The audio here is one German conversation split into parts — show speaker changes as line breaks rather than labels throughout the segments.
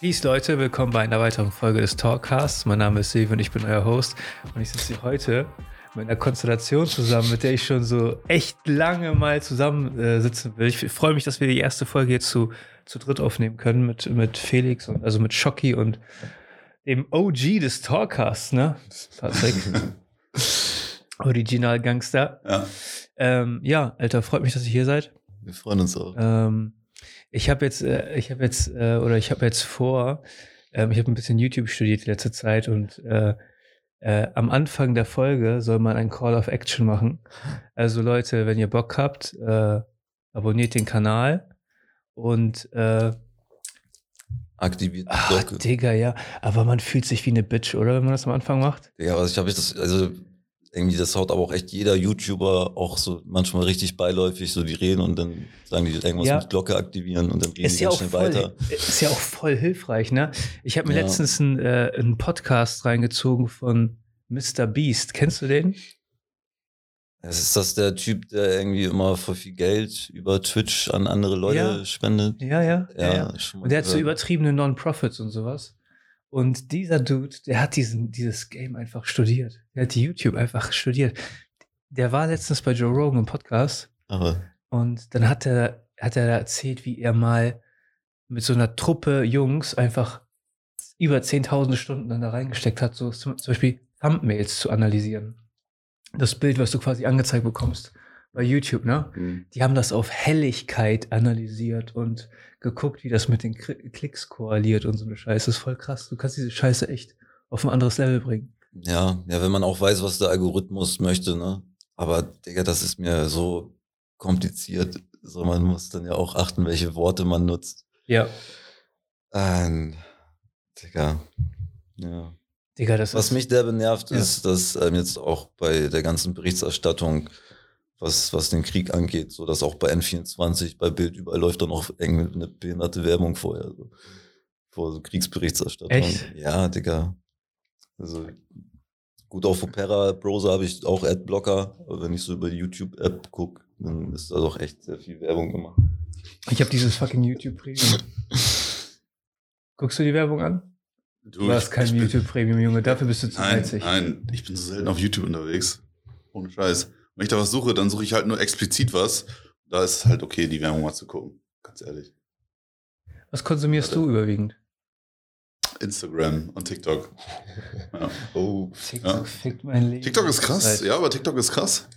Peace Leute, willkommen bei einer weiteren Folge des Talkcasts. Mein Name ist Silvio und ich bin euer Host. Und ich sitze hier heute mit einer Konstellation zusammen, mit der ich schon so echt lange mal zusammen äh, sitzen will. Ich freue mich, dass wir die erste Folge jetzt zu, zu dritt aufnehmen können mit, mit Felix und also mit Schocki und dem OG des Talkcasts, ne? Patrick. Original Gangster.
Ja.
Ähm, ja, Alter, freut mich, dass ihr hier seid.
Wir freuen uns auch.
Ähm, ich habe jetzt, äh, ich habe jetzt, äh, oder ich habe jetzt vor, ähm, ich habe ein bisschen YouTube studiert die letzte Zeit und äh, äh, am Anfang der Folge soll man ein Call of Action machen. Also Leute, wenn ihr Bock habt, äh, abonniert den Kanal und äh,
Aktiviert die
ah,
Glocke.
Digga, ja, aber man fühlt sich wie eine Bitch, oder, wenn man das am Anfang macht?
Ja, was ich habe ich das, also irgendwie, das haut aber auch echt jeder YouTuber auch so manchmal richtig beiläufig, so die reden und dann sagen die irgendwas
Ja.
mit Glocke aktivieren und dann reden
Ist
die
ja,
ganz schnell
voll,
weiter.
ist ja auch voll hilfreich, ne? Ich habe mir
Ja.
letztens einen, äh, einen Podcast reingezogen von Mr. Beast. Kennst du den?
Es ist das der Typ, der irgendwie immer voll viel Geld über Twitch an andere Leute
Ja.
spendet.
Ja, ja. ja, ja. Und der hat so übertriebene Non-Profits und sowas. Und dieser Dude, der hat diesen, dieses Game einfach studiert. Der hat die YouTube einfach studiert. Der war letztens bei Joe Rogan im Podcast
Aber
und dann hat er, hat er erzählt, wie er mal mit so einer Truppe Jungs einfach über 10.000 Stunden dann da reingesteckt hat, so zum, zum Beispiel Thumbnails zu analysieren. Das Bild, was du quasi angezeigt bekommst bei YouTube, ne?
Mhm.
Die haben das auf Helligkeit analysiert und geguckt, wie das mit den Klicks korreliert und so eine Scheiße. Das ist voll krass. Du kannst diese Scheiße echt auf ein anderes Level bringen.
Ja, ja, wenn man auch weiß, was der Algorithmus möchte, ne? Aber, Digga, das ist mir so kompliziert. So, man muss dann ja auch achten, welche Worte man nutzt.
Ja.
Ähm, Digga. Ja.
Digga, das
Was mich der benervt,
Ja.
ist, dass ähm, jetzt auch bei der ganzen Berichterstattung, was, was den Krieg angeht, so dass auch bei N24, bei Bild, überall läuft dann auch irgendwie eine behinderte Werbung vorher. So, vor so Kriegsberichterstattung.
Echt?
Ja, Digga. Also gut, auf Opera Browser habe ich auch Adblocker, aber wenn ich so über die YouTube-App gucke, dann ist da doch echt sehr viel Werbung gemacht.
Ich habe dieses fucking YouTube Premium. Guckst du die Werbung an?
Du,
Du hast kein YouTube Premium, Junge. Dafür bist du zu
Nein, nein, ich bin so selten auf YouTube unterwegs. Ohne Scheiß. Wenn ich da was suche, dann suche ich halt nur explizit was. Da ist es halt okay, die Werbung mal zu gucken. Ganz ehrlich.
Was konsumierst du überwiegend?
Instagram und TikTok. Ja.
Oh,
TikTok
Ja.
fickt mein Leben.
TikTok ist krass,
Zeit.
ja, aber TikTok ist krass.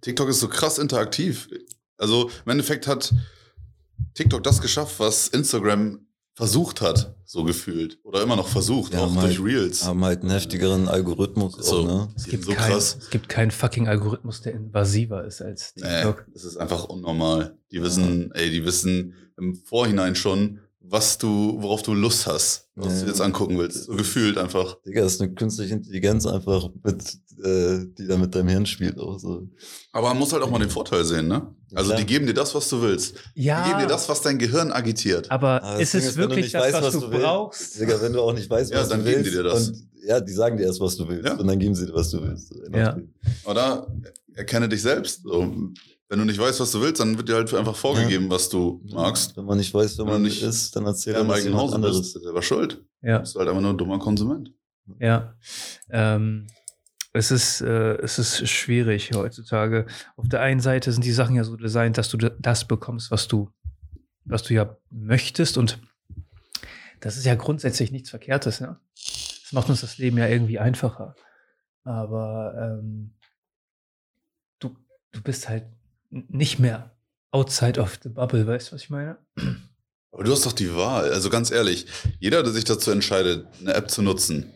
TikTok ist so krass interaktiv. Also im Endeffekt hat TikTok das geschafft, was Instagram versucht hat, so gefühlt. Oder immer noch versucht,
Ja,
auch
mal-
durch Reels.
haben halt einen heftigeren Algorithmus
So.
auch, ne?
Es gibt,
so
kein,
krass.
es gibt keinen fucking Algorithmus, der invasiver ist als
Nee,
TikTok.
das ist einfach unnormal. Die wissen, ey, die wissen im Vorhinein schon, was du, worauf du Lust hast, was
Ja.
du jetzt angucken willst. So gefühlt einfach.
Digga, das ist eine künstliche Intelligenz einfach, mit, äh, die da mit deinem Hirn spielt. Auch so.
Aber man muss halt auch mal den Vorteil sehen, ne? Also
Klar.
die geben dir das, was du willst.
Ja,
Die geben dir das, was dein Gehirn agitiert.
aber
Aber das
ist es
wenn du
wirklich
nicht
das,
weißt,
was, du
willst-
brauchst?
Digga, wenn du auch nicht weißt,
Ja,
was
dann
du
geben
willst.
die dir das.
Und, ja, die sagen dir erst, was du willst.
Ja.
Und dann geben sie dir, was du willst.
Ja.
Oder erkenne dich selbst. So. Wenn du nicht weißt, was du willst, dann wird dir halt einfach vorgegeben, was du magst.
Wenn man nicht weiß, wer
Wenn du
man
nicht
ist, dann erzählt
Ja,
er
im
das
eigenen
jemand
Hause
anderes.
bist du selber schuld.
Ja.
Du bist halt einfach nur ein dummer Konsument.
Ja. Ähm, es ist, äh, es ist schwierig heutzutage. Auf der einen Seite sind die Sachen ja so designt, dass du das bekommst, was du, was du ja möchtest. Und das ist ja grundsätzlich nichts Verkehrtes, ja. Das macht uns das Leben ja irgendwie einfacher. Aber ähm, du, du bist halt nicht mehr outside of the bubble, weißt du, was ich meine?
Aber du hast doch die Wahl. Also ganz ehrlich, jeder, der sich dazu entscheidet, eine App zu nutzen,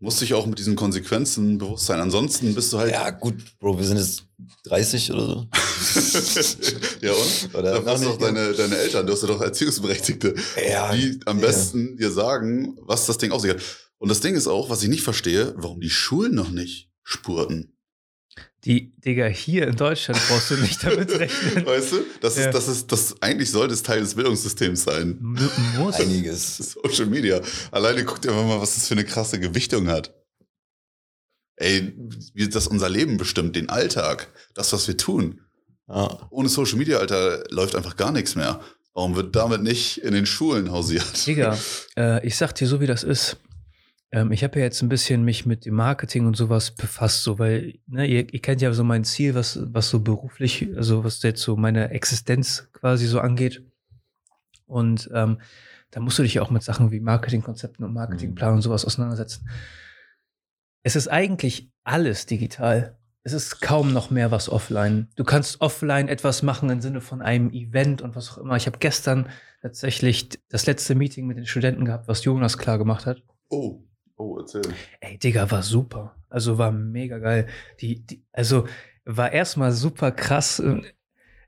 muss sich auch mit diesen Konsequenzen bewusst sein. Ansonsten bist du halt.
Ja, gut, Bro, wir sind jetzt 30 oder so.
ja, und?
Oder
Da
noch
hast doch deine, deine Eltern, du hast ja doch Erziehungsberechtigte,
Ja,
die am
ja.
besten dir sagen, was das Ding auf sich hat. Und das Ding ist auch, was ich nicht verstehe, warum die Schulen noch nicht spurten.
Die, Digga, hier in Deutschland brauchst du nicht damit rechnen.
Weißt du? Das
Ja.
ist, das ist, das eigentlich sollte es Teil des Bildungssystems sein.
Muss.
einiges.
Social Media. Alleine guckt ihr mal, was das für eine krasse Gewichtung hat. Ey, wie das unser Leben bestimmt, den Alltag, das, was wir tun.
Ja.
Ohne Social Media, Alter, läuft einfach gar nichts mehr. Warum wird damit nicht in den Schulen hausiert?
Digga, äh, ich sag dir so, wie das ist. Ähm, ich habe ja jetzt ein bisschen mich mit dem Marketing und sowas befasst, so, weil, ne, ihr, ihr kennt ja so mein Ziel, was, was so beruflich, also was jetzt so meine Existenz quasi so angeht. Und ähm, da musst du dich ja auch mit Sachen wie Marketingkonzepten und Marketingplan und sowas auseinandersetzen. Es ist eigentlich alles digital. Es ist kaum noch mehr was offline. Du kannst offline etwas machen im Sinne von einem Event und was auch immer. Ich habe gestern tatsächlich das letzte Meeting mit den Studenten gehabt, was Jonas klar gemacht hat.
Oh, oh, erzähl.
Ey, Digga, war super. Also war mega geil. Die, die, also war erstmal super krass in,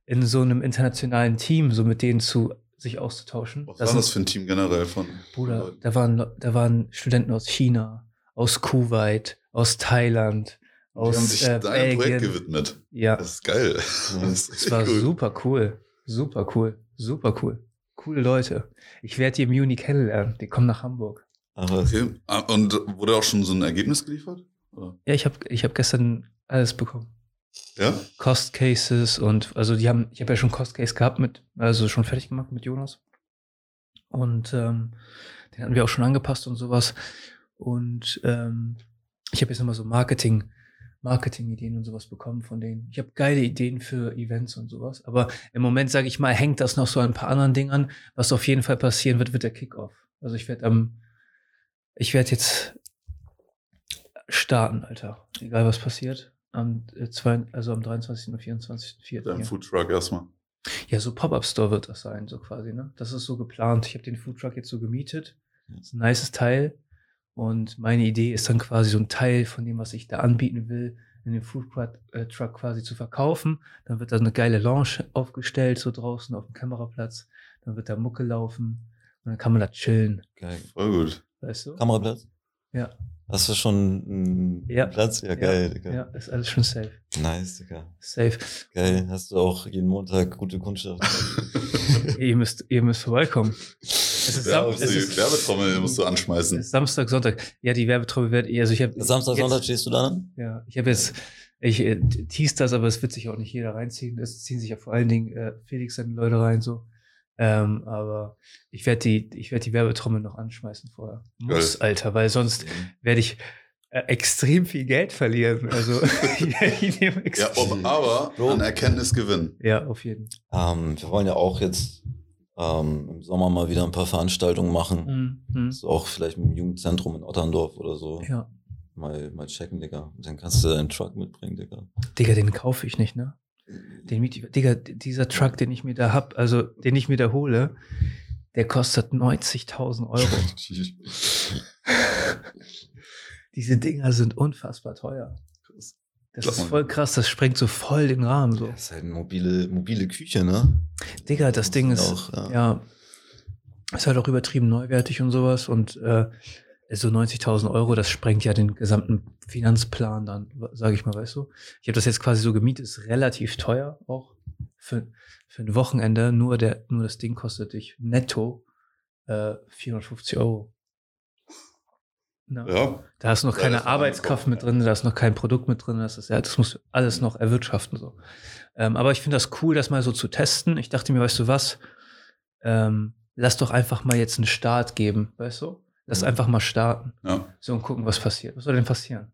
in so einem internationalen Team, so mit denen zu sich auszutauschen.
Was
Das
war das für ein Team generell von?
Bruder, da waren, da waren Studenten aus China, aus Kuwait, aus Thailand,
Die haben
aus
sich
äh,
deinem Projekt gewidmet.
Ja,
Das ist geil. Das ist
es
richtig
war
cool.
super cool. Super cool. Super cool. Coole Leute. Ich werde die im Juni kennenlernen. Die kommen nach Hamburg.
Aber
Okay. Ah, Und wurde auch schon so ein Ergebnis geliefert? Oder?
Ja, ich habe ich hab gestern alles bekommen.
Ja?
Cost Cases und also die haben, ich habe ja schon Cost Case gehabt mit, also schon fertig gemacht mit Jonas. Und ähm, den hatten wir auch schon angepasst und sowas. Und ähm, ich habe jetzt nochmal so Marketing, Marketing-Ideen und sowas bekommen von denen. Ich habe geile Ideen für Events und sowas. Aber im Moment, sage ich mal, hängt das noch so an ein paar anderen Dingern. Was auf jeden Fall passieren wird, wird der Kickoff. Also ich werde am, ich werde jetzt starten, Alter. Egal was passiert. Am, äh, zwei, also am 23. und 24.04.
Dein. Foodtruck erstmal.
Ja, so Pop-Up-Store wird das sein, so quasi, ne? Das ist so geplant. Ich habe den Foodtruck jetzt so gemietet. Das ist ein nices Teil. Und meine Idee ist dann quasi so ein Teil von dem, was ich da anbieten will, in den Foodtruck äh, Truck quasi zu verkaufen. Dann wird da eine geile Lounge aufgestellt, so draußen auf dem Kameraplatz. Dann wird da Mucke laufen. Und dann kann man da chillen,
geil.
Voll gut.
Weißt du?
Kameraplatz?
Ja.
Hast du schon einen
Ja.
Platz? Ja, geil, Digga.
Ja, ist alles schon safe.
Nice, Digga.
Safe.
Geil. Hast du auch jeden Montag gute Kundschaft?
ihr, müsst, ihr müsst vorbeikommen. Es ist,
Ja,
es ist,
Werbetrommel musst du anschmeißen.
Samstag, Sonntag. Ja, die Werbetrommel wird, also ich habe
Samstag,
jetzt-
Sonntag stehst du da dann?
Ja, ich habe jetzt, ich äh, tease das, aber es wird sich auch nicht jeder reinziehen. Es ziehen sich ja vor allen Dingen äh, Felix seine Leute rein, so. Ähm, aber ich werde die, ich werde die Werbetrommel noch anschmeißen vorher. Muss, Alter, weil sonst werde ich äh, extrem viel Geld verlieren. Also, ich nehme
Ja,
extrem-
ob, aber an Erkenntnis gewinnen.
ja, auf jeden
Ähm, wir wollen ja auch jetzt ähm, im Sommer mal wieder ein paar Veranstaltungen machen.
Mhm.
So auch vielleicht mit dem Jugendzentrum in Otterndorf oder so.
Ja.
Mal, mal checken, Digga. Dann kannst du deinen Truck mitbringen, Digga.
Digga, den kaufe ich nicht, ne? Den miet Digga, dieser Truck, den ich mir da hab, also den ich mir da hole, der kostet 90.000 Euro. Diese Dinger sind unfassbar teuer. Das ist voll krass, das sprengt so voll den Rahmen. So.
Das ist halt eine mobile, mobile Küche, ne?
Digga, das Ding ist,
Auch, ja.
ja, ist halt auch übertrieben neuwertig und sowas und äh, so 90.000 Euro, das sprengt ja den gesamten Finanzplan dann, sage ich mal, weißt du. Ich habe das jetzt quasi so gemietet, ist relativ teuer auch für, für ein Wochenende. Nur, der, nur das Ding kostet dich netto äh, 450 Euro. Na,
Ja,
Da ist noch
Ja,
keine Arbeitskraft mit drin, da ist noch kein Produkt mit drin, das ist ja, das muss alles noch erwirtschaften so. Ähm, aber ich finde das cool, das mal so zu testen. Ich dachte mir, weißt du was? Ähm, lass doch einfach mal jetzt einen Start geben, weißt du? Lass einfach mal starten.
ja.
So und gucken, was passiert. Was soll denn passieren?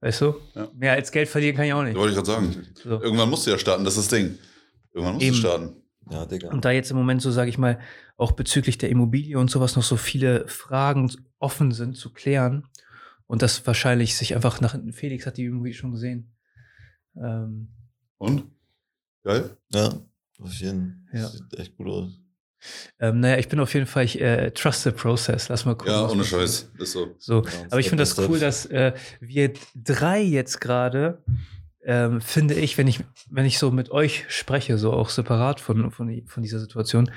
Weißt du?
Ja.
Mehr als Geld verlieren kann ich auch nicht.
wollte ich gerade sagen.
So.
Irgendwann musst du ja starten, das ist das Ding. Irgendwann musst
Eben.
du starten.
Ja, Digga.
Und da jetzt im Moment so, sage ich mal, auch bezüglich der Immobilie und sowas noch so viele Fragen offen sind zu klären und das wahrscheinlich sich einfach nach hinten, Felix hat die Immobilie schon gesehen. Ähm,
Und? Geil?
ja, auf jeden Fall.
Ja.
Sieht echt gut aus.
Ähm, naja, ich bin auf jeden Fall, ich äh, trust the process. Lass mal gucken.
Ja, ohne. Scheiß. Ist so.
So,
Ja,
aber ich finde das cool, dass äh, wir drei jetzt gerade, ähm, finde ich, wenn ich, wenn ich so mit euch spreche, so auch separat von, von, von dieser Situation,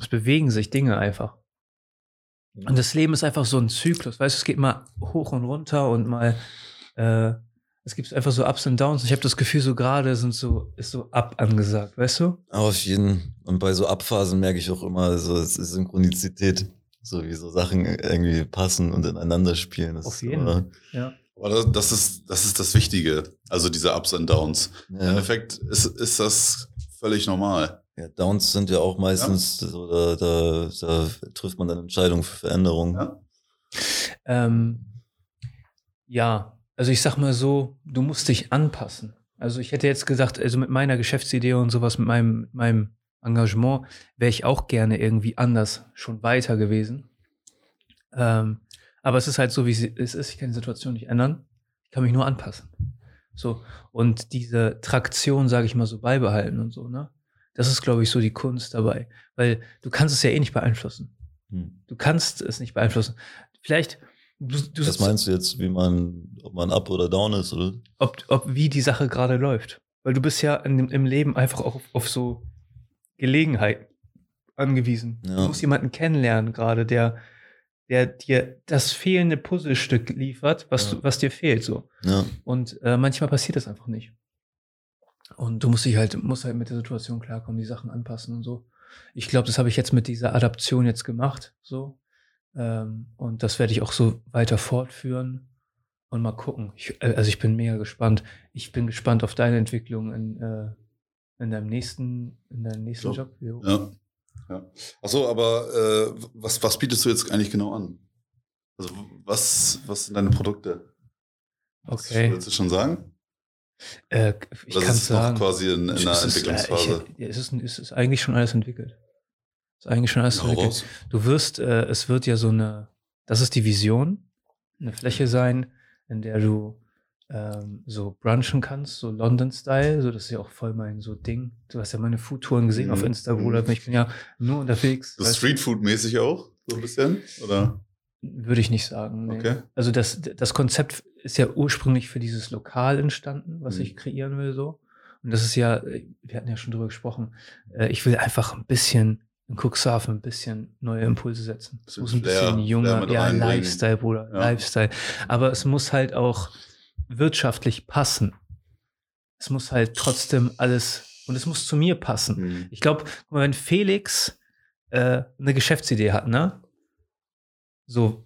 es bewegen sich Dinge einfach. Und das Leben ist einfach so ein Zyklus, weißt du, es geht mal hoch und runter und mal, äh, es gibt einfach so Ups und Downs. Ich habe das Gefühl, so gerade sind so, ist so ab angesagt, weißt du?
Auf jeden Und bei so Abphasen merke ich auch immer so es ist Synchronizität. So wie so Sachen irgendwie passen und ineinander spielen. Das
Auf
ist
jeden.
immer-
Ja.
Aber das, ist, das ist das Wichtige. Also diese Ups und Downs. Im
Ja.
Endeffekt ist, ist das völlig normal.
Ja, Downs sind ja auch meistens, so, da, da, da trifft man dann Entscheidungen für Veränderungen.
Ja.
Ähm, ja, also ich sag mal so, du musst dich anpassen. Also ich hätte jetzt gesagt, also mit meiner Geschäftsidee und sowas, mit meinem, meinem Engagement, wäre ich auch gerne irgendwie anders schon weiter gewesen. Ähm, aber es ist halt so, wie es ist. Ich kann die Situation nicht ändern. Ich kann mich nur anpassen. So. Und diese Traktion, sage ich mal so, beibehalten und so, ne? Das ist, glaube ich, so die Kunst dabei. Weil du kannst es ja eh nicht beeinflussen.
Hm.
Du kannst es nicht beeinflussen. Vielleicht, du, du
Was meinst du jetzt, wie man, ob man up oder down ist, oder?
ob, ob wie die Sache gerade läuft. Weil du bist ja in, im Leben einfach auch auf, auf so Gelegenheiten angewiesen.
Ja.
Du musst jemanden kennenlernen gerade, der, der dir das fehlende Puzzlestück liefert, was,
Ja.
du, was dir fehlt. So.
Ja.
Und äh, manchmal passiert das einfach nicht. Und du musst dich halt, musst halt mit der Situation klarkommen, die Sachen anpassen und so. Ich glaube, das habe ich jetzt mit dieser Adaption jetzt gemacht. So. Ähm, und das werde ich auch so weiter fortführen und mal gucken. Ich, äh, also ich bin mega gespannt. Ich bin gespannt auf deine Entwicklung in, äh, in deinem nächsten, in deinem nächsten
So.
Job. Jo.
Ja. ja. Achso, aber äh, was, was bietest du jetzt eigentlich genau an? Also was, was sind deine Produkte?
Okay.
Willst du schon sagen?
Äh, ich kann
es noch
sagen.
quasi in, in einer
es ist, äh,
Entwicklungsphase?
Ich, es, ist, es ist eigentlich schon alles entwickelt. Ist eigentlich schon alles
raus.
Du wirst, äh, es wird ja so eine, das ist die Vision, eine Fläche sein, in der du ähm, so brunchen kannst, so London-Style, so das ist ja auch voll mein so Ding. Du hast ja meine Foodtouren gesehen
Mhm.
auf Insta, Bruder. Ich bin ja nur unterwegs.
So? Streetfood-mäßig auch? So ein bisschen? Oder?
Würde ich nicht sagen. Nee.
Okay.
Also das, das Konzept ist ja ursprünglich für dieses Lokal entstanden, was
Mhm.
ich kreieren will so. Und das ist ja, äh, wir hatten ja schon drüber gesprochen, äh, ich will einfach ein bisschen in Cuxhaven ein bisschen neue Impulse setzen. Es muss ein
Flair-
bisschen
Flair
junger,
mit
ja,
reinbringen.
Lifestyle, Bruder,
Ja.
Lifestyle. Aber es muss halt auch wirtschaftlich passen. Es muss halt trotzdem alles, und es muss zu mir passen.
Hm.
Ich glaube, wenn Felix äh, eine Geschäftsidee hat, ne? So,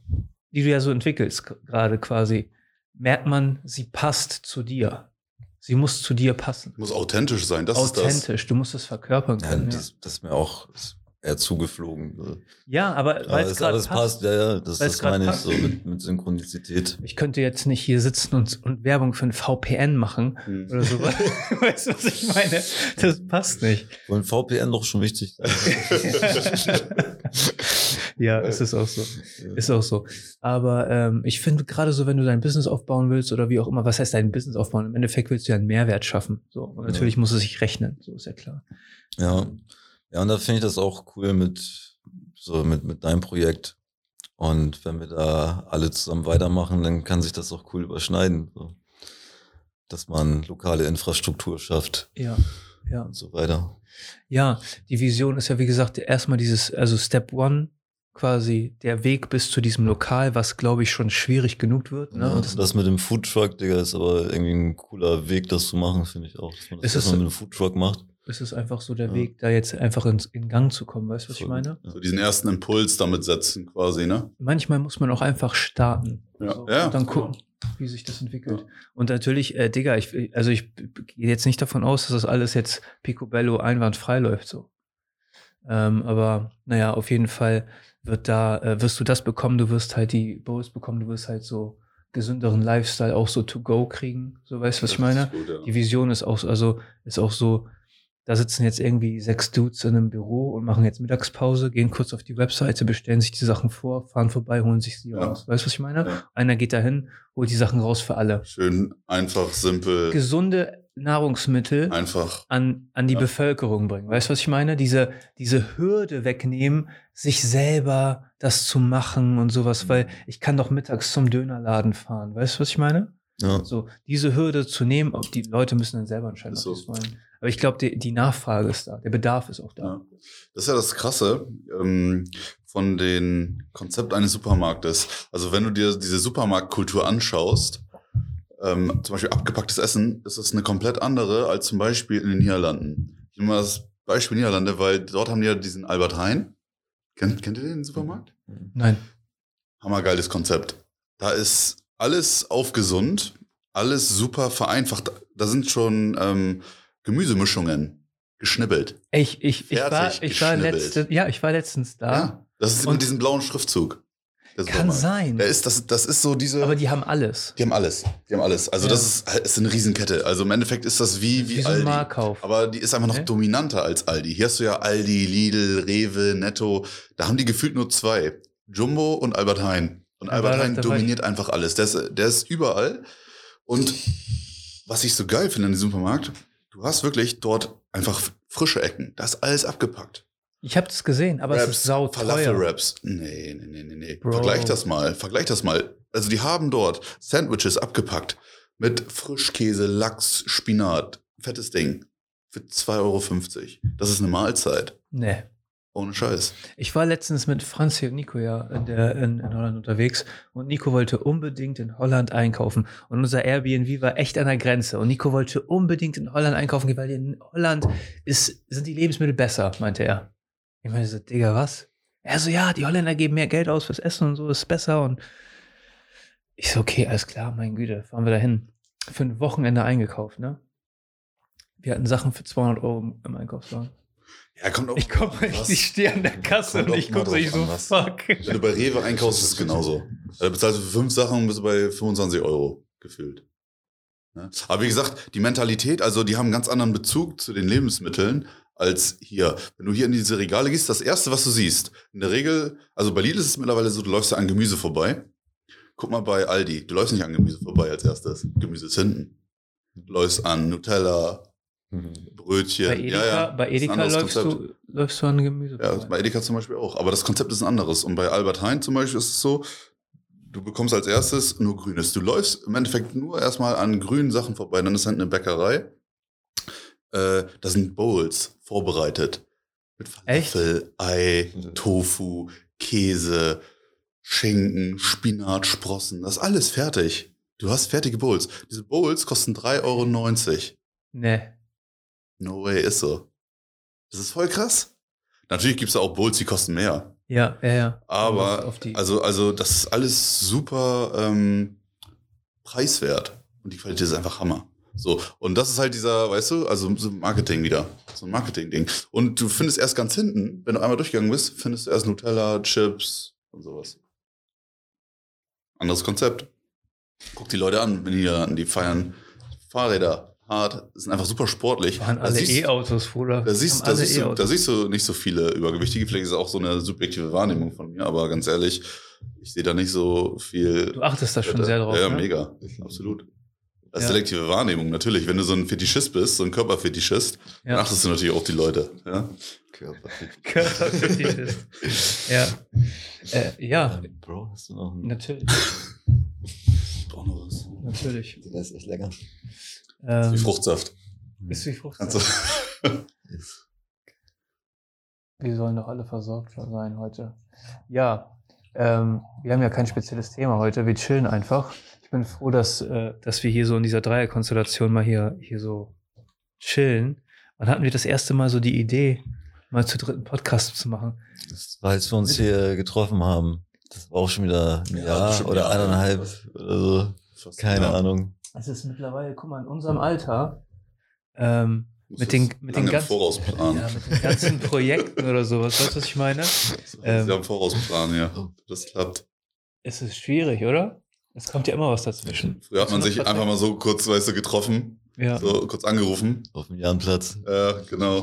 die du ja so entwickelst gerade quasi, merkt man, sie passt zu dir. Sie muss zu dir passen.
Muss authentisch sein, das ist das.
Authentisch, du musst es verkörpern können. Ja,
das, das ist mir auch eher zugeflogen.
ja aber
Aber
weil es
es,
gerade
es
passt.
passt, ja, ja, das, das meine ich
passt.
so mit, mit Synchronizität.
Ich könnte jetzt nicht hier sitzen und, und Werbung für ein VPN machen
Hm.
oder so. weißt du, was ich meine? Das passt nicht.
Und VPN doch schon wichtig.
ja, es ist auch so. Ist auch so. Aber ähm, ich finde gerade so, wenn du dein Business aufbauen willst oder wie auch immer, was heißt dein Business aufbauen? Im Endeffekt willst du ja einen Mehrwert schaffen. So. Und natürlich muss es sich rechnen. So ist ja klar.
Ja, ja, und da finde ich das auch cool mit, so mit, mit deinem Projekt. Und wenn wir da alle zusammen weitermachen, dann kann sich das auch cool überschneiden. So. Dass man lokale Infrastruktur schafft
Ja. Ja.
und so weiter.
Ja, die Vision ist ja, wie gesagt, erstmal dieses, also Step One, quasi der Weg bis zu diesem Lokal, was glaube ich schon schwierig genug wird. Ne?
Ja,
Und
das, mit dem Foodtruck, Digga, ist aber irgendwie ein cooler Weg, das zu machen, finde ich auch. Dass man das
Ist
mit dem Foodtruck macht.
Es ist einfach so der
Ja.
Weg, da jetzt einfach ins, in Gang zu kommen. Weißt du, was ich
Voll.
meine?
Ja.
So diesen ersten Impuls damit setzen, quasi, ne?
Manchmal muss man auch einfach starten.
Ja.
So,
Ja,
und dann gucken, wie sich das entwickelt. Und natürlich, äh, Digga, ich, also ich gehe jetzt nicht davon aus, dass das alles jetzt picobello einwandfrei läuft. So. Ähm, aber naja, auf jeden Fall wird da, äh, wirst du das bekommen, du wirst halt die Bowls bekommen, du wirst halt so gesünderen Lifestyle auch so to go kriegen. So, weißt du, was ich
Das ist
meine?
gut, ja.
Die Vision ist auch, so- also ist auch so, da sitzen jetzt irgendwie sechs Dudes in einem Büro und machen jetzt Mittagspause, gehen kurz auf die Webseite, bestellen sich die Sachen vor, fahren vorbei, holen sich sie
Ja.
raus. Weißt du, was ich meine?
Ja.
Einer geht dahin, holt die Sachen raus für alle.
Schön, einfach, simpel,
Gesunde Nahrungsmittel
einfach.
an, an die
Ja.
Bevölkerung bringen. Weißt du, was ich meine? Diese, diese Hürde wegnehmen, sich selber das zu machen und sowas,
Mhm.
weil ich kann doch mittags zum Dönerladen fahren. Weißt du, was ich meine?
Ja.
So, diese Hürde zu nehmen, ob die Leute müssen dann selber entscheiden,
Ist
ob
so.
sie es wollen. Aber ich glaube, die, die Nachfrage ist da, der Bedarf ist auch da.
Ja. Das ist ja das Krasse ähm, von dem Konzept eines Supermarktes. Also wenn du dir diese Supermarktkultur anschaust, ähm, zum Beispiel abgepacktes Essen, ist es eine komplett andere als zum Beispiel in den Niederlanden. Ich nehme mal das Beispiel Niederlande, weil dort haben die ja diesen Albert Heijn. Kennt, kennt ihr den Supermarkt?
Nein.
Hammergeiles Konzept. Da ist alles auf gesund, alles super vereinfacht. Da sind schon ähm, Gemüsemischungen geschnibbelt.
Ich, ich, ich, war, ich war letzte, ja, ich war letztens da.
Ja. Das ist mit diesem blauen Schriftzug. Der
Kann sein.
Der ist, das, das ist so diese.
Aber die haben alles.
die haben alles. Die haben alles. Also
Ja.
das ist, ist eine Riesenkette. Also im Endeffekt ist das wie, wie,
Wie so ein
Aldi.
Marktkauf.
Aber die ist einfach noch
Okay.
dominanter als Aldi. Hier hast du ja Aldi, Lidl, Rewe, Netto. Da haben die gefühlt nur zwei. Jumbo und Albert Heijn. Und Albert
da-
Heijn
da
dominiert einfach alles. Der ist, der ist überall. Und was ich so geil finde an diesem Supermarkt, du hast wirklich dort einfach frische Ecken. Da ist alles abgepackt.
Ich habe das gesehen, aber es ist sau teuer.
Falafel-Wraps. Nee, nee, nee, nee, nee.
Bro.
Vergleich das mal. Vergleich das mal. Also die haben dort Sandwiches abgepackt mit Frischkäse, Lachs, Spinat. Fettes Ding. Für 2,50 Euro. Das ist eine Mahlzeit.
Nee.
Ohne Scheiß.
Ich war letztens mit Franzi und Nico ja in, der, in, in Holland unterwegs und Nico wollte unbedingt in Holland einkaufen und unser Airbnb war echt an der Grenze und Nico wollte unbedingt in Holland einkaufen weil in Holland ist, sind die Lebensmittel besser, meinte er. Ich meine so, Digga, was? Er so, ja, die Holländer geben mehr Geld aus fürs Essen und so, ist besser und ich so, okay, alles klar, mein Güte, fahren wir dahin. Für ein Wochenende eingekauft, ne? Wir hatten Sachen für 200 Euro im Einkaufswagen.
Ja, kommt auch.
Ich komme,
was?
ich stehe an der Kasse
Kommt
und ich gucke so, ich so,
was.
fuck.
Wenn du bei Rewe einkaufst, ist es genauso. Da bezahlst du für fünf Sachen und bist bei 25 Euro gefühlt. Ja. Aber wie gesagt, die Mentalität, also die haben einen ganz anderen Bezug zu den Lebensmitteln als hier. Wenn du hier in diese Regale gehst, das erste, was du siehst, in der Regel, also bei Lidl ist es mittlerweile so, du läufst ja an Gemüse vorbei. Guck mal bei Aldi, du läufst nicht an Gemüse vorbei als erstes. Gemüse ist hinten. Du läufst an Nutella, Brötchen.
Bei Edeka,
ja, ja.
bei Edeka läufst,
Konzept.
du, läufst du an Gemüse.
Ja, bei Edeka zum Beispiel auch. Aber das Konzept ist ein anderes. Und bei Albert Heijn zum Beispiel ist es so, du bekommst als erstes nur Grünes. Du läufst im Endeffekt nur erstmal an grünen Sachen vorbei. Dann ist halt eine Bäckerei. Äh, da sind Bowls vorbereitet. Mit
Echt?
Falafel, Ei, Tofu, Käse, Schinken, Spinat, Sprossen. Das ist alles fertig. Du hast fertige Bowls. Diese Bowls kosten 3,90 Euro.
Nee.
No way, ist so. Das ist voll krass. Natürlich gibt es auch Bowls, die kosten mehr.
Ja, ja, ja.
Aber, also, also, das ist alles super ähm, preiswert. Und die Qualität ist einfach Hammer. So, und das ist halt dieser, weißt du, also so Marketing wieder. So ein Marketing-Ding. Und du findest erst ganz hinten, wenn du einmal durchgegangen bist, findest du erst Nutella, Chips und sowas. Anderes Konzept. Guck die Leute an, wenn die die feiern Fahrräder hart, sind einfach super sportlich.
waren
Da
alle
siehst-
E-Autos, Bruder.
da siehst, da, siehst du, da siehst du nicht so viele Übergewichtige. Vielleicht ist es auch so eine subjektive Wahrnehmung von mir, aber ganz ehrlich, ich sehe da nicht so viel.
Du achtest da schon sehr drauf.
Ja,
ne?
mega. Absolut. Das ist
Ja.
selektive Wahrnehmung, natürlich. Wenn du so ein Fetischist bist, so ein Körperfetischist, dann
Ja.
achtest du natürlich auch die Leute. Ja?
Körperfetischist. ja. Äh, ja,
Bro, hast du noch einen?
natürlich.
Ich brauch noch was.
Natürlich.
Der ist echt lecker.
Ähm,
Wie Fruchtsaft.
Ist wie Frucht.
Kannst du,
Wir sollen doch alle versorgt sein heute. Ja, ähm, wir haben ja kein spezielles Thema heute. Wir chillen einfach. Ich bin froh, dass, äh, dass wir hier so in dieser Dreierkonstellation mal hier, hier so chillen. Wann hatten wir das erste Mal so die Idee, mal zu dritten Podcast zu machen?
Das war, als wir uns hier getroffen haben. Das war auch schon wieder ein
Ja,
Jahr oder eineinhalb oder so. Keine
ja.
Ahnung.
Es ist mittlerweile, guck mal, in unserem Alter, ähm, mit den, mit den ganzen, ja, mit den ganzen Projekten oder sowas. Weißt du, was ich meine? ähm,
Sie haben Vorausplanen, ja. Das klappt.
Es ist schwierig, oder? Es kommt ja immer was dazwischen.
Früher hat man sich einfach mal so kurz, weißt du, getroffen,
Ja.
so kurz angerufen.
Auf dem Jahnplatz.
Ja, genau.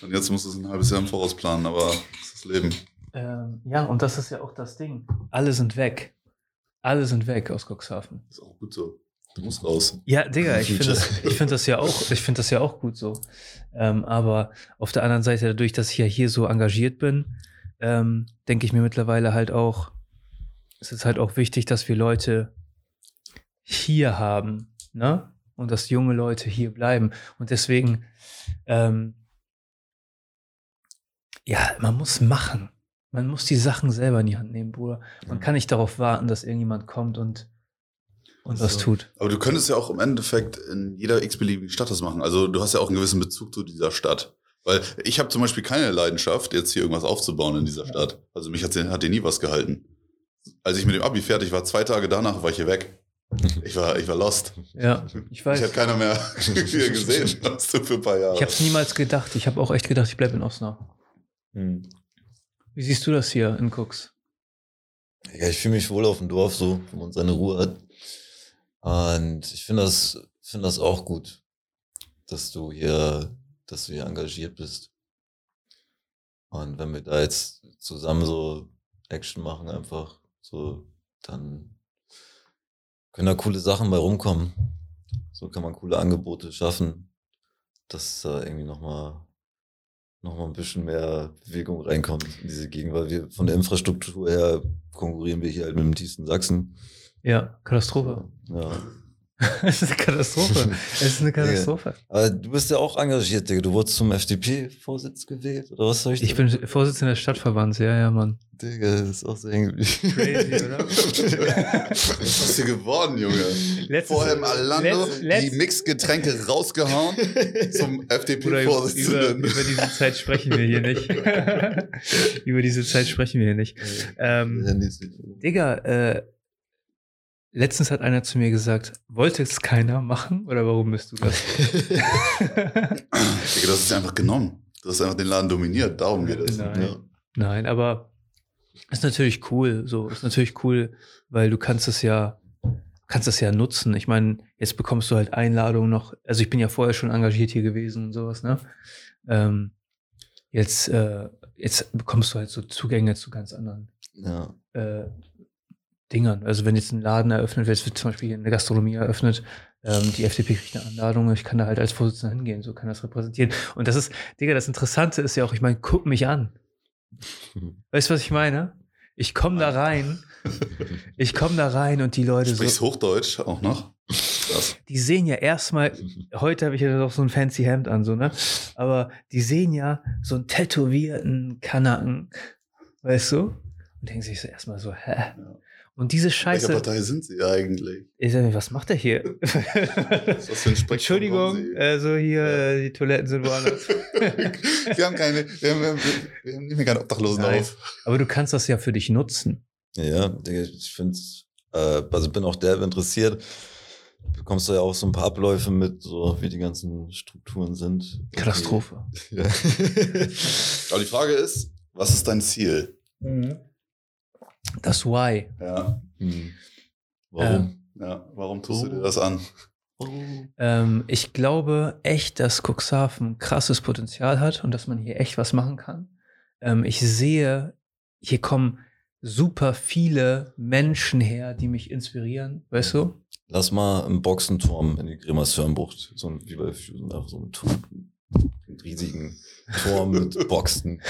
Und jetzt musst du es ein halbes Jahr im Voraus planen, aber das ist das Leben.
Ähm, ja, und das ist ja auch das Ding. Alle sind weg. Alle sind weg aus Cuxhaven.
Ist auch gut so. Du musst raus.
Ja, Digga, ich finde das, ich find das ja auch, ich finde das ja auch gut so. Ähm, aber auf der anderen Seite, dadurch, dass ich ja hier so engagiert bin, ähm, denke ich mir mittlerweile halt auch, es ist halt auch wichtig, dass wir Leute hier haben, ne? Und dass junge Leute hier bleiben. Und deswegen, ähm, ja, man muss machen. Man muss die Sachen selber in die Hand nehmen, Bruder. Man
Ja.
kann nicht darauf warten, dass irgendjemand kommt und, und was
So.
tut.
Aber du könntest ja auch im Endeffekt in jeder x-beliebigen Stadt das machen. Also du hast ja auch einen gewissen Bezug zu dieser Stadt. Weil ich habe zum Beispiel keine Leidenschaft, jetzt hier irgendwas aufzubauen in dieser Stadt. Also mich hat, hat dir nie was gehalten. Als ich mit dem Abi fertig war, zwei Tage danach war ich hier weg. Ich war, ich war lost.
Ja, ich weiß.
Ich habe keiner mehr gesehen. Hast du für ein paar Jahre.
Ich habe es niemals gedacht. Ich habe auch echt gedacht, ich bleibe in Osnabrück.
Hm.
Wie siehst du das hier in Cooks?
Ja, ich fühle mich wohl auf dem Dorf so, wo man seine Ruhe hat. Und ich finde das, finde das auch gut, dass du hier, dass du hier engagiert bist. Und wenn wir da jetzt zusammen so Action machen, einfach so, dann können da coole Sachen bei rumkommen. So kann man coole Angebote schaffen, dass da irgendwie nochmal noch mal ein bisschen mehr Bewegung reinkommt in diese Gegend, weil wir von der Infrastruktur her konkurrieren wir hier halt mit dem tiefsten Sachsen.
Ja, Katastrophe.
Ja.
Es ist eine Katastrophe. Es ist eine Katastrophe.
Aber du bist ja auch engagiert, Digga. Du wurdest zum FDP-Vorsitz gewählt, oder was soll ich
Ich bin Vorsitzender des Stadtverbands, ja, ja, Mann.
Digga, das ist auch so irgendwie.
Crazy, oder?
Was ist hier geworden, Junge?
Letztes-
Vorher im Alando die Mixgetränke rausgehauen zum
Oder über,
FDP-Vorsitzenden.
über diese Zeit sprechen wir hier nicht. über diese Zeit sprechen wir hier nicht. Ähm, Digga, äh, letztens hat einer zu mir gesagt, wollte es keiner machen oder warum bist du das?
Digga, das ist einfach genommen. Du hast einfach den Laden dominiert. Darum geht es.
Nein.
Ja.
Nein, aber ist natürlich cool. So ist natürlich cool, weil du kannst es ja, kannst es ja nutzen. Ich meine, jetzt bekommst du halt Einladungen noch. Also ich bin ja vorher schon engagiert hier gewesen und sowas. Ne? Ähm, jetzt, äh, jetzt bekommst du halt so Zugänge zu ganz anderen
Ja.
äh, Dingern. Also wenn jetzt ein Laden eröffnet wird, es wird zum Beispiel hier eine Gastronomie eröffnet, ähm, die FDP kriegt eine Einladung, ich kann da halt als Vorsitzender hingehen, so kann das repräsentieren. Und das ist, Digga, das Interessante ist ja auch, ich meine, guck mich an. Weißt du, was ich meine? Ich komme da rein, ich komme da rein und die Leute
Sprichst
so,
Hochdeutsch auch noch?
Die sehen ja erstmal, heute habe ich ja noch so ein fancy Hemd an, so, ne? Aber die sehen ja so einen tätowierten Kanaken, weißt du? Und denken sich so erstmal so, hä? Und diese
Welcher
Scheiße,
Partei sind Sie eigentlich?
ich sag mir, was macht der hier?
Was ist das für ein
Entschuldigung, also hier,
Ja.
die Toiletten sind woanders.
wir haben keine, wir haben, wir haben, wir haben nicht mehr keine Obdachlosen
Nein.
auf.
Aber du kannst das ja für dich nutzen.
Ja, ich finde äh, also bin auch derbe interessiert. Bekommst du ja auch so ein paar Abläufe mit, so wie die ganzen Strukturen sind.
Katastrophe.
Ja.
Aber die Frage ist, was ist dein Ziel?
Das Why.
Ja,
Hm. Warum?
ja. Warum tust du
Oh.
dir das an?
Ähm, ich glaube echt, dass Cuxhaven krasses Potenzial hat und dass man hier echt was machen kann. Ähm, ich sehe, hier kommen super viele Menschen her, die mich inspirieren, weißt du?
Lass mal einen Boxenturm in die Grimmershörnbucht, so ein, wie bei Fusion, einfach so einen Turm, riesigen Turm mit Boxen.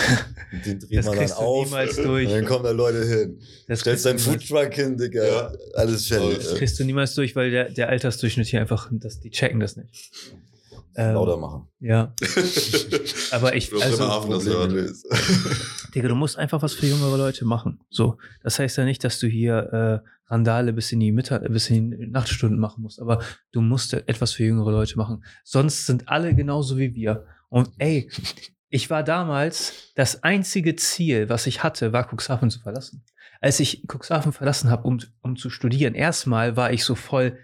Den dreht
Das
man dann
kriegst du
auf.
niemals
Und
durch.
dann kommen da Leute hin.
Das
Stellst deinen Foodtruck hin, Digga.
Ja.
Alles fertig.
Das
kriegst du niemals durch, weil der, der Altersdurchschnitt hier einfach, das, die checken das nicht. Ähm,
Lauter machen.
Ja, aber ich,
Bloß
also,
Bremerhaven das.
Digga, du musst einfach was für jüngere Leute machen. So, das heißt ja nicht, dass du hier äh, Randale bis in die Mittag, bis in die Nachtstunden machen musst, aber du musst etwas für jüngere Leute machen. Sonst sind alle genauso wie wir. Und ey, ich war damals das einzige Ziel, was ich hatte, war Cuxhaven zu verlassen. Als ich Cuxhaven verlassen habe, um, um zu studieren, erstmal war ich so voll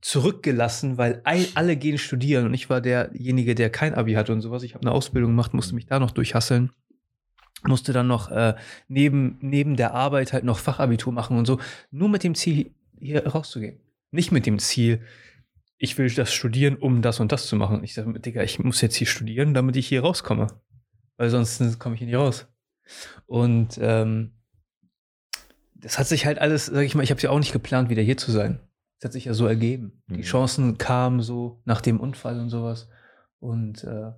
zurückgelassen, weil all- alle gehen studieren und ich war derjenige, der kein Abi hatte und sowas. Ich habe eine Ausbildung gemacht, musste mich da noch durchhasseln musste dann noch äh, neben, neben der Arbeit halt noch Fachabitur machen und so, nur mit dem Ziel, hier rauszugehen. Nicht mit dem Ziel, ich will das studieren, um das und das zu machen. Ich sage, Digga, ich muss jetzt hier studieren, damit ich hier rauskomme. Weil sonst komme ich hier nicht raus. Und ähm, das hat sich halt alles, sag ich mal, ich habe ja auch nicht geplant, wieder hier zu sein. Das hat sich ja so ergeben. Die
Mhm.
Chancen kamen so nach dem Unfall und sowas. Und äh,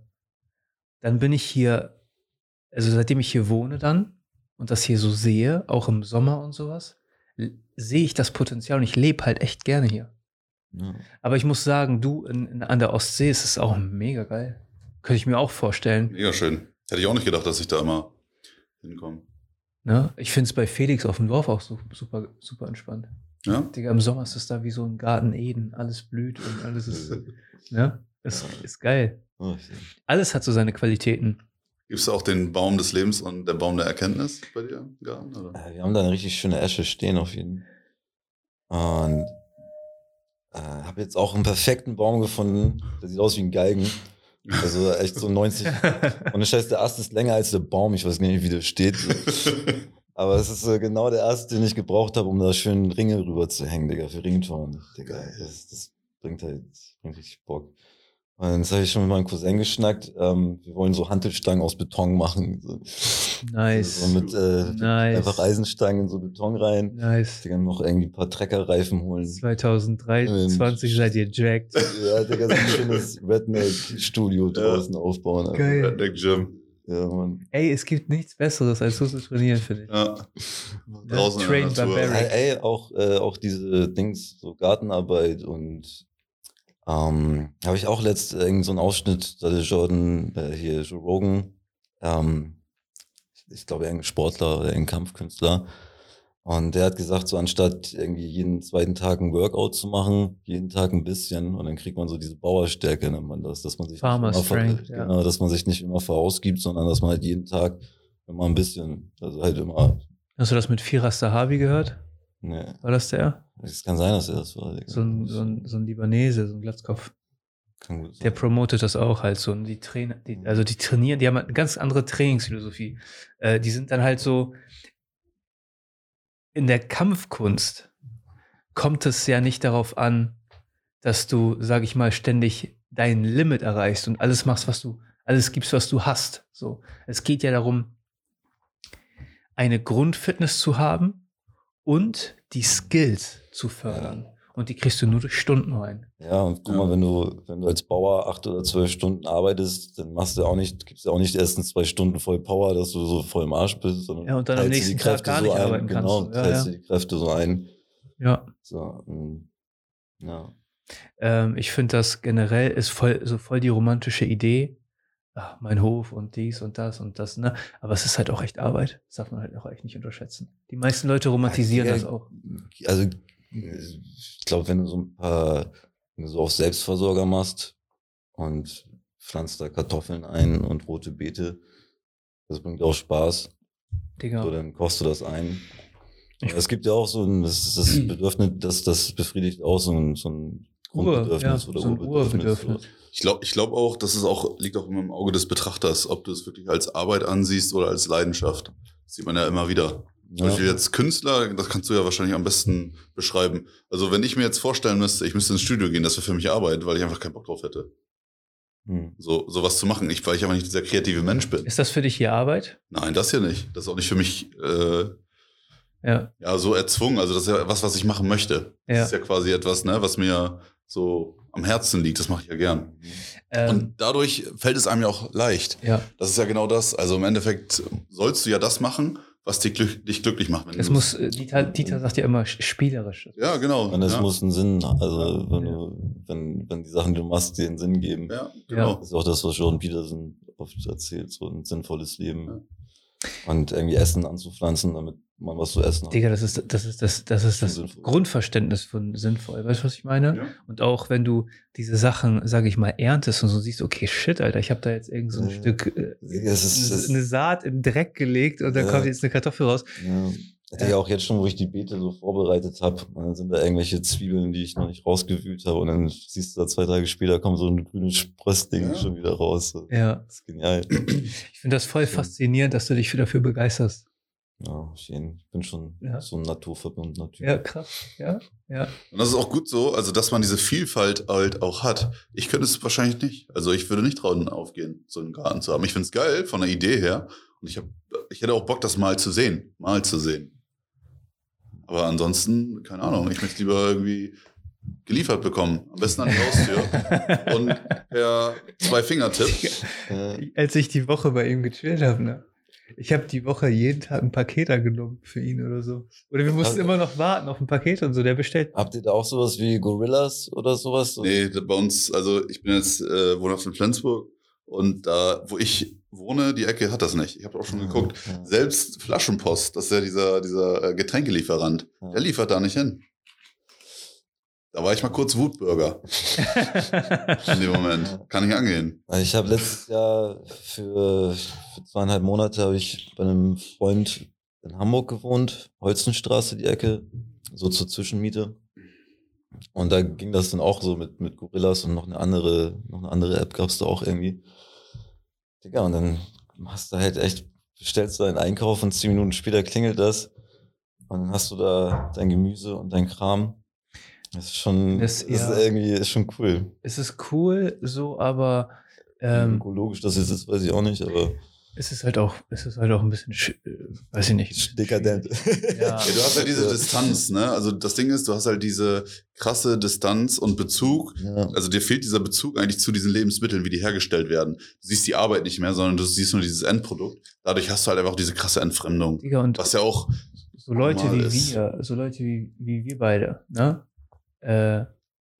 dann bin ich hier also seitdem ich hier wohne dann und das hier so sehe, auch im Sommer und sowas, sehe ich das Potenzial und ich lebe halt echt gerne hier.
Ja.
Aber ich muss sagen, du in, in, an der Ostsee ist es auch mega geil. Könnte ich mir auch vorstellen.
Mega schön. Hätte ich auch nicht gedacht, dass ich da immer hinkomme.
Ne? Ich finde es bei Felix auf dem Dorf auch so, super, super entspannt.
Ja?
Digga, im Sommer ist es da wie so ein Garten Eden. Alles blüht und alles ist, ne? Ist, ist geil.
Oh,
Alles hat so seine Qualitäten.
Gibt es auch den Baum des Lebens und der Baum der Erkenntnis bei dir im Garten? Oder?
Äh, Wir haben da eine richtig schöne Esche stehen auf jeden Und Äh, habe jetzt auch einen perfekten Baum gefunden. Der sieht aus wie ein Galgen. Also echt so 90. Und das heißt, der Ast ist länger als der Baum. Ich weiß nicht, wie der steht. Aber es ist äh, genau der Ast, den ich gebraucht habe, um da schön Ringe rüber zu hängen, Digga, für Ringtouren. Digga, das, das bringt halt bringt richtig Bock. Und jetzt habe ich schon mit meinem Cousin geschnackt. Ähm, wir wollen so Hantelstangen aus Beton machen. So.
Nice.
So mit äh,
Nice.
einfach Eisenstangen in so Beton rein.
Nice.
Digga, noch irgendwie ein paar Treckerreifen holen.
2023 seid ihr jacked.
Ja, Digga, so ein schönes Redneck-Studio draußen aufbauen. Alter.
Geil.
Redneck Gym.
Ja, Mann.
Ey, es gibt nichts Besseres, als so zu trainieren, finde ich.
Ja. Draußen in
Train. Barbaric.
Ey, ey, auch, äh, auch diese Dings, so Gartenarbeit und ähm, habe ich auch letzt irgend so einen Ausschnitt, da der Jordan, äh, hier Joe Rogan, ähm, ich glaube irgendein Sportler oder irgendein Kampfkünstler. Und der hat gesagt, so anstatt irgendwie jeden zweiten Tag ein Workout zu machen, jeden Tag ein bisschen und dann kriegt man so diese Bauerstärke, nennt man das, dass man sich
Farmer
nicht immer
Strength, ja.
genau, dass man sich nicht immer verausgibt, sondern dass man halt jeden Tag immer ein bisschen, also halt immer,
Hast du das mit Firas Sahabi gehört?
Ne,
War das der?
es kann sein, dass er das war.
So ein, so ein, so ein Libanese, so ein Glatzkopf.
Kann gut sein.
Der promotet das auch halt so. Und die Trainer, die, also die trainieren, die haben halt eine ganz andere Trainingsphilosophie. Äh, die sind dann halt so, in der Kampfkunst kommt es ja nicht darauf an, dass du, sag ich mal, ständig dein Limit erreichst und alles machst, was du, alles gibst, was du hast. So. Es geht ja darum, eine Grundfitness zu haben und die Skills zu fördern. Und die kriegst du nur durch Stunden rein.
Ja, und guck
Ja.
mal, wenn du, wenn du als Bauer acht oder zwölf Stunden arbeitest, dann machst du auch nicht, gibst du auch nicht die ersten zwei Stunden voll Power, dass du so voll im Arsch bist, sondern
Ja, und dann am nächsten
die
Tag
Kräfte
gar nicht
so ein,
arbeiten kannst
Genau,
du. Ja,
teilst
ja.
die Kräfte so ein.
Ja.
So, und, ja.
Ähm, ich finde das generell ist voll, so voll die romantische Idee. Ach, mein Hof und dies und das und das, ne? Aber es ist halt auch echt Arbeit. Das darf man halt auch echt nicht unterschätzen. Die meisten Leute romantisieren
Ja,
das auch.
Also, ich glaube, wenn du so ein paar, wenn du so auf Selbstversorger machst und pflanzt da Kartoffeln ein und rote Beete, das bringt auch Spaß.
Digga.
So, dann kochst du das ein. Es gibt ja auch so ein, das, das Bedürfnis, das, das befriedigt auch so ein, so ein
Ur,
Grundbedürfnis
ja,
oder
so Urbedürfnis.
Ich glaube ich glaub auch, dass es auch, liegt auch immer im Auge des Betrachters, ob du es wirklich als Arbeit ansiehst oder als Leidenschaft. Das sieht man ja immer wieder. Zum
Ja.
Beispiel jetzt Künstler, das kannst du ja wahrscheinlich am besten beschreiben. Also wenn ich mir jetzt vorstellen müsste, ich müsste ins Studio gehen, das wäre für mich Arbeit, weil ich einfach keinen Bock drauf hätte,
Hm.
so sowas zu machen. Ich, weil ich aber nicht dieser kreative Mensch bin.
Ist das für dich hier Arbeit?
Nein, das hier nicht. Das ist auch nicht für mich äh,
Ja.
ja so erzwungen. Also das ist ja was, was ich machen möchte. Das
Ja.
ist ja quasi etwas, ne, was mir so am Herzen liegt. Das mache ich ja gern.
Ähm,
Und dadurch fällt es einem ja auch leicht.
ja.
Das ist ja genau das. Also im Endeffekt sollst du ja das machen, was dich, glück, dich glücklich macht. wenn
Es muss, äh, Dieter, Dieter sagt ja immer sch- spielerisch.
Ja, genau.
Und es
ja.
muss einen Sinn, also wenn
Ja.
du, wenn, wenn die Sachen, die du machst, dir einen Sinn geben.
Ja, genau.
Das ist auch das, was Jordan Peterson oft erzählt, so ein sinnvolles Leben. Und irgendwie Essen anzupflanzen, damit man was zu essen hat.
Digga, das ist das, ist das, das, ist das
Sinnvoll.
Grundverständnis von sinnvoll. Weißt du, was ich meine?
Ja.
Und auch wenn du diese Sachen, sage ich mal, erntest und so siehst, okay, shit, Alter, ich habe da jetzt irgend so ein
Ja.
Stück, äh,
Es ist-
eine Saat im Dreck gelegt und
Ja.
kommt jetzt eine Kartoffel raus.
Ja. Digga, auch jetzt schon, wo ich die Beete so vorbereitet habe, dann sind da irgendwelche Zwiebeln, die ich noch nicht rausgewühlt habe. Und dann siehst du da zwei Tage später kommt so ein grünes Sprössding
Ja.
schon wieder raus. So.
Ja.
Das ist genial.
Ich finde das voll
Schön.
faszinierend, dass du dich dafür begeisterst.
Ja, auf jeden. Ich bin schon
Ja.
so ein naturverbundener Typ.
Ja, krass. Ja, ja.
Und das ist auch gut so, also dass man diese Vielfalt halt auch hat. Ich könnte es wahrscheinlich nicht. Also ich würde nicht trauen aufgehen, so einen Garten zu haben. Ich finde es geil von der Idee her. Und ich, hab, ich hätte auch Bock, das mal zu sehen. Mal zu sehen. Aber ansonsten, keine Ahnung, ich möchte lieber irgendwie geliefert bekommen. Am besten an die Haustür. Und per zwei Fingertipp.
Äh,
Als ich die Woche bei ihm gechillt habe, ne? Ich habe die Woche jeden Tag ein Paket angenommen für ihn oder so. Oder wir mussten
Also-
immer noch warten auf ein Paket und so. Der bestellt.
habt ihr da auch sowas wie Gorillas oder sowas?
Nee, bei uns, also ich bin jetzt äh, wohnhaft in Flensburg und da, wo ich wohne, die Ecke hat das nicht. Ich habe auch schon geguckt.
Ja.
Selbst Flaschenpost, das ist ja dieser, dieser äh, Getränkelieferant,
Ja.
der liefert da nicht hin. Da war ich mal kurz Wutbürger in dem Moment. Kann ich angehen.
Also Ich habe letztes Jahr für, für zweieinhalb Monate habe ich bei einem Freund in Hamburg gewohnt, Holzenstraße, die Ecke, so zur Zwischenmiete. Und da ging das dann auch so mit, mit Gorillas und noch eine andere, noch eine andere App gab es da auch irgendwie. Digga, und dann hast du halt echt, bestellst du deinen Einkauf und zehn Minuten später klingelt das. Und dann hast du da dein Gemüse und dein Kram. Das ist schon,
Das-
das
ja.
ist irgendwie, ist schon cool.
Es ist cool, so, aber ähm,
ökologisch das jetzt ist, weiß ich auch nicht, aber
es ist halt auch, es ist halt auch ein bisschen, sch- äh, weiß ich nicht.
dekadent.
Ja.
Ja, du hast halt diese. Distanz, ne? Also das Ding ist, du hast halt diese krasse Distanz und Bezug.
Ja.
Also dir fehlt dieser Bezug eigentlich zu diesen Lebensmitteln, wie die hergestellt werden. Du siehst die Arbeit nicht mehr, sondern du siehst nur dieses Endprodukt. Dadurch hast du halt einfach diese krasse Entfremdung.
Digga, und
Was ja auch,
so Leute wie
ist.
wir, so Leute wie, wie wir beide, ne? Äh,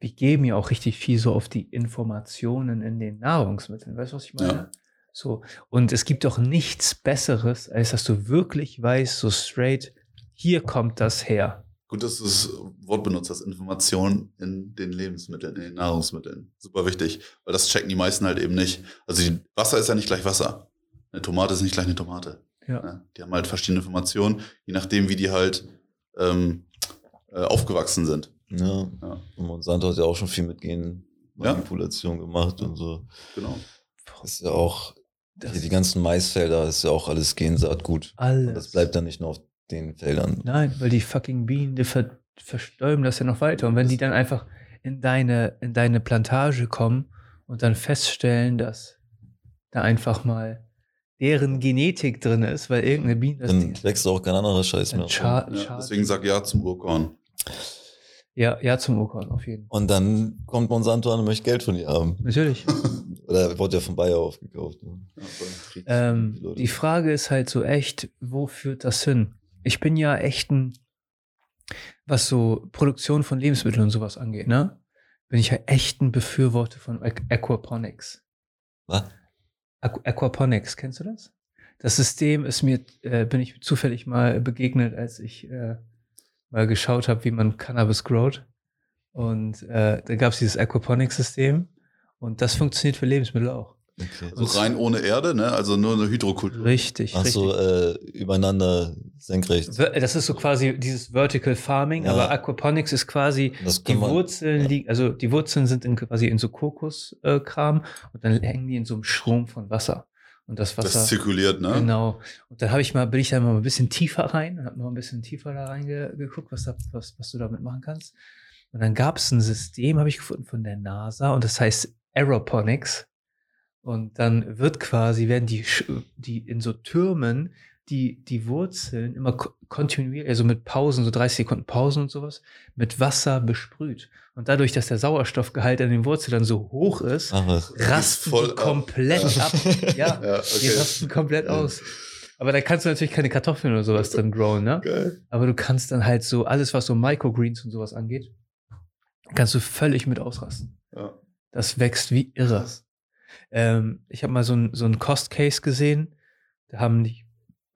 wir geben ja auch richtig viel so auf die Informationen in den Nahrungsmitteln. Weißt du, was ich meine?
Ja.
So. Und es gibt doch nichts Besseres, als dass du wirklich weißt, so straight, hier kommt das her.
gut, dass du das Wort benutzt hast, Information in den Lebensmitteln, in den Nahrungsmitteln. Super wichtig, weil das checken die meisten halt eben nicht. Also die, Wasser ist ja nicht gleich Wasser. Eine Tomate ist nicht gleich eine Tomate.
Ja.
Die haben halt verschiedene Informationen, je nachdem, wie die halt ähm, äh, aufgewachsen sind.
ja.
Ja.
Und Monsanto hat ja auch schon viel mit Genmanipulation gemacht und so.
Genau.
Das ist ja auch,
Das
die, die ganzen Maisfelder ist ja auch alles Gensaatgut.
alles.
Und das bleibt dann nicht nur auf den Feldern.
Nein, weil die fucking Bienen, die ver verstäuben das ja noch weiter. Und wenn die dann einfach in deine, in deine Plantage kommen und dann feststellen, dass da einfach mal deren Genetik drin ist, weil irgendeine Biene das
Dann wächst auch kein anderer Scheiß mehr.
scha-
Ja, deswegen sag ja zum Urkorn.
ja, ja, zum Urkorn, auf jeden Fall.
Und dann kommt Monsanto an und möchte Geld von dir haben.
Natürlich.
Oder wurde ja von Bayer aufgekauft. ne?
Ähm,
Die
Frage ist halt so echt, wo führt das hin? Ich bin ja echt ein, was so Produktion von Lebensmitteln und sowas angeht, ne? Bin ich ja echt ein Befürworter von Aqu- Aquaponics.
Was?
Aqu Aquaponics, kennst du das? Das System ist mir, äh, bin ich zufällig mal begegnet, als ich äh, mal geschaut habe, wie man Cannabis growt. Und äh, da gab es dieses Aquaponics-System und das funktioniert für Lebensmittel auch.
Okay.
Also rein ohne Erde, ne? Also nur eine Hydrokultur.
Richtig,
Ach so,
richtig.
äh, übereinander senkrecht.
Das ist so quasi dieses Vertical Farming,
Ja.
aber Aquaponics ist quasi
Das
die
kann man,
Wurzeln liegen, also die Wurzeln sind in, quasi in so Kokoskram und dann hängen die in so einem Strom von Wasser. Und das Wasser.
Das zirkuliert, ne?
Genau. Und dann habe ich mal, bin ich da mal ein bisschen tiefer rein und habe mal ein bisschen tiefer da reingeguckt, was, da, was, was du damit machen kannst. Und dann gab es ein System, habe ich gefunden, von der NASA und das heißt Aeroponics. Und dann wird quasi, werden die, die in so Türmen, die, die Wurzeln immer ko- kontinuierlich, also mit Pausen, so 30 Sekunden Pausen und sowas, mit Wasser besprüht. Und dadurch, dass der Sauerstoffgehalt an den Wurzeln dann so hoch ist,
ach
rasten
voll
die
ab.
komplett
Ja.
ab. Ja,
Ja,
die
okay.
rasten komplett aus. Aber da kannst du natürlich keine Kartoffeln oder sowas drin growen, ne?
Geil.
Aber du kannst dann halt so alles, was so Microgreens und sowas angeht, kannst du völlig mit ausrasten.
Ja.
Das wächst wie irre. Ähm, ich habe mal so ein, so ein Cost Case gesehen. Da haben die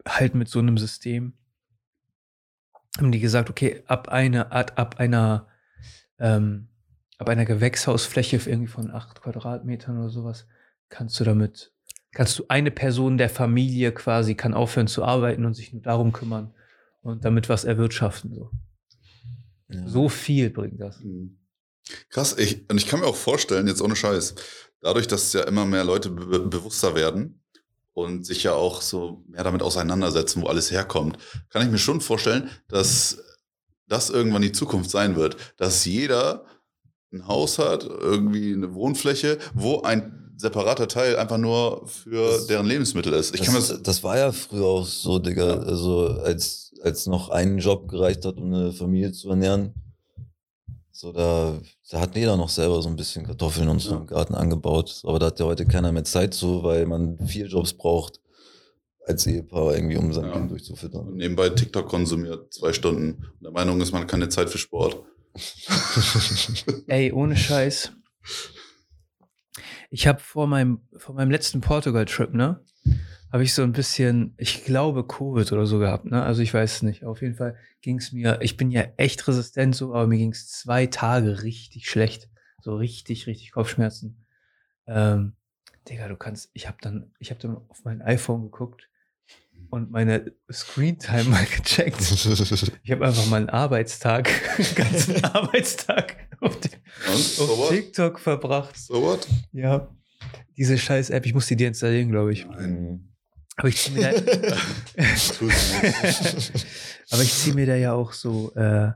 halt mit so einem System haben die gesagt, okay, ab einer Art, ab einer ähm, ab einer Gewächshausfläche irgendwie von acht Quadratmetern oder sowas kannst du damit kannst du eine Person der Familie quasi kann aufhören zu arbeiten und sich nur darum kümmern und damit was erwirtschaften so.
Ja.
So viel bringt das.
Mhm. Krass, ich, und ich kann mir auch vorstellen, jetzt ohne Scheiß, dadurch, dass ja immer mehr Leute be bewusster werden und sich ja auch so mehr damit auseinandersetzen, wo alles herkommt, kann ich mir schon vorstellen, dass das irgendwann die Zukunft sein wird. Dass jeder ein Haus hat, irgendwie eine Wohnfläche, wo ein separater Teil einfach nur für
Das-
deren Lebensmittel ist. Ich kann mir
das,
das,
das war ja früher auch so, Digga.
Ja.
Also als, als noch ein Job gereicht hat, um eine Familie zu ernähren. So, da, da hat jeder noch selber so ein bisschen Kartoffeln und so
Ja.
im Garten angebaut. Aber da hat ja heute keiner mehr Zeit zu, weil man vier Jobs braucht als Ehepaar irgendwie, um sein
Ja.
Kind durchzufüttern.
nebenbei TikTok konsumiert, zwei Stunden. Und der Meinung ist, man hat keine Zeit für Sport.
Ey, ohne Scheiß. Ich habe vor meinem, vor meinem letzten Portugal-Trip, ne, habe ich so ein bisschen, ich glaube, Covid oder so gehabt, ne? Also ich weiß es nicht. Auf jeden Fall ging es mir, ich bin ja echt resistent so, aber mir ging es zwei Tage richtig schlecht. So richtig, richtig Kopfschmerzen. Ähm, Digga, du kannst, ich habe dann, ich habe dann auf mein iPhone geguckt und meine Screentime mal gecheckt. Ich habe einfach mal einen Arbeitstag, einen ganzen Arbeitstag auf, die,
Und? So
auf? TikTok verbracht.
So what?
Ja. Diese scheiß App, ich muss die deinstallieren, glaube ich.
Mhm.
Aber ich ziehe mir, da- aber ich zieh mir da ja auch so äh,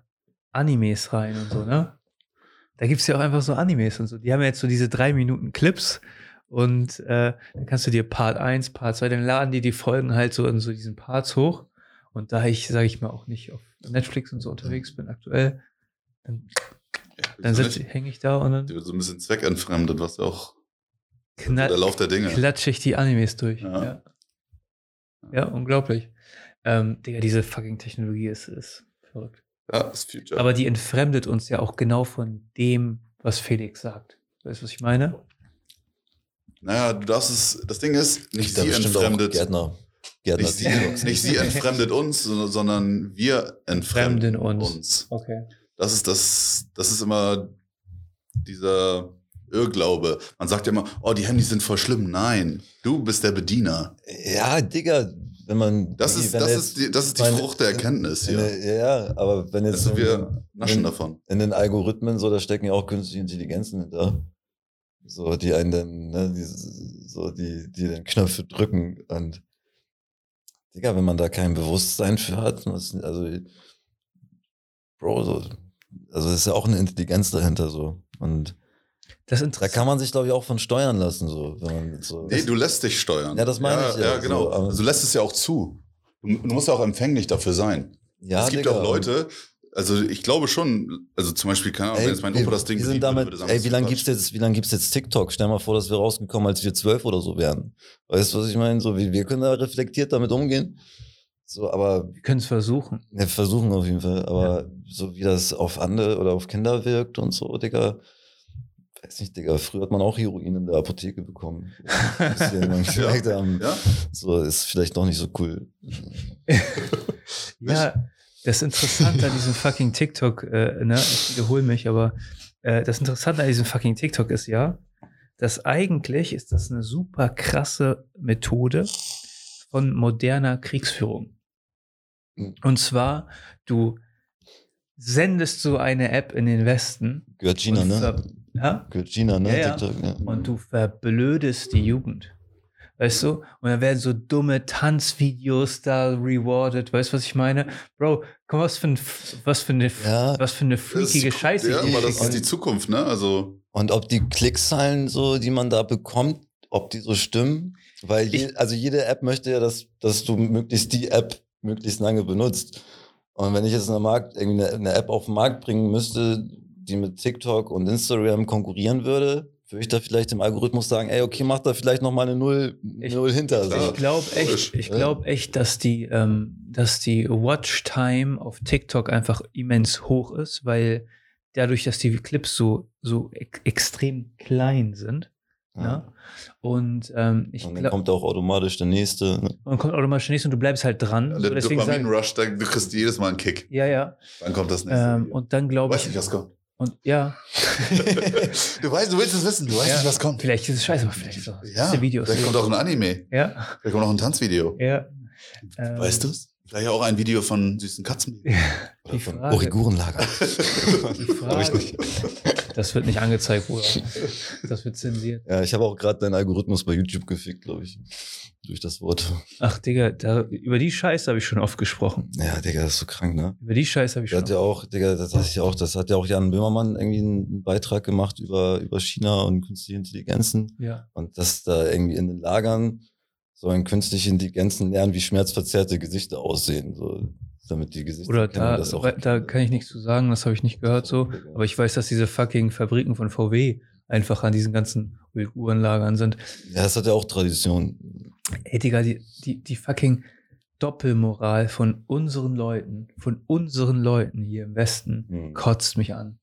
Animes rein und so, ne? Da gibt es ja auch einfach so Animes und so. Die haben ja jetzt so diese drei Minuten Clips und äh, dann kannst du dir Part 1, Part 2, dann laden die die Folgen halt so in so diesen Parts hoch. Und da ich, sage ich mal, auch nicht auf Netflix und so unterwegs bin aktuell, dann, dann
Wieso nicht?
hänge ich da und dann
Die wird so ein bisschen zweckentfremdet, was ja auch der
knall,
Lauf der Dinge.
klatsche ich die Animes durch.
Ja.
Ja, ja. unglaublich. Ähm, Digga, diese fucking Technologie ist, ist verrückt.
Ja, das Future.
Aber die entfremdet uns ja auch genau von dem, was Felix sagt. Weißt du, was ich meine?
naja, du darfst es, das Ding ist, nicht sie entfremdet,
Gärtner. Gärtner
nicht sie, nicht sie entfremdet uns, sondern- sondern wir entfremden
Fremden uns.
uns.
Okay.
Das ist das, das ist immer dieser Irrglaube. Man sagt ja immer, oh, die Handys sind voll schlimm. Nein, du bist der Bediener.
Ja, Digga, wenn man.
Das ist, das ist die, das ist die
meine-
Frucht der Erkenntnis hier.
in, ja, aber wenn jetzt
Also
in,
wir naschen
in,
davon.
in den Algorithmen so, da stecken ja auch künstliche Intelligenzen hinter. So, die einen dann, ne, die, so, die, die den Knöpfe drücken und Digga, wenn man da kein Bewusstsein für hat, also, Bro, so, also es ist ja auch eine Intelligenz dahinter so. Und
Das
da kann man sich, glaube ich, auch von steuern lassen, so, so.
Nee, du lässt dich steuern.
Ja, das meine
ja,
ich ja,
Ja, genau.
so, aber-
also du lässt es ja auch zu. Du, du musst ja auch empfänglich dafür sein.
ja,
es gibt
Digga,
auch Leute, also ich glaube schon, also zum Beispiel, keine Ahnung,
Ey,
wenn jetzt mein
wir-
Opa das Ding
wir
sieht,
damit,
würde sagen,
ey, wie
ist
lange gibt's jetzt, wie lange gibt's jetzt TikTok? Stell mal vor, dass wir rausgekommen, als wir zwölf oder so wären. Weißt du, was ich meine? So, wie, wir können da reflektiert damit umgehen. So, aber
Wir können es versuchen.
wir versuchen auf jeden Fall. Aber so wie das auf andere oder auf Kinder wirkt und so, Digga. Weiß nicht, Digga. Früher hat man auch Heroin in der Apotheke bekommen. Gemerkt haben,
Ja?
so ist vielleicht doch nicht so cool.
Ja, das Interessante an diesem fucking TikTok, äh, ne, ich wiederhole mich, aber äh, das Interessante an diesem fucking TikTok ist ja, dass eigentlich ist das eine super krasse Methode von moderner Kriegsführung.
Mhm.
Und zwar, du sendest so eine App in den Westen
Gehört China, ne?
Ja,
China, ne?
Ja, ja.
TikTok, ne?
und du verblödest die Jugend. Weißt du? Und dann werden so dumme Tanzvideos da rewarded. Weißt du, was ich meine? Bro, komm, was für, ein, was für eine,
Ja.
was für eine
ist
freakige
die-
Scheiße.
Ja, aber das ist die Zukunft, ne? Also,
Und ob die Klickzahlen so, die man da bekommt, ob die so stimmen? Weil je, also jede App möchte ja, dass, dass du möglichst die App möglichst lange benutzt. Und wenn ich jetzt eine, Markt, irgendwie eine, eine App auf den Markt bringen müsste, die mit TikTok und Instagram konkurrieren würde, würde ich da vielleicht dem Algorithmus sagen, ey, okay, mach da vielleicht noch mal eine Null,
Ich-
Null hinter.
Klar.
So.
Ich glaube echt, ich
Ja.
glaube echt, dass die, ähm, dass die Watchtime auf TikTok einfach immens hoch ist, weil dadurch, dass die Clips so, so ex extrem klein sind. Ne? Und ähm, ich
Und dann
glaube,
kommt auch automatisch der nächste. Ne?
man kommt automatisch nächstes und du bleibst halt dran. So,
der
deswegen sag,
Dopamin-Rush, da- du kriegst jedes Mal einen Kick.
ja, ja.
Dann kommt das nächste.
Ähm, und dann glaube
weiß
ich,
nicht, was kommt.
Und ja,
du weißt, du willst es wissen, du weißt
Ja.
nicht, was kommt.
vielleicht ist es scheiße, aber vielleicht ist es
Ja,
Video.
vielleicht kommt auch ein Anime,
Ja,
vielleicht kommt auch ein Tanzvideo.
ja. Ähm,
Weißt du es? Vielleicht auch ein Video von süßen Katzen.
Oder
Die
von
Frage-
Origurenlager.
Die Frage, das wird nicht angezeigt, Bruder. Das wird zensiert.
Ja, ich habe auch gerade deinen Algorithmus bei YouTube gefickt, glaube ich. Durch das Wort.
Ach, Digga, da, über die Scheiße habe ich schon oft gesprochen.
Ja, Digga, das ist so krank, ne?
Über die Scheiße habe ich
Der
schon
hat ja auch, Digga, das hat ja auch, das hat ja auch Jan Böhmermann irgendwie einen Beitrag gemacht über, über China und künstliche Intelligenzen.
Ja.
Und dass da irgendwie in den Lagern sollen künstliche Intelligenzen lernen, wie schmerzverzerrte Gesichter aussehen. So, damit die Gesichter
Oder da,
das auch.
da kann ich nichts zu sagen, das habe ich nicht gehört so. Aber ich weiß, dass diese fucking Fabriken von VW einfach an diesen ganzen Uigurenlagern sind.
Ja, das hat ja auch Tradition.
Ey, Digga, die, die, die fucking Doppelmoral von unseren Leuten, von unseren Leuten hier im Westen,
Hm.
kotzt mich an.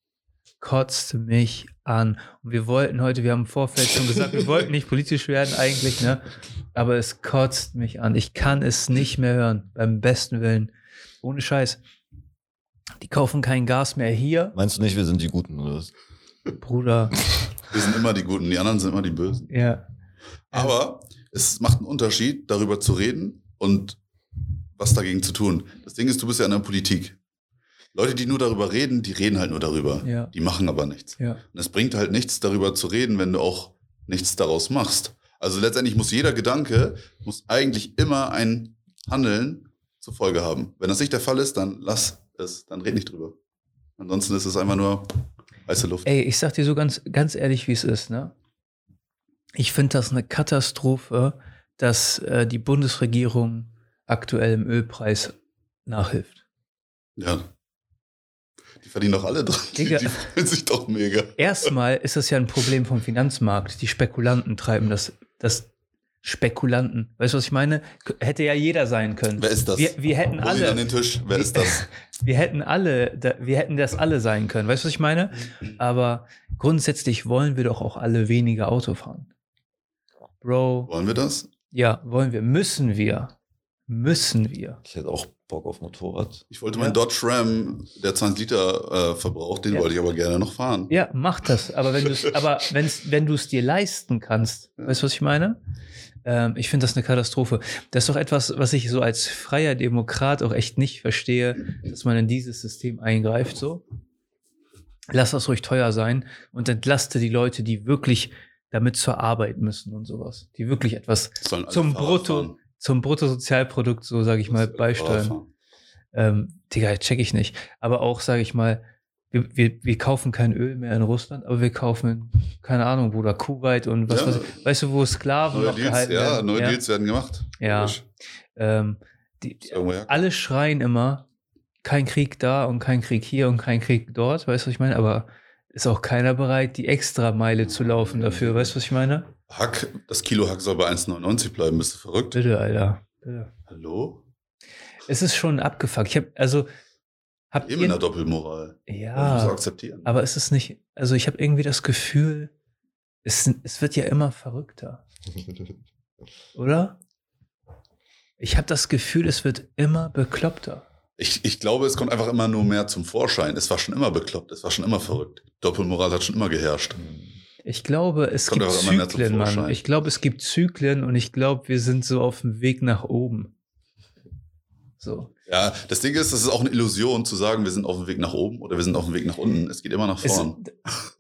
Kotzt mich an. Und wir wollten heute, wir haben im Vorfeld schon gesagt, wir wollten nicht politisch werden eigentlich, ne? Aber es kotzt mich an. Ich kann es nicht mehr hören. Beim besten Willen. Ohne Scheiß. Die kaufen kein Gas mehr hier.
Meinst du nicht, wir sind die Guten, oder was?
Bruder.
Wir sind immer die Guten, die anderen sind immer die Bösen.
Ja.
Aber es macht einen Unterschied, darüber zu reden und was dagegen zu tun. Das Ding ist, du bist ja in der Politik. Leute, die nur darüber reden, die reden halt nur darüber.
Ja.
Die machen aber nichts.
Ja.
Und es bringt halt nichts, darüber zu reden, wenn du auch nichts daraus machst. Also letztendlich muss jeder Gedanke, muss eigentlich immer ein Handeln zur Folge haben. Wenn das nicht der Fall ist, dann lass es, dann red nicht drüber. Ansonsten ist es einfach nur heiße Luft.
Ey, ich sag dir so ganz, ganz ehrlich, wie es ist, ne? Ich finde das eine Katastrophe, dass äh, die Bundesregierung aktuell im Ölpreis nachhilft.
Ja. Die verdienen doch alle dran. Die,
Digga.
die freuen sich doch mega.
Erstmal ist das ja ein Problem vom Finanzmarkt. Die Spekulanten treiben das, das Spekulanten. Weißt du, was ich meine? Hätte ja jeder sein können.
Wer ist das?
Wir, wir hätten
Hol ihn an
alle,
den Tisch. Wer ist das?
wir hätten alle, wir hätten das alle sein können. Weißt du, was ich meine? Aber grundsätzlich wollen wir doch auch alle weniger Auto fahren. Bro,
Wollen wir das?
ja, wollen wir, müssen wir. Müssen wir.
Ich hätte auch Bock auf Motorrad.
Ich wollte
Ja.
meinen Dodge Ram, der 20 Liter äh, verbraucht, den
Ja.
wollte ich aber gerne noch fahren.
Ja, mach das. Aber wenn du es, aber wenn's, wenn du es dir leisten kannst, weißt du, was ich meine? Ähm, ich finde das eine Katastrophe. Das ist doch etwas, was ich so als freier Demokrat auch echt nicht verstehe, dass man in dieses System eingreift. So, lass das ruhig teuer sein und entlaste die Leute, die wirklich damit zur Arbeit müssen und sowas, die wirklich etwas zum Brutto,
fahren.
zum Bruttosozialprodukt, so sage ich mal, beisteuern. Ähm, Digga, check ich nicht. Aber auch, sage ich mal, wir, wir, wir kaufen kein Öl mehr in Russland, aber wir kaufen, in, keine Ahnung, Bruder, Kuwait und was
Ja.
weiß ich. Weißt du, wo Sklaven
Neue
noch
Deals,
gehalten
ja,
werden?
neue
ja?
Deals werden gemacht.
Ja. Ähm, die, alle schreien immer, kein Krieg da und kein Krieg hier und kein Krieg dort, weißt du, was ich meine? Aber ist auch keiner bereit, die Extrameile zu laufen dafür, weißt du, was ich meine?
Hack, das Kilo Hack soll bei 1,99 bleiben. Bist du verrückt?
Bitte, Alter. Bitte.
Hallo?
Es ist schon abgefuckt. Ich hab, also, habt
Eben
ihr,
Doppelmoral. Das musst du
ja,
akzeptieren.
aber es ist nicht, also ich habe irgendwie das Gefühl, es, es wird ja immer verrückter, oder? Ich habe das Gefühl, es wird immer bekloppter.
Ich, ich glaube, es kommt einfach immer nur mehr zum Vorschein. Es war schon immer bekloppt, es war schon immer verrückt. Doppelmoral hat schon immer geherrscht.
Ich glaube, es
Kommt
gibt Zyklen, Mann. Ich glaube, es gibt Zyklen und ich glaube, wir sind so auf dem Weg nach oben. So.
Ja, das Ding ist, es ist auch eine Illusion zu sagen, wir sind auf dem Weg nach oben oder wir sind auf dem Weg nach unten. Es geht immer nach vorn.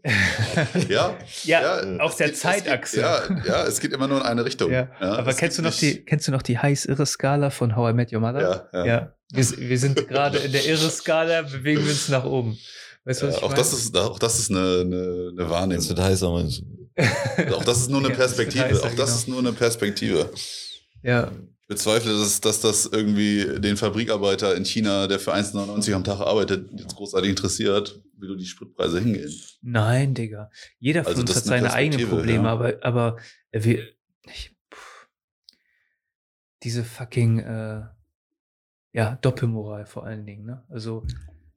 ja,
ja, auf
es
der
geht-
Zeitachse.
Geht, ja, ja, es geht immer nur in eine Richtung.
Ja, aber
es
kennst du noch die, kennst du noch die heiß-irre-Skala von How I Met Your Mother?
Ja, ja.
Ja. Wir, wir sind gerade in der Irre-Skala, bewegen wir uns nach oben. Weißt du, was
Ja,
ich
auch,
meine?
das ist, auch das ist eine, eine, eine
Das
Wahrnehmung.
wird heißer, Mensch.
Auch das ist nur eine
Ja, das
Perspektive.
heißer,
auch das
genau.
ist nur eine Perspektive.
ja,
Ich bezweifle, dass, dass das irgendwie den Fabrikarbeiter in China, der für 1,99 am Tag arbeitet, jetzt großartig interessiert, wie du die Spritpreise hingehen.
nein, Digga. Jeder von
Also
uns hat seine eigenen Probleme,
ja.
aber, aber wir. Ich, diese fucking äh, ja, Doppelmoral vor allen Dingen, ne? Also,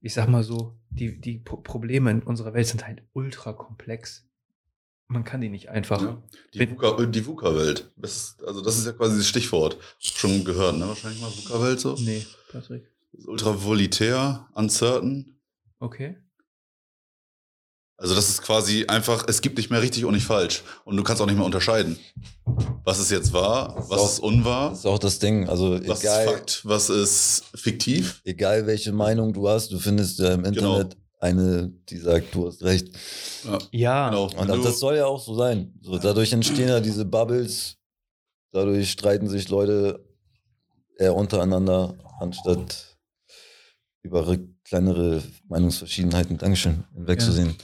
ich sag mal so, die, die Pro Probleme in unserer Welt sind halt ultra komplex. Man kann die nicht einfach.
Ja. Die VUCA äh, die VUCA-Welt. Das Also das ist ja quasi das Stichwort. Schon gehört, ne? Wahrscheinlich mal VUCA-Welt so.
Nee, Patrick.
Das ist ultra volatilär, uncertain.
Okay.
Also das ist quasi einfach, es gibt nicht mehr richtig und nicht falsch. Und du kannst auch nicht mehr unterscheiden. Was ist jetzt wahr,
ist
was
auch-
ist unwahr,
Das ist auch das Ding. Also
was
egal,
ist Fakt, was ist fiktiv.
egal welche Meinung du hast, du findest ja im
Genau.
Eine, die sagt, du hast recht.
Ja,
Genau.
Und
Wenn du-
das soll ja auch so sein. So, dadurch entstehen ja diese Bubbles, dadurch streiten sich Leute eher untereinander, anstatt über re- kleinere Meinungsverschiedenheiten, Dankeschön, hinwegzusehen.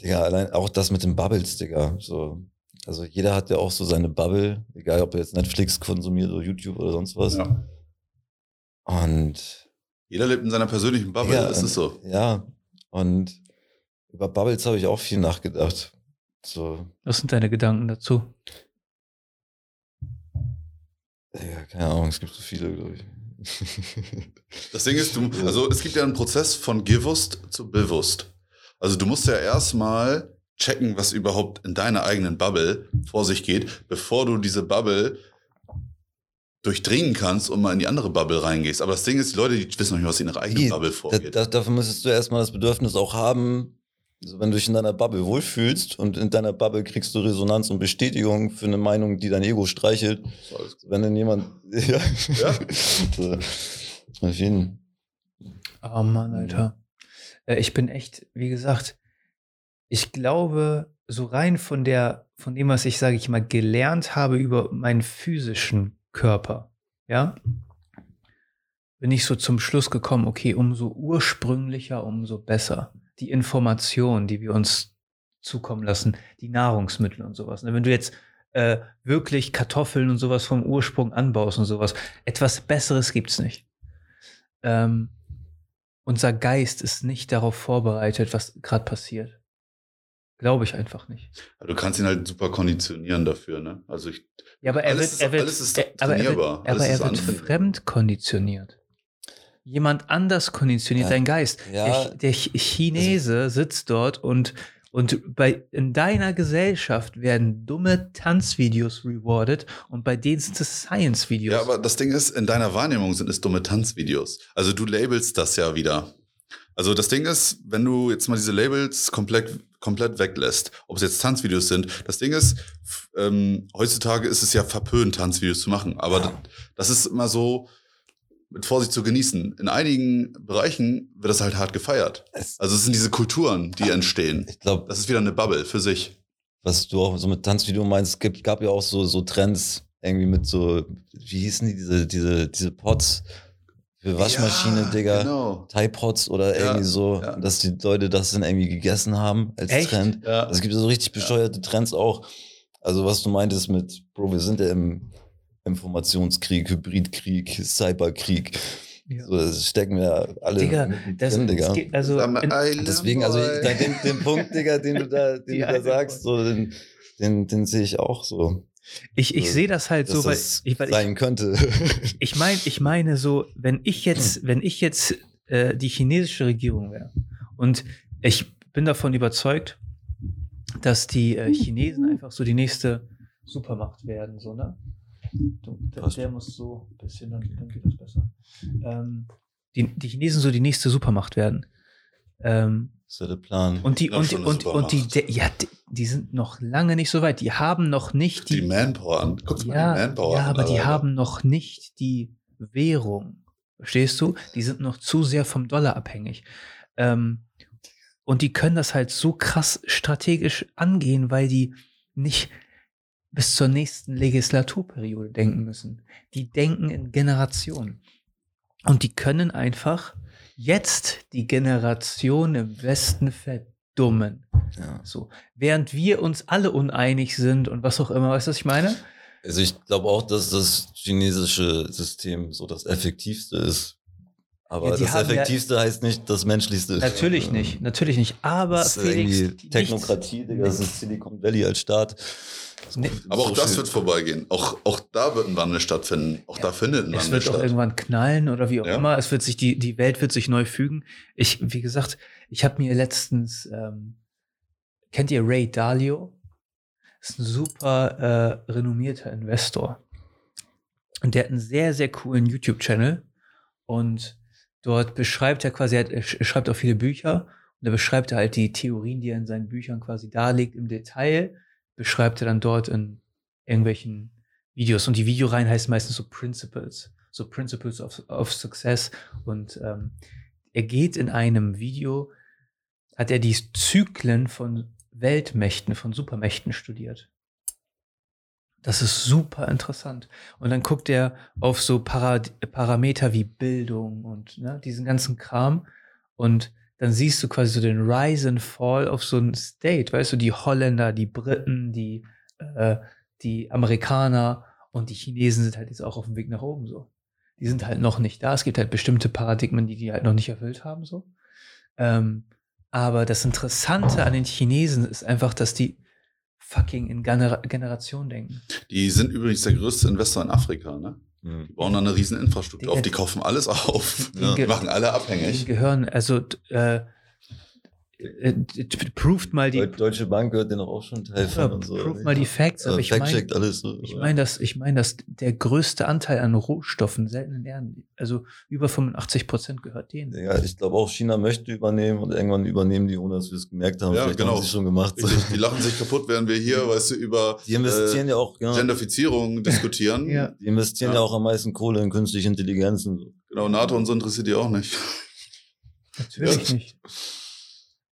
Digga, allein auch das mit den Bubbles, Digga. So, also jeder hat ja auch so seine Bubble, egal ob er jetzt Netflix konsumiert oder YouTube oder sonst was.
ja.
Und
Jeder lebt in seiner persönlichen Bubble,
Ja,
das ist so.
ja, und über Bubbles habe ich auch viel nachgedacht. So,
was sind deine Gedanken dazu?
Ja, keine Ahnung, es gibt so viele, glaube ich.
Das Ding ist, du, also es gibt ja einen Prozess von gewusst zu bewusst. Also du musst ja erstmal checken, was überhaupt in deiner eigenen Bubble vor sich geht, bevor du diese Bubble durchdringen kannst und mal in die andere Bubble reingehst. Aber das Ding ist, die Leute, die wissen noch nicht, was in ihrer eigenen
Wie?
Bubble vorgeht.
da, dafür müsstest du erstmal das Bedürfnis auch haben, Also wenn du dich in deiner Bubble wohlfühlst und in deiner Bubble kriegst du Resonanz und Bestätigung für eine Meinung, die dein Ego streichelt. Wenn dann jemand. Ja.
Ja.
so. Auf jeden
Oh Mann, Alter. Äh, ich bin echt, wie gesagt, ich glaube, so rein von der, von dem, was ich, sage ich mal, gelernt habe über meinen physischen Körper, ja, bin ich so zum Schluss gekommen, okay, umso ursprünglicher, umso besser. Die Information, die wir uns zukommen lassen, die Nahrungsmittel und sowas. ne? Wenn du jetzt äh, wirklich Kartoffeln und sowas vom Ursprung anbaust und sowas, etwas Besseres gibt's nicht. Ähm, unser Geist ist nicht darauf vorbereitet, was gerade passiert. Glaube ich einfach nicht.
Du kannst ihn halt super konditionieren dafür, ne? Also ich,
Ja, aber er
Alles
wird,
ist-
er wird,
alles ist
er, aber er wird,
trainierbar, alles
aber er wird fremd konditioniert. Jemand anders konditioniert
Ja.
deinen Geist.
Ja.
Der, der Ch- Chinese sitzt dort und, und bei, in deiner Gesellschaft werden dumme Tanzvideos rewarded und bei denen sind es Science-Videos.
ja, aber das Ding ist, in deiner Wahrnehmung sind es dumme Tanzvideos. Also du labelst das ja wieder. Also das Ding ist, wenn du jetzt mal diese Labels komplett, komplett weglässt, ob es jetzt Tanzvideos sind, das Ding ist, ähm, heutzutage ist es ja verpönt, Tanzvideos zu machen. Aber
Ja.
das ist immer so mit Vorsicht zu genießen. In einigen Bereichen wird das halt hart gefeiert.
Es,
Also es sind diese Kulturen, die entstehen.
ich glaube,
Das ist wieder eine Bubble für sich.
was du auch so mit Tanzvideo meinst, es gibt, gab ja auch so, so Trends irgendwie mit so, wie hießen die, diese, diese, diese Pots für Waschmaschine,
Ja,
Digga.
Genau.
Thai Pots oder
Ja,
irgendwie so,
ja.
dass die Leute das dann irgendwie gegessen haben als
Echt?
Trend.
Ja.
Also es gibt so richtig bescheuerte Trends auch. Also was du meintest mit, Bro, wir sind ja im Informationskrieg, Hybridkrieg, Cyberkrieg.
Ja.
So, das stecken wir alle
Digga, das,
Digga.
es geht, also
Deswegen, also den, den Punkt, Digga, den du da, den du da sagst, so, den, den, den sehe ich auch so.
Ich, ich sehe das halt
Dass
so, weil
das
ich, weil ich,
sein könnte.
Ich meine, ich meine so, wenn ich jetzt, wenn ich jetzt äh, die chinesische Regierung wäre und ich bin davon überzeugt, dass die äh, Chinesen einfach so die nächste Supermacht werden, so, ne? Der, der muss so ein bisschen, dann, dann geht das besser. Ähm, die, die Chinesen so die nächste Supermacht werden. Ähm,
ist ja der Plan.
und die, und, und, und die,
Supermacht.
de, ja, die, die sind noch lange nicht so weit. Die haben noch nicht
Die Manpower an. Guck
ja,
mal die Manpower
ja,
an.
aber die haben noch nicht die Währung. Verstehst du? Die sind noch zu sehr vom Dollar abhängig. Ähm, und die können das halt so krass strategisch angehen, weil die nicht bis zur nächsten Legislaturperiode denken müssen. Die denken in Generationen. Und die können einfach jetzt die Generation im Westen verdummen.
Ja.
So. Während wir uns alle uneinig sind und was auch immer, weißt du, was ich meine?
Also ich glaube auch, dass das chinesische System so das effektivste ist. Aber
Ja,
das
haben ja-
effektivste heißt nicht das menschlichste.
Natürlich
Ja.
nicht, natürlich nicht. Aber
Das ist
Felix,
Technokratie, Digga. Das ist Silicon Valley als Staat.
Nee,
Aber auch
So
das
schön.
wird vorbeigehen. Auch, auch da wird ein Wandel stattfinden. Auch da findet ein
Es
Wandel
wird auch
statt.
irgendwann knallen oder wie auch
Ja.
immer. Es wird sich die die Welt wird sich neu fügen. Ich wie gesagt, ich habe mir letztens ähm, kennt ihr Ray Dalio? Ist ein super äh, renommierter Investor und der hat einen sehr sehr coolen YouTube-Channel und dort beschreibt er quasi, er, er schreibt auch viele Bücher und da beschreibt er halt die Theorien, die er in seinen Büchern quasi darlegt im Detail, beschreibt er dann dort in irgendwelchen Videos und die Videoreihen heißen meistens so Principles, so Principles of, of Success und ähm, er geht in einem Video, hat er die Zyklen von Weltmächten, von Supermächten studiert. Das ist super interessant. Und dann guckt er auf so Parad Parameter wie Bildung und ne, diesen ganzen Kram. Und dann siehst du quasi so den Rise and Fall of so ein State. Weißt du, die Holländer, die Briten, die, äh, die Amerikaner und die Chinesen sind halt jetzt auch auf dem Weg nach oben so. Die sind halt noch nicht da. Es gibt halt bestimmte Paradigmen, die die halt noch nicht erfüllt haben so. Ähm, aber das Interessante an den Chinesen ist einfach, dass die fucking in Genera Generation denken.
Die sind übrigens der größte Investor in Afrika. Ne?
Hm.
Die bauen da eine riesen Infrastruktur auf. Die kaufen alles auf.
die
Ne? Machen alle
Die
abhängig.
gehören, also äh, äh, proved mal die,
Deu- Deutsche Bank gehört den auch schon Teil von
ja,
und so.
proved mal die Facts, aber
Äh,
ich meine,
Fact-checkt alles so.
ich meine, dass, ich meine, dass der größte Anteil an Rohstoffen, seltenen Erden, also über 85 Prozent gehört denen.
Ja, ich glaube auch, China möchte übernehmen und irgendwann übernehmen die, ohne dass wir es gemerkt haben.
Ja,
Vielleicht
genau.
haben sie schon gemacht.
Die lachen sich kaputt, während wir hier, weißt du, über
Die investieren ja auch, ja,
Genderfizierung diskutieren.
Ja.
die investieren ja.
Ja.
auch am meisten Kohle in künstliche Intelligenz und so.
Genau, NATO und so interessiert die auch nicht.
Natürlich
Ja.
nicht.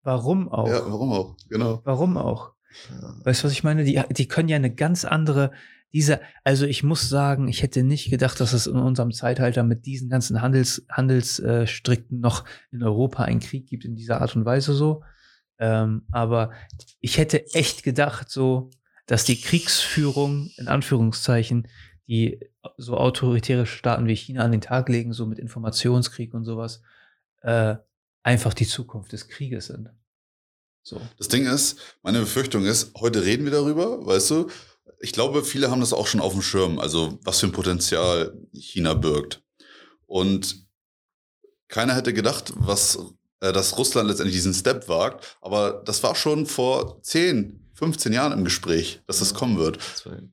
Warum auch?
Ja, warum auch? Genau.
Warum auch?
Ja.
Weißt du, was ich meine? Die, die können ja eine ganz andere, diese, also ich muss sagen, ich hätte nicht gedacht, dass es in unserem Zeitalter mit diesen ganzen Handels, Handelsstrikten noch in Europa einen Krieg gibt in dieser Art und Weise so. Ähm, aber ich hätte echt gedacht, so, dass die Kriegsführung, in Anführungszeichen, die so autoritäre Staaten wie China an den Tag legen, so mit Informationskrieg und sowas, äh, einfach die Zukunft des Krieges sind. So.
Das Ding ist, meine Befürchtung ist, heute reden wir darüber, weißt du? Ich glaube, viele haben das auch schon auf dem Schirm, also was für ein Potenzial China birgt. Und keiner hätte gedacht, was, äh, dass Russland letztendlich diesen Step wagt, aber das war schon vor 10, 15 Jahren im Gespräch, dass das kommen wird.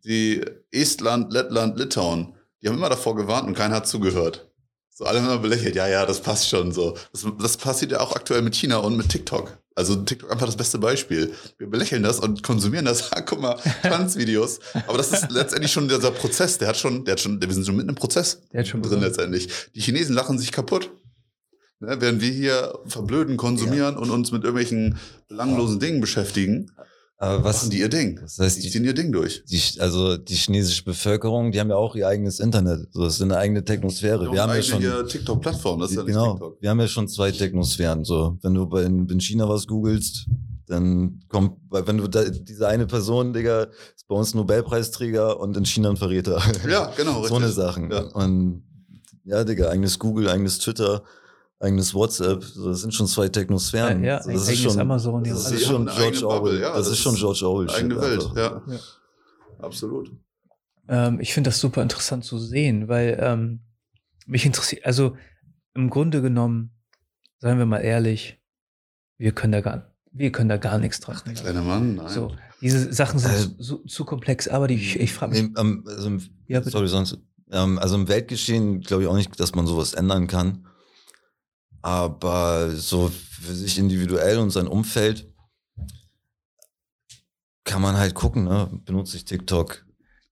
Die Estland, Lettland, Litauen, die haben immer davor gewarnt und keiner hat zugehört. So alle haben immer belächelt, ja, ja, das passt schon so. Das, das passiert ja auch aktuell mit China und mit TikTok. Also TikTok einfach das beste Beispiel. Wir belächeln das und konsumieren das. Ah, Guck mal, Tanzvideos. Aber das ist letztendlich schon dieser Prozess. Der hat schon, der hat schon, wir sind schon mitten im Prozess
Der hat schon
drin
begonnen.
letztendlich. Die Chinesen lachen sich kaputt. Ne, während wir hier verblöden, konsumieren und uns mit irgendwelchen belanglosen Dingen beschäftigen,
Aber was,
machen die ihr Ding.
das heißt,
Die ziehen ihr Ding durch.
die, also die chinesische Bevölkerung, die haben ja auch ihr eigenes Internet. So, das ist eine eigene Technosphäre. Wir haben ja
eine
schon,
TikTok-Plattform, das ist ja nicht
genau,
TikTok.
wir haben ja schon zwei Technosphären. So, wenn du bei, in, in China was googelst, dann kommt, wenn du da, diese eine Person, Digga, ist bei uns Nobelpreisträger und in China ein Verräter.
Ja, genau,
so eine
richtig.
Sachen.
Ja.
Und ja, Digga, eigenes Google, eigenes Twitter, eigenes WhatsApp, das sind schon zwei Technosphären.
Ja, ja,
so, das ist schon,
Amazon,
das ist schon George Orwell.
ja,
das,
das
ist schon George Orwell.
Eigene Welt, ja.
Ja.
Absolut.
Ähm, ich finde das super interessant zu sehen, weil ähm, mich interessiert, also im Grunde genommen, seien wir mal ehrlich, wir können da gar, wir können da gar nichts dran. ändern.
Kleiner Mann, nein.
So, diese Sachen sind
Äh,
so, zu komplex, aber die, ich, ich frage mich,
Nee, ähm, also, im-
Ja,
sorry, sonst. Ähm, also im Weltgeschehen glaube ich auch nicht, dass man sowas ändern kann. Aber so für sich individuell und sein Umfeld kann man halt gucken, ne? Benutze ich TikTok?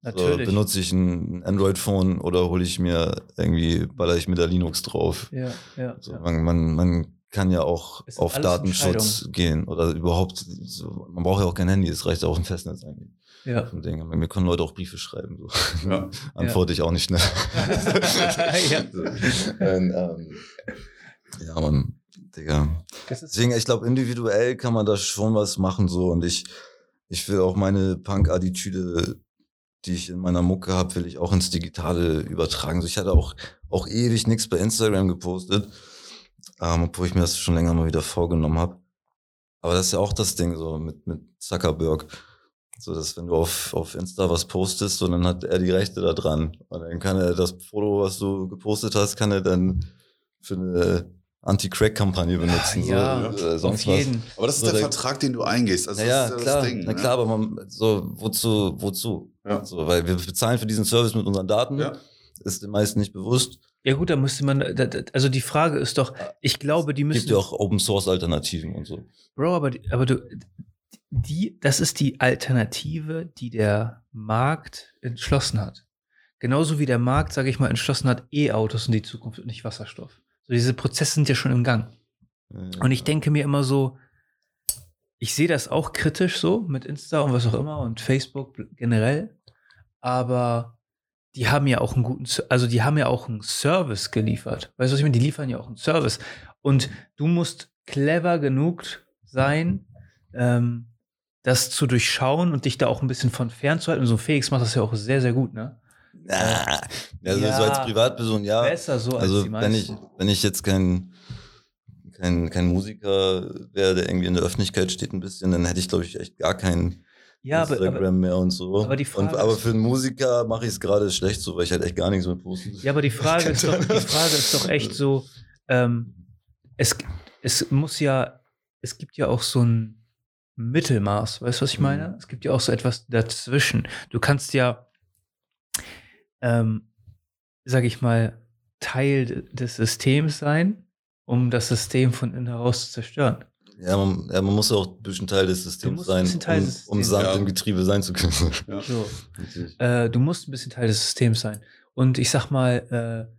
So,
natürlich.
benutze ich ein Android-Phone oder hole ich mir irgendwie, baller ich mir da Linux drauf?
ja, ja,
So,
ja.
man, man, man kann ja auch
Es
auf Datenschutz gehen oder überhaupt, so, man braucht ja auch kein Handy, es reicht ja auch ein Festnetz eigentlich.
ja.
So Ding. Mir können Leute auch Briefe schreiben. So.
Ja.
Antworte ich auch nicht schnell.
Ja.
So. Und, ähm, ja, man, Digga. Deswegen, ich glaube, individuell kann man da schon was machen so und ich, ich will auch meine Punk-Attitüde, die ich in meiner Mucke habe, will ich auch ins Digitale übertragen. So, ich hatte auch, auch ewig nichts bei Instagram gepostet, ähm, obwohl ich mir das schon länger mal wieder vorgenommen habe. Aber das ist ja auch das Ding so mit, mit Zuckerberg. So, dass wenn du auf, auf Insta was postest, so, dann hat er die Rechte da dran. Und dann kann er das Foto, was du gepostet hast, kann er dann für eine Anti-Crack-Kampagne benutzen.
ja,
so, äh,
auf
sonst was.
Aber das ist
So,
der
der-
Vertrag, den du eingehst. Also ist ja
klar,
das Ding.
na
ne?
klar, aber man, so, wozu, wozu?
Ja.
So, weil wir bezahlen für diesen Service mit unseren Daten,
Ja.
ist den meisten nicht bewusst.
Ja gut, da müsste man, also die Frage ist doch, ich glaube, die
Es
müssen,
gibt ja auch Open-Source-Alternativen und so.
Bro, aber, die- aber du, die, das ist die Alternative, die der Markt entschlossen hat. Genauso wie der Markt, sage ich mal, entschlossen hat, E-Autos in die Zukunft und nicht Wasserstoff. So diese Prozesse sind ja schon im Gang. Und ich denke mir immer so, ich sehe das auch kritisch so mit Insta und was auch immer und Facebook generell, aber die haben ja auch einen guten, also die haben ja auch einen Service geliefert. Weißt du, was ich meine? Die liefern ja auch einen Service. Und du musst clever genug sein, ähm, das zu durchschauen und dich da auch ein bisschen von fernzuhalten. Und so Felix macht das ja auch sehr, sehr gut, ne?
Ah, also
Ja.
so als Privatperson, ja.
Besser so als
also
die
wenn ich,
meisten.
wenn ich jetzt kein, kein, kein Musiker wäre, der irgendwie in der Öffentlichkeit steht ein bisschen, dann hätte ich, glaube ich, echt gar kein
ja,
Instagram
aber,
mehr und so.
aber die Frage
und, aber für einen Musiker mache ich es gerade schlecht so, weil ich halt echt gar nichts mehr posten.
Ja, aber die Frage ist doch, die Frage ist doch echt so, ähm, es, es muss ja es gibt ja auch so ein Mittelmaß, weißt du, was ich meine?
Mhm.
Es gibt ja auch so etwas dazwischen. Du kannst ja, ähm, sag ich mal, Teil de- des Systems sein, um das System von innen heraus zu zerstören.
Ja man, ja, man muss ja auch ein bisschen Teil des Systems sein, um,
des
um
Systems
Sand
sein.
im Getriebe sein zu können.
Ja.
So. Äh, du musst ein bisschen Teil des Systems sein. Und ich sag mal, äh,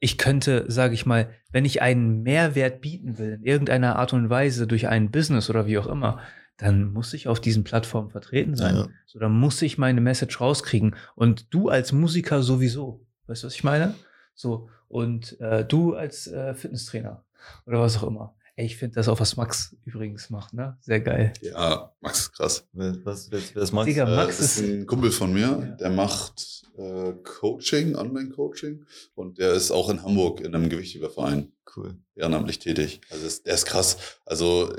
ich könnte, sage ich mal, wenn ich einen Mehrwert bieten will, in irgendeiner Art und Weise durch ein Business oder wie auch immer, dann muss ich auf diesen Plattformen vertreten sein.
Ja.
So, dann muss ich meine Message rauskriegen. Und du als Musiker sowieso. Weißt du, was ich meine? So, und äh, du als äh, Fitnesstrainer oder was auch immer. Ey, ich finde das auch, was Max übrigens macht, ne? Sehr geil.
Ja, Max ist krass.
Was, wer, wer ist Max?
Digga,
Äh,
Max
ist
ist-
ein Kumpel von mir,
Ja.
der macht äh, Coaching, Online-Coaching und der ist auch in Hamburg in einem Gewichtheberverein
Cool.
ehrenamtlich tätig. Also ist, der ist krass. Also,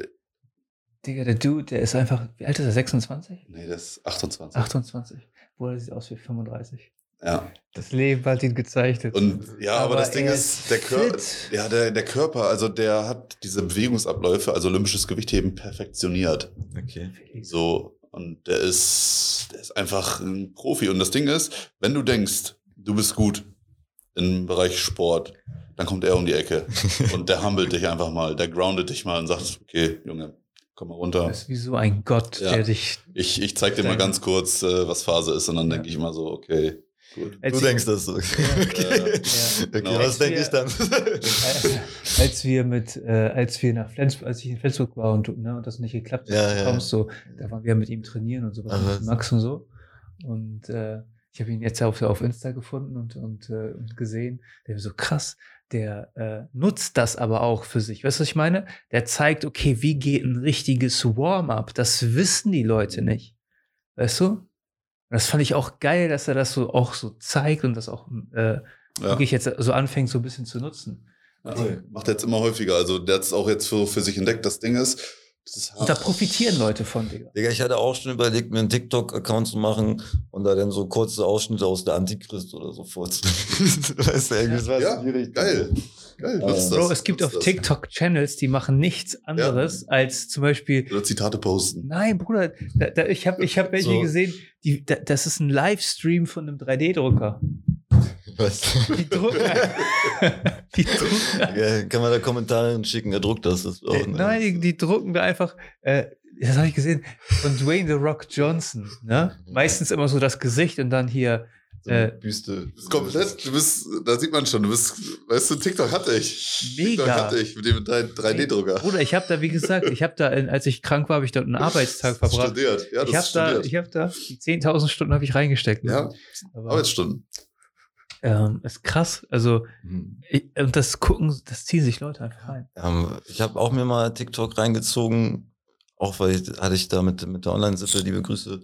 Digga, der Dude, der ist einfach, wie alt ist er? 26?
nee, der ist 28.
28. Bruder, sieht aus wie 35.
Ja.
Das Leben hat ihn gezeichnet.
Und ja, aber,
Aber
das Ding ist, der Körper,
fit.
ja, der, der Körper, also der hat diese Bewegungsabläufe, also olympisches Gewichtheben perfektioniert.
Okay.
So, und der ist, der ist einfach ein Profi. Und das Ding ist, wenn du denkst, du bist gut im Bereich Sport, dann kommt er um die Ecke und der humbelt dich einfach mal, der groundet dich mal und sagt, okay, Junge, komm mal runter.
Das ist wie so ein Gott,
Ja.
der dich.
Ich, ich zeig dir mal ganz kurz, äh, was Phase ist und dann
Ja.
denke ich immer so, okay, gut.
Als
Du denkst das so. Okay,
Ja,
okay.
genau.
was
Als
denke ich dann?
Als wir mit, äh, als wir nach Flensburg, als ich in Flensburg war und, ne, und das nicht geklappt hat,
Ja,
du
ja.
kommst so, da waren wir mit ihm trainieren und so,
Ach,
mit
was?
Max und so. Und äh, ich habe ihn jetzt auf, auf Insta gefunden und, und, äh, und gesehen. Der war so krass. Der äh, nutzt das aber auch für sich. Weißt du, was ich meine? Der zeigt, okay, wie geht ein richtiges Warm-up? Das wissen die Leute nicht. Weißt du? Und das fand ich auch geil, dass er das so auch so zeigt und das auch äh,
Ja.
wirklich jetzt so anfängt, so ein bisschen zu nutzen.
Ja, macht er jetzt immer häufiger. Also der hat es auch jetzt für, für sich entdeckt. Das Ding ist
Und da profitieren Leute von, Digga.
Digga, ich hatte auch schon überlegt, mir einen TikTok-Account zu machen und da dann so kurze Ausschnitte aus der Antichrist oder so vorzunehmen. weißt du, irgendwie, das war
Ja,
schwierig.
Geil. Geil.
Äh,
nutzt das,
Bro, es gibt auf
das.
TikTok Channels, die machen nichts anderes als zum Beispiel.
Oder Zitate posten.
Nein, Bruder, da, da, ich habe ich hab welche
So.
gesehen, die, da, das ist ein Livestream von einem 3D-Drucker.
Was?
Die drucken. die drucken.
Ja, kann man da Kommentare schicken, er druckt das. das ist auch,
Äh, Nein, die, die drucken da einfach. Äh, das habe ich gesehen von Dwayne The Rock Johnson. Ne? Meistens immer so das Gesicht und dann hier.
so
äh,
Büste.
Komplett, du bist, da sieht man schon, du bist, weißt du, TikTok hatte ich.
Mega.
TikTok hatte ich mit dem 3D-Drucker.
Bruder, ich habe da, wie gesagt, ich habe da, als ich krank war, habe ich dort einen Arbeitstag verbracht.
Studiert. Ja, das
ich habe
ist
da, ich habe da die 10.000 Stunden habe ich reingesteckt. ne?
ja,
Aber,
Arbeitsstunden.
Ähm, ist krass. Also
Hm.
ich, und das gucken, das ziehen sich Leute einfach rein.
Ähm, ich habe auch mir mal TikTok reingezogen, auch weil ich, hatte ich da mit, mit der Online-Sippe, liebe Grüße,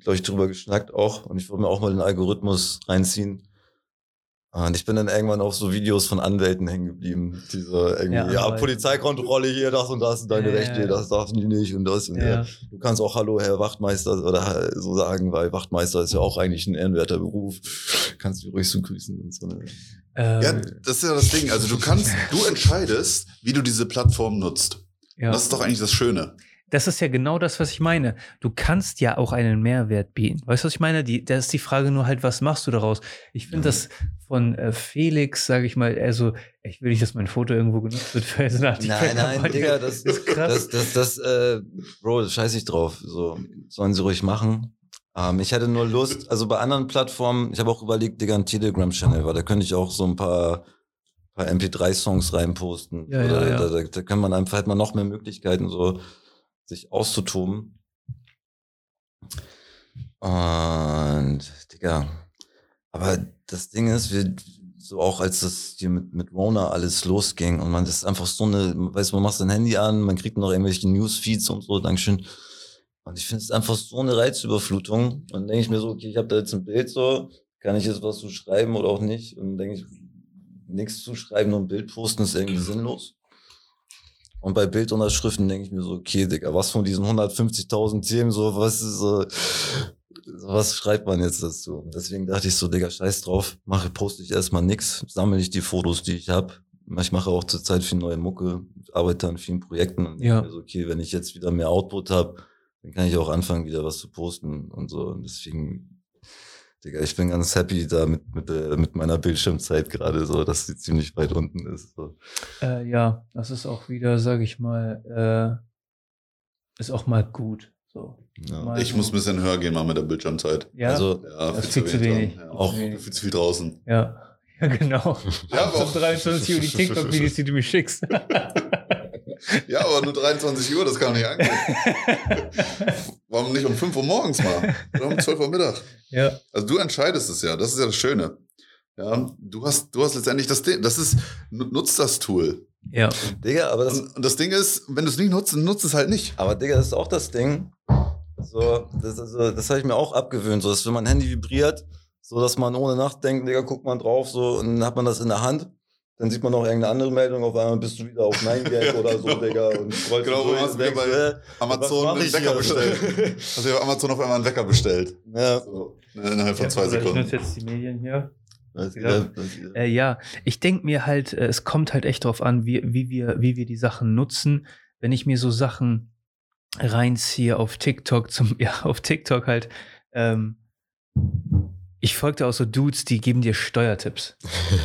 glaube ich, drüber geschnackt auch. Und ich wollte mir auch mal den Algorithmus reinziehen. Und ich bin dann irgendwann auf so Videos von Anwälten hängen geblieben. Diese irgendwie,
Ja,
ja. Polizeikontrolle hier, das und das, deine
Ja, ja,
Rechte,
ja.
das darfst du nicht und das und ja. Du kannst auch Hallo, Herr Wachtmeister oder so sagen, weil Wachtmeister ist ja auch eigentlich ein ehrenwerter Beruf. Kannst du ruhig so grüßen und so. ne?
Ähm,
Ja, das ist ja das Ding. Also du kannst, du entscheidest, wie du diese Plattform nutzt.
ja.
Das ist doch eigentlich das Schöne.
Das ist ja genau das, was ich meine. Du kannst ja auch einen Mehrwert bieten. Weißt du, was ich meine? Die, da ist die Frage nur halt, was machst du daraus? Ich finde das von äh, Felix, sage ich mal, eher so, ich will nicht, dass mein Foto irgendwo genutzt wird für so
Nein, nein, Digga, das
ist krass.
Das, das, das, äh, Bro, das scheiß ich drauf. So, sollen sie ruhig machen. Ähm, ich hätte nur Lust, also bei anderen Plattformen, ich habe auch überlegt, Digga, ein Telegram-Channel, weil da könnte ich auch so ein paar, paar MP3-Songs reinposten.
Ja,
Oder
ja, ja.
Da, da, da kann man einfach, hat man noch mehr Möglichkeiten, so sich auszutoben. Und, Digga, aber das Ding ist, wir, so auch als das hier mit, mit Rona alles losging und man das ist einfach so eine, du, man macht sein Handy an, man kriegt noch irgendwelche Newsfeeds und so, Dankeschön. Und ich finde es einfach so eine Reizüberflutung. Und dann denke ich mir so, okay, ich habe da jetzt ein Bild so, kann ich jetzt was zu schreiben oder auch nicht? Und denke ich, nichts zu schreiben, nur ein Bild posten ist irgendwie sinnlos. Und bei Bildunterschriften denke ich mir so, okay, Digga, was von diesen 150.000 Themen, so, was ist so, so, was schreibt man jetzt dazu? Deswegen dachte ich so, Digga, scheiß drauf, mache, poste ich erstmal nix, sammle ich die Fotos, die ich habe, ich mache auch zurzeit viel neue Mucke, arbeite an vielen Projekten und
Ja.
denke mir so, okay, wenn ich jetzt wieder mehr Output habe, dann kann ich auch anfangen, wieder was zu posten und so. Und deswegen, Digga, ich bin ganz happy da mit, mit, der, mit meiner Bildschirmzeit gerade so, dass sie ziemlich weit unten ist. So.
Äh, ja, das ist auch wieder, sage ich mal, äh, ist auch mal gut. So.
Ja.
Mal
Ich
so.
muss ein bisschen höher gehen mal mit der Bildschirmzeit.
Ja,
Also,
Ja,
Das ist viel zu
wenig.
wenig.
Ja,
Viel
auch
wenig.
viel zu viel draußen.
ja. Ja, genau.
Ja, aber
um 23 Uhr die TikTok-Videos, die du mir schickst.
Ja, aber nur 23 Uhr, das kann doch nicht angehen. Warum nicht um 5 Uhr morgens mal? Oder um 12 Uhr Mittag?
ja.
Also du entscheidest es ja, das ist ja das Schöne. Ja, du hast, du hast letztendlich das Ding, das ist, nu- nutzt das Tool.
Ja.
Digga, aber das,
Und, und das Ding ist, wenn du es nicht nutzt, dann nutzt es halt nicht.
Aber Digga, das ist auch das Ding. So, das, also, das habe ich mir auch abgewöhnt. So, dass wenn mein Handy vibriert, so dass man ohne nachdenken, Digga, guckt man drauf, so, und dann hat man das in der Hand. Dann sieht man noch irgendeine andere Meldung, auf einmal bist du wieder auf 9gag
Ja,
oder so,
genau.
Digga, und
Genau, wo hast
und
du
denkst,
bei-
äh,
Amazon einen
ich
Wecker
hier?
bestellt. Hast du ja Amazon auf einmal einen Wecker bestellt.
ja,
So, innerhalb von zwei
Oder Ich
Sekunden.
nutze jetzt die Medien hier. Ja.
das,
Äh, ja, ich denke mir halt, äh, es kommt halt echt drauf an, wie, wie, wir, wie wir die Sachen nutzen. Wenn ich mir so Sachen reinziehe auf TikTok, zum, ja, auf TikTok halt, ähm, ich folgte auch so Dudes, die geben dir Steuertipps.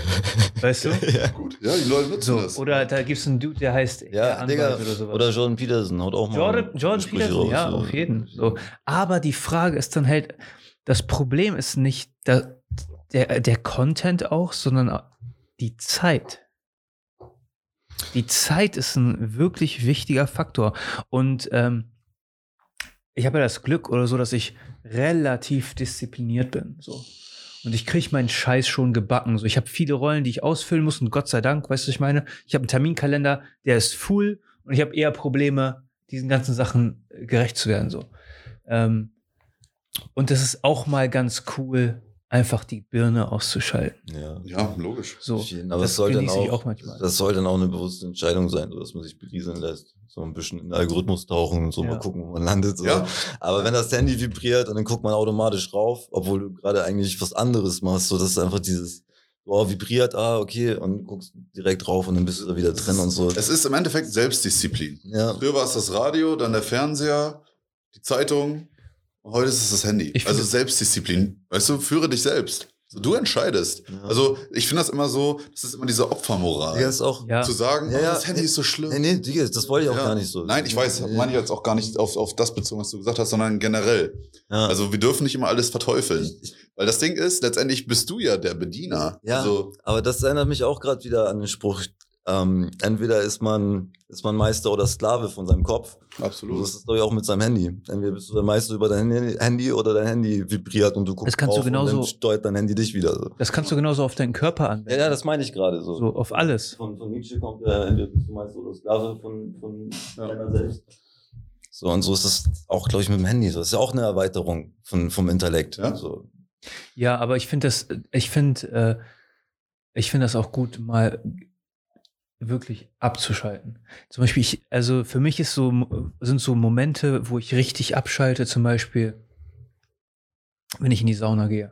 Weißt du?
ja.
Gut, ja, die Leute nutzen
So,
das.
oder da gibt es einen Dude, der heißt
Ja, Digga,
Anwalt oder sowas.
Oder Jordan Peterson haut auch mal.
Jordan, Jordan Peterson,
raus,
ja,
so.
auf jeden. So. Aber die Frage ist dann halt, das Problem ist nicht der, der, der Content auch, sondern die Zeit. Die Zeit ist ein wirklich wichtiger Faktor. Und ähm, ich habe ja das Glück oder so, dass ich relativ diszipliniert bin. So. Und ich kriege meinen Scheiß schon gebacken. So, ich habe viele Rollen, die ich ausfüllen muss und Gott sei Dank, weißt du, was ich meine? Ich habe einen Terminkalender, der ist full und ich habe eher Probleme, diesen ganzen Sachen äh, gerecht zu werden. So. Ähm, und das ist auch mal ganz cool, einfach die Birne auszuschalten.
Ja.
Ja, logisch.
So,
aber
das
es soll dann
genieße
auch,
ich auch manchmal.
das soll dann auch eine bewusste Entscheidung sein, so dass man sich berieseln lässt. So ein bisschen in den Algorithmus tauchen und so
Ja.
mal gucken, wo man landet. So.
Ja.
Aber wenn das Handy vibriert und dann guckt man automatisch rauf, obwohl du gerade eigentlich was anderes machst, so das ist einfach dieses, wow, vibriert, ah, okay, und guckst direkt drauf und dann bist du da wieder drin und so.
Es ist im Endeffekt Selbstdisziplin.
Ja.
Früher war es das Radio, dann der Fernseher, die Zeitung. Heute ist es das Handy.
Ich
also Selbstdisziplin. Weißt du, führe dich selbst. So, du entscheidest.
Ja.
Also ich finde das immer so, das ist immer diese Opfermoral.
Ja, ist auch.
Ja.
Zu sagen,
Ja,
oh, das Handy ist so schlimm.
Nee, nee, das wollte ich auch
Ja.
gar nicht so.
Nein, ich weiß, meine ich jetzt auch gar nicht auf, auf das bezogen, was du gesagt hast, sondern generell.
Ja.
Also wir dürfen nicht immer alles verteufeln. Weil das Ding ist, letztendlich bist du ja der Bediener.
Ja.
Also,
Aber das erinnert mich auch gerade wieder an den Spruch, ähm, entweder ist man, ist man Meister oder Sklave von seinem Kopf. Und
absolut.
das ist glaube ich auch mit seinem Handy. Entweder bist du der Meister über dein Handy- oder dein Handy vibriert und du guckst
Das kannst du
drauf und
genauso-
dann steuert dein Handy dich wieder. So.
Das kannst du genauso auf deinen Körper anwenden.
Ja, ja, das meine ich gerade so.
so auf alles.
Von, von Nietzsche kommt ja, entweder bist du Meister oder Sklave von, von
Ja.
deiner selbst. So, und so ist das auch, glaube ich, mit dem Handy. So. Das ist ja auch eine Erweiterung von, vom Intellekt.
Ja.
So.
Ja, aber ich finde das, ich finde, äh, ich finde das auch gut, mal wirklich abzuschalten. Zum Beispiel, ich, also für mich ist so, sind so Momente, wo ich richtig abschalte, zum Beispiel, wenn ich in die Sauna gehe.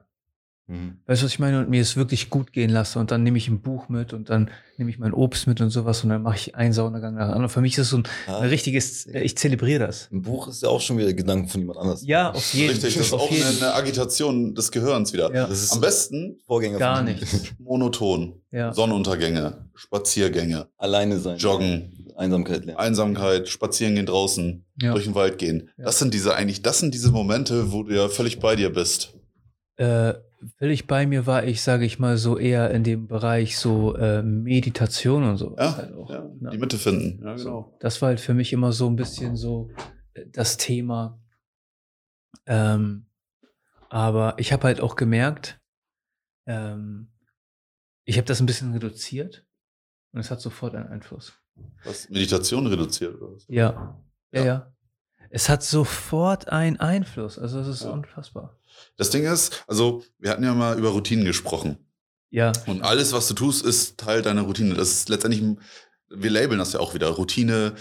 Mhm.
Weißt du, was ich meine? Und mir es wirklich gut gehen lasse und dann nehme ich ein Buch mit und dann nehme ich mein Obst mit und sowas und dann mache ich einen Saunagang nach dem anderen. Für mich ist es so ein,
Ja.
ein richtiges, ich zelebriere das.
Ein Buch ist ja auch schon wieder Gedanken von jemand anders.
Ja, auf jeden
Richtig, das ist
auf
auch
jeden.
eine, eine Agitation des Gehirns wieder.
Ja,
Das ist
Am besten
Vorgänger
gar
von
nichts.
monoton.
Ja.
Sonnenuntergänge, Spaziergänge,
Alleine sein.
Joggen,
Einsamkeit lernen.
Einsamkeit, spazieren gehen draußen,
Ja.
durch den Wald gehen.
Ja.
Das sind diese eigentlich, das sind diese Momente, wo du ja völlig bei dir bist.
Äh, völlig bei mir war ich, sage ich mal, so eher in dem Bereich so äh, Meditation und so.
Ja,
halt auch,
ja,
ne?
die Mitte finden. Ja, genau.
Das war halt für mich immer so ein bisschen so äh, das Thema. Ähm, aber ich habe halt auch gemerkt, ähm, ich habe das ein bisschen reduziert und es hat sofort einen Einfluss.
Was Meditation reduziert oder was?
Ja, ja,
Ja.
ja. Es hat sofort einen Einfluss. Also es ist unfassbar.
Das Ding ist, also wir hatten ja mal über Routinen gesprochen.
Ja,
Und alles, was du tust, ist Teil deiner Routine. Das ist letztendlich, wir labeln das ja auch wieder. Routine,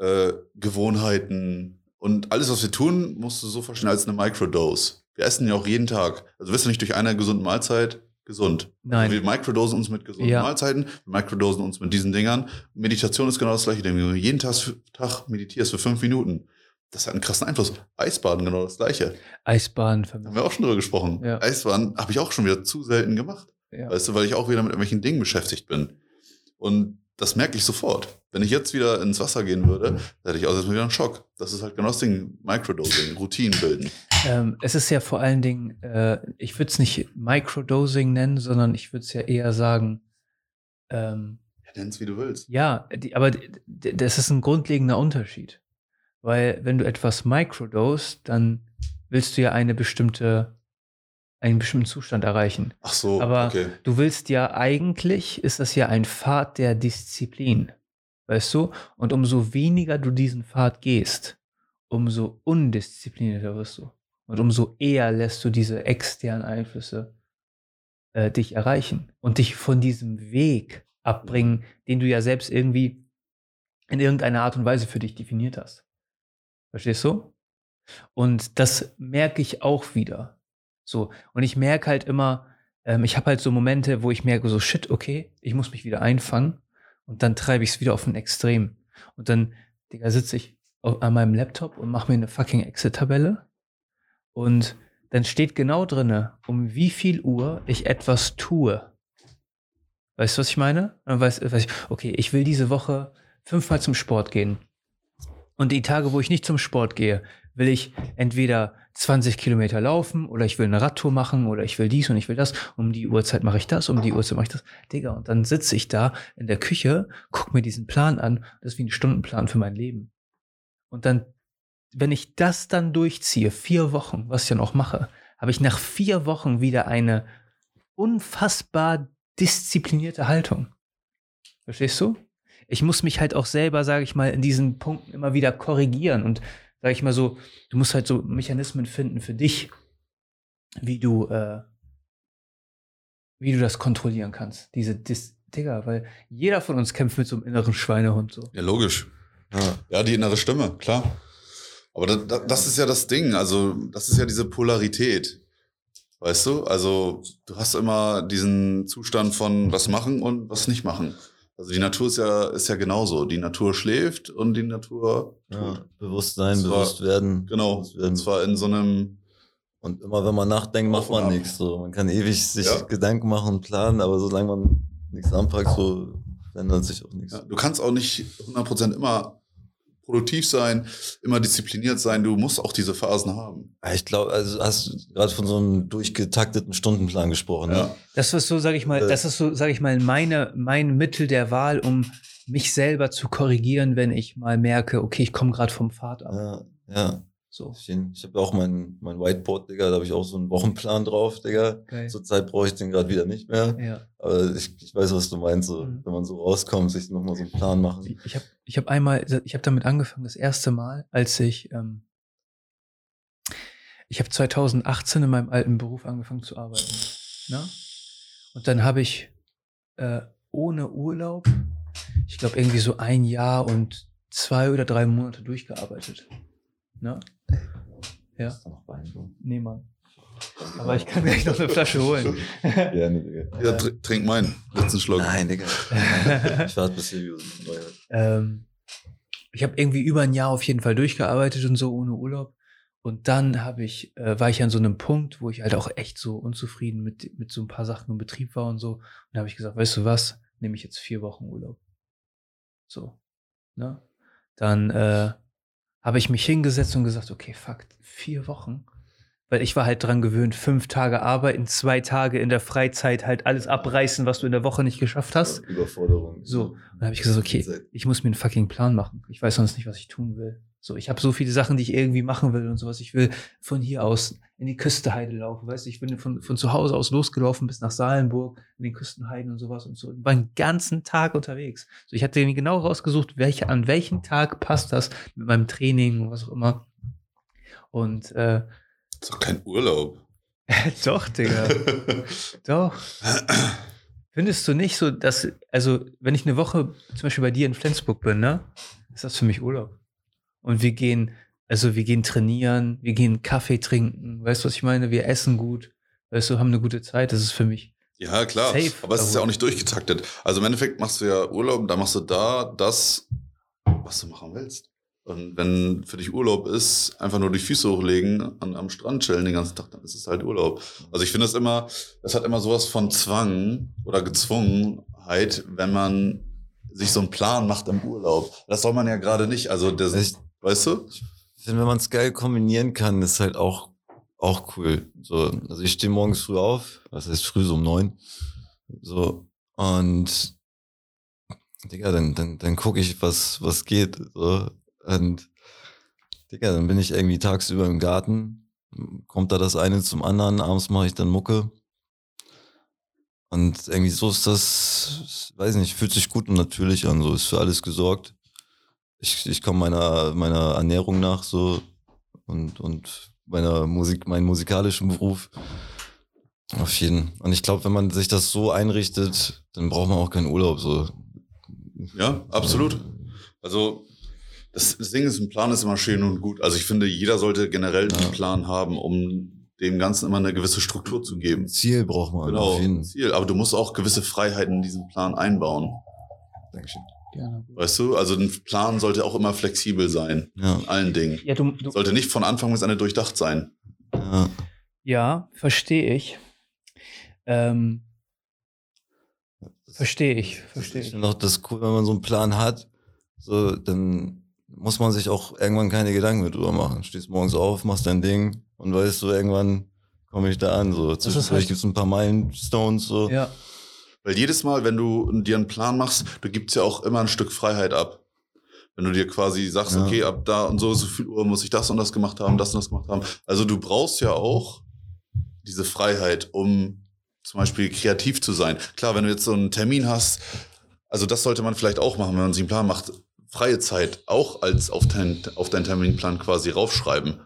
äh, Gewohnheiten und alles, was wir tun, musst du so verstehen als eine Microdose. Wir essen ja auch jeden Tag. Also wirst du nicht durch eine gesunde Mahlzeit gesund.
Nein.
Wir microdosen uns mit gesunden
Ja.
Mahlzeiten, wir microdosen uns mit diesen Dingern. Meditation ist genau das gleiche. Ding. Wenn du jeden Tag, Tag meditierst für fünf Minuten, das hat einen krassen Einfluss. Eisbaden genau das gleiche.
Eisbahn für
Haben wir auch schon drüber gesprochen.
Ja.
Eisbaden habe ich auch schon wieder zu selten gemacht.
Ja.
Weißt du, weil ich auch wieder mit irgendwelchen Dingen beschäftigt bin. Und das merke ich sofort. Wenn ich jetzt wieder ins Wasser gehen würde, hätte ich auch erstmal wieder einen Schock. Das ist halt genau das Ding, Microdosing, Routinen bilden.
Ähm, es ist ja vor allen Dingen, äh, ich würde es nicht Microdosing nennen, sondern ich würde es ja eher sagen, ähm,
Ja, nenn's wie du willst.
ja, die, aber das ist ein grundlegender Unterschied. Weil wenn du etwas microdosst, dann willst du ja eine bestimmte, einen bestimmten Zustand erreichen.
Ach so,
Aber
okay.
du willst ja eigentlich, ist das ja ein Pfad der Disziplin. Weißt du? Und umso weniger du diesen Pfad gehst, umso undisziplinierter wirst du. Und umso eher lässt du diese externen Einflüsse äh, dich erreichen und dich von diesem Weg abbringen, den du ja selbst irgendwie in irgendeiner Art und Weise für dich definiert hast. Verstehst du? Und das merke ich auch wieder. So. Und ich merke halt immer, ähm, ich habe halt so Momente, wo ich merke, so shit, okay, ich muss mich wieder einfangen. Und dann treibe ich es wieder auf ein Extrem. Und dann, Digga, sitze ich auf, an meinem Laptop und mache mir eine fucking Exit-Tabelle. Und dann steht genau drinne, um wie viel Uhr ich etwas tue. Weißt du, was ich meine? Dann weiß, weiß ich, okay, ich will diese Woche fünfmal zum Sport gehen. Und die Tage, wo ich nicht zum Sport gehe, will ich entweder 20 Kilometer laufen oder ich will eine Radtour machen oder ich will dies und ich will das. Um die Uhrzeit mache ich das, um die Uhrzeit mache ich das. Digga, und dann sitze ich da in der Küche, guck mir diesen Plan an. Das ist wie ein Stundenplan für mein Leben. Und dann, wenn ich das dann durchziehe, vier Wochen, was ich dann auch mache, habe ich nach vier Wochen wieder eine unfassbar disziplinierte Haltung. Verstehst du? Ich muss mich halt auch selber, sage ich mal, in diesen Punkten immer wieder korrigieren und sage ich mal so, du musst halt so Mechanismen finden für dich, wie du, äh, wie du das kontrollieren kannst. Diese Dis Digga, weil jeder von uns kämpft mit so einem inneren Schweinehund so.
Ja, logisch.
Ja.
Ja, die innere Stimme, klar. Aber da, da, das ist ja das Ding. Also, das ist ja diese Polarität. Weißt du? Also, du hast immer diesen Zustand von was machen und was nicht machen. Also, die Natur ist ja, ist ja genauso. Die Natur schläft und die Natur
Ja,
tut.
Bewusstsein,
Das war-
bewusst werden.
Genau.
bewusst werden.
Und zwar in so einem,
Und immer wenn man nachdenkt, macht
und
man nichts. So. Man kann ewig sich
Ja.
Gedanken machen, planen, aber solange man nichts anpackt, so ändert sich auch nichts.
ja, du kannst auch nicht 100% immer produktiv sein, immer diszipliniert sein. Du musst auch diese Phasen haben.
Ja, Ich glaube, also du hast gerade von so einem durchgetakteten Stundenplan gesprochen. Ne?
Ja.
Das ist so, sage ich mal,
Äh.
das ist so, sage ich mal, meine, mein Mittel der Wahl, um mich selber zu korrigieren, wenn ich mal merke, okay, ich komme gerade vom Pfad ab.
Ja, ja.
So.
Ich habe auch mein, mein Whiteboard, Digga, da habe ich auch so einen Wochenplan drauf, Digga.
Geil.
Zurzeit brauche ich den gerade wieder nicht mehr.
Ja.
Aber ich, ich weiß, was du meinst, so,
Mhm.
wenn man so rauskommt, sich nochmal so einen Plan machen.
Ich habe ich hab einmal, ich habe damit angefangen, das erste Mal, als ich, ähm, ich habe 2018 in meinem alten Beruf angefangen zu arbeiten. Ne? Und dann habe ich äh, ohne Urlaub, ich glaube irgendwie so ein Jahr und zwei oder drei Monate durchgearbeitet. Ne? Ja.
Ist da noch Wein, so?
Nee, Mann. Aber ich kann gleich noch eine Flasche holen.
Gerne, Digga.
Ja, tr trink meinen. Letzten Schluck.
Nein, Digga. ich warte bis hier
ähm, ich habe irgendwie über ein Jahr auf jeden Fall durchgearbeitet und so ohne Urlaub. Und dann habe ich, äh, war ich an so einem Punkt, wo ich halt auch echt so unzufrieden mit, mit so ein paar Sachen im Betrieb war und so. Und da habe ich gesagt, weißt du was, nehme ich jetzt vier Wochen Urlaub. So. Ne? Dann äh, habe ich mich hingesetzt und gesagt, okay, fuck, vier Wochen. Weil ich war halt dran gewöhnt, fünf Tage arbeiten, zwei Tage in der Freizeit halt alles abreißen, was du in der Woche nicht geschafft hast.
Überforderung.
So, und dann habe ich gesagt, okay, ich muss mir einen fucking Plan machen. Ich weiß sonst nicht, was ich tun will. So, ich habe so viele Sachen, die ich irgendwie machen will und sowas. Ich will von hier aus in die Küsteheide laufen. Weißt du, ich bin von, von zu Hause aus losgelaufen bis nach Salenburg, in den Küstenheiden und sowas und so. War einen ganzen Tag unterwegs. So, ich hatte mir genau rausgesucht, welche, an welchem Tag passt das mit meinem Training und was auch immer. Und äh,
Das ist doch kein Urlaub.
doch, Digga. Doch. Findest du nicht so, dass, also, wenn ich eine Woche zum Beispiel bei dir in Flensburg bin, ne, ist das für mich Urlaub. Und wir gehen, also wir gehen trainieren, wir gehen Kaffee trinken, weißt du, was ich meine? Wir essen gut, weißt du, haben eine gute Zeit, das ist für mich.
Ja, klar.
Safe.
Aber es ist ja auch nicht durchgetaktet. Also im Endeffekt machst du ja Urlaub, da machst du da das, was du machen willst. Und wenn für dich Urlaub ist, einfach nur die Füße hochlegen, an, am Strand chillen den ganzen Tag, dann ist es halt Urlaub. Also ich finde das immer, das hat immer sowas von Zwang oder Gezwungenheit, wenn man sich so einen Plan macht im Urlaub. Das soll man ja gerade nicht. Also das,
Ich
weißt du?
finde, wenn man es geil kombinieren kann, ist halt auch, auch cool. So, also ich stehe morgens früh auf, was heißt früh, so um neun. So, und Digga, dann, dann, dann gucke ich, was, was geht. So. Und Digga, dann bin ich irgendwie tagsüber im Garten, kommt da das eine zum anderen, abends mache ich dann Mucke. Und irgendwie so ist das, weiß nicht, fühlt sich gut und natürlich an, so ist für alles gesorgt. Ich, ich komme meiner, meiner Ernährung nach so und, und meiner Musik, meinen musikalischen Beruf. Auf jeden. Und ich glaube, wenn man sich das so einrichtet, dann braucht man auch keinen Urlaub. So.
Ja, absolut. Also das Ding ist, ein Plan ist immer schön und gut. Also ich finde, jeder sollte generell
Ja.
einen Plan haben, um dem Ganzen immer eine gewisse Struktur zu geben.
Ziel braucht man.
Genau,
Auf jeden.
Ziel. Aber du musst auch gewisse Freiheiten in diesen Plan einbauen.
Dankeschön.
Gerne.
Weißt du? Also ein Plan sollte auch immer flexibel sein.
Ja,
In allen Dingen.
Ja, du, du,
Sollte nicht von Anfang bis Ende durchdacht sein.
ja.
ja verstehe ich. Ähm, verstehe ich, verstehe
Ich
ich.
finde auch das cool, wenn man so einen Plan hat, so, dann muss man sich auch irgendwann keine Gedanken mehr drüber machen. Stehst morgens auf, machst dein Ding und weißt so, irgendwann komme ich da an. So, zwischendurch
halt-
gibt's ein paar Milestones, so.
Ja,
Weil jedes Mal, wenn du dir einen Plan machst, du gibst ja auch immer ein Stück Freiheit ab. Wenn du dir quasi sagst,
Ja.
okay, ab da und so, so viel Uhr muss ich das und das gemacht haben, das und das gemacht haben. Also du brauchst ja auch diese Freiheit, um zum Beispiel kreativ zu sein. Klar, wenn du jetzt so einen Termin hast, also das sollte man vielleicht auch machen, wenn man sich einen Plan macht, freie Zeit auch als auf, dein, auf deinen Terminplan quasi raufschreiben.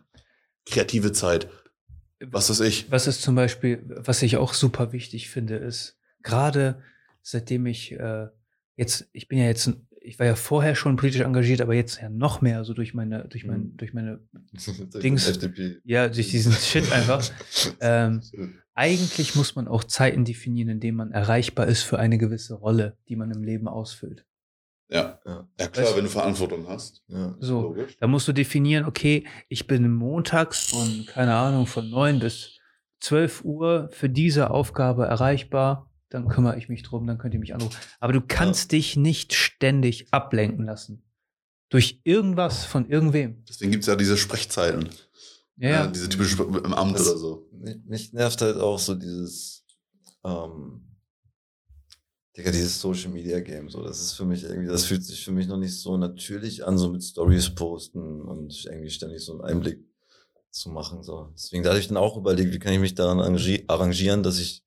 Kreative Zeit. Was weiß ich.
was ist zum Beispiel, was ich auch super wichtig finde, ist, gerade seitdem ich äh, jetzt, ich bin ja jetzt, ich war ja vorher schon politisch engagiert, aber jetzt ja noch mehr, so durch meine, durch mein,
Mhm.
durch meine, Dings-
FDP.
ja, durch diesen Shit einfach. Ähm, eigentlich muss man auch Zeiten definieren, in denen man erreichbar ist für eine gewisse Rolle, die man im Leben ausfüllt.
Ja.
Ja.
Ja, klar,
Weißt-
wenn du Verantwortung hast.
Ja.
So,
Logisch.
da musst du definieren, okay, ich bin montags von, keine Ahnung, von 9 bis 12 Uhr für diese Aufgabe erreichbar. Dann kümmere ich mich drum, dann könnt ihr mich anrufen. Aber du kannst dich nicht ständig ablenken lassen. Durch irgendwas von irgendwem.
Deswegen gibt's ja diese Sprechzeiten.
Ja,
Ja,
ja.
diese typische im Amt
Das-
oder so.
Mich, mich nervt halt auch so dieses, ähm, Digga, dieses Social Media Game, so, das ist für mich irgendwie, das fühlt sich für mich noch nicht so natürlich an, so mit Stories posten und irgendwie ständig so einen Einblick zu machen, so. Deswegen, da hatte ich dann auch überlegt, wie kann ich mich daran arrangi- arrangieren, dass ich,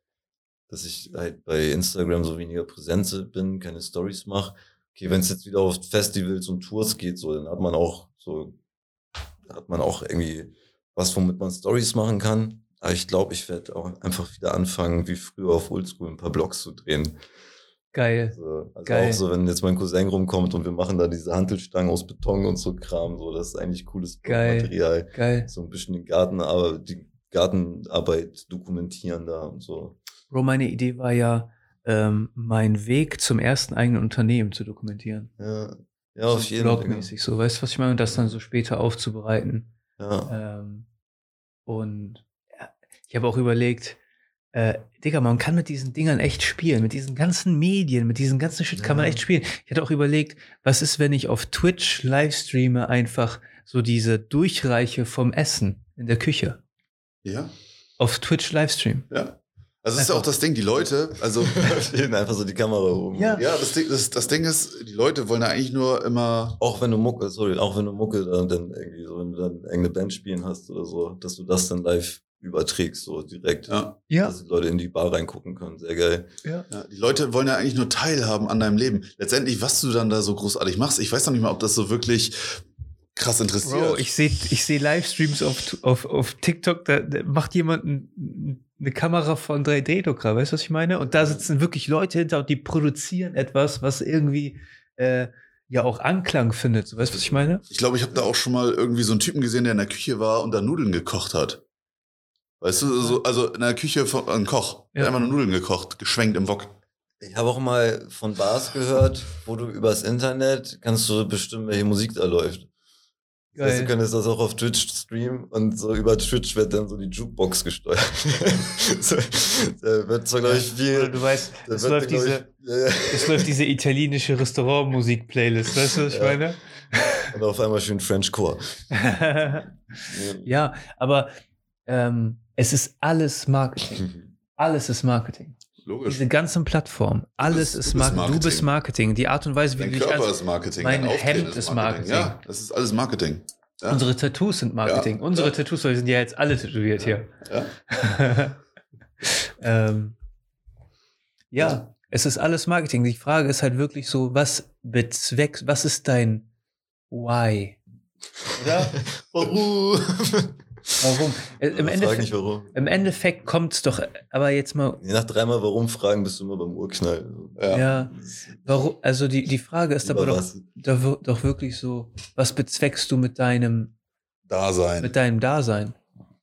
dass ich halt bei Instagram so weniger präsent bin, keine Stories mache. Okay, wenn es jetzt wieder auf Festivals und Tours geht, so, dann hat man auch so, hat man auch irgendwie was, womit man Stories machen kann. Aber ich glaube, ich werde auch einfach wieder anfangen, wie früher auf Oldschool ein paar Blogs zu drehen.
Geil.
So, also
Geil.
auch so, wenn jetzt mein Cousin rumkommt und wir machen da diese Hantelstangen aus Beton und so Kram, so, das ist eigentlich cooles
Geil.
Material.
Geil.
So ein bisschen den Garten, aber die Gartenarbeit dokumentieren da und so.
Bro, meine Idee war ja, ähm, meinen Weg zum ersten eigenen Unternehmen zu dokumentieren.
Ja, ja auf
so
jeden Fall.
Blogmäßig, so, weißt du, was ich meine? Und das dann so später aufzubereiten.
Ja.
Ähm, und ja, ich habe auch überlegt, äh, Digga, man kann mit diesen Dingern echt spielen, mit diesen ganzen Medien, mit diesem ganzen Shit kann man echt spielen. Ich hatte auch überlegt, was ist, wenn ich auf Twitch livestreame einfach so diese Durchreiche vom Essen in der Küche.
Ja,
Auf Twitch Livestream.
ja. Also das ist ja auch das Ding, die Leute, also
einfach so die Kamera oben.
Ja.
ja, das Ding, das, das Ding ist, die Leute wollen ja eigentlich nur immer,
Auch wenn du Mucke, sorry, auch wenn du Mucke dann, dann irgendwie so, wenn du dann irgendeine Band spielen hast oder so, dass du das dann live überträgst, so direkt.
ja,
Dass die Leute in die Bar reingucken können. Sehr geil.
ja.
ja, die Leute wollen ja eigentlich nur teilhaben an deinem Leben. Letztendlich, was du dann da so großartig machst, ich weiß noch nicht mal, ob das so wirklich krass interessiert.
Bro, ich sehe ich seh Livestreams auf, auf, auf TikTok, da, da macht jemand ein, eine Kamera von 3D-Drucker, weißt du, was ich meine? Und da sitzen wirklich Leute hinter und die produzieren etwas, was irgendwie äh, ja auch Anklang findet. So, weißt du, was ich meine?
Ich glaube, ich habe da auch schon mal irgendwie so einen Typen gesehen, der in der Küche war und da Nudeln gekocht hat. Weißt du, so, also in der Küche von ein Koch,
Ja.
der hat einfach nur Nudeln gekocht, geschwenkt im Wok.
Ich habe auch mal von Bars gehört, wo du übers Internet kannst du bestimmen, welche Musik da läuft. Das heißt,
Geil.
du könntest das auch auf Twitch streamen und so über Twitch wird dann so die Jukebox gesteuert. so, da wird so, glaube ich,
Oder
viel.
du weißt, es läuft,
ich,
diese,
ja, ja.
es läuft diese italienische Restaurantmusik-Playlist, weißt du, was ich
Ja.
meine?
Und auf einmal schön French Core.
ja, aber ähm, es ist alles Marketing. Alles ist Marketing.
Logisch.
Diese ganzen Plattformen, alles
bist-
ist
du bist
Marketing. Du bist
Marketing.
Marketing. Die Art und Weise, wie
Dein
du dich
Körper
als,
ist Marketing.
mein Hemd ist Marketing.
Ja, das ist alles Marketing. Ja.
Unsere Tattoos sind Marketing.
Ja.
Unsere
Ja.
Tattoos, wir sind ja jetzt alle tätowiert hier.
Ja.
ähm, ja, es ist alles Marketing. Die Frage ist halt wirklich so, was bezweckt, was ist dein Why? Oder?
Warum?
Warum? Äh, Im
Frag nicht
Endeffekt,
warum.
im Endeffekt kommt es doch, aber jetzt mal,
Je nach dreimal warum fragen bist du immer beim Urknall.
Ja.
ja, warum, also die, die Frage ist aber doch,
was?
doch, doch wirklich so, was bezweckst du mit deinem,
Dasein.
mit deinem Dasein?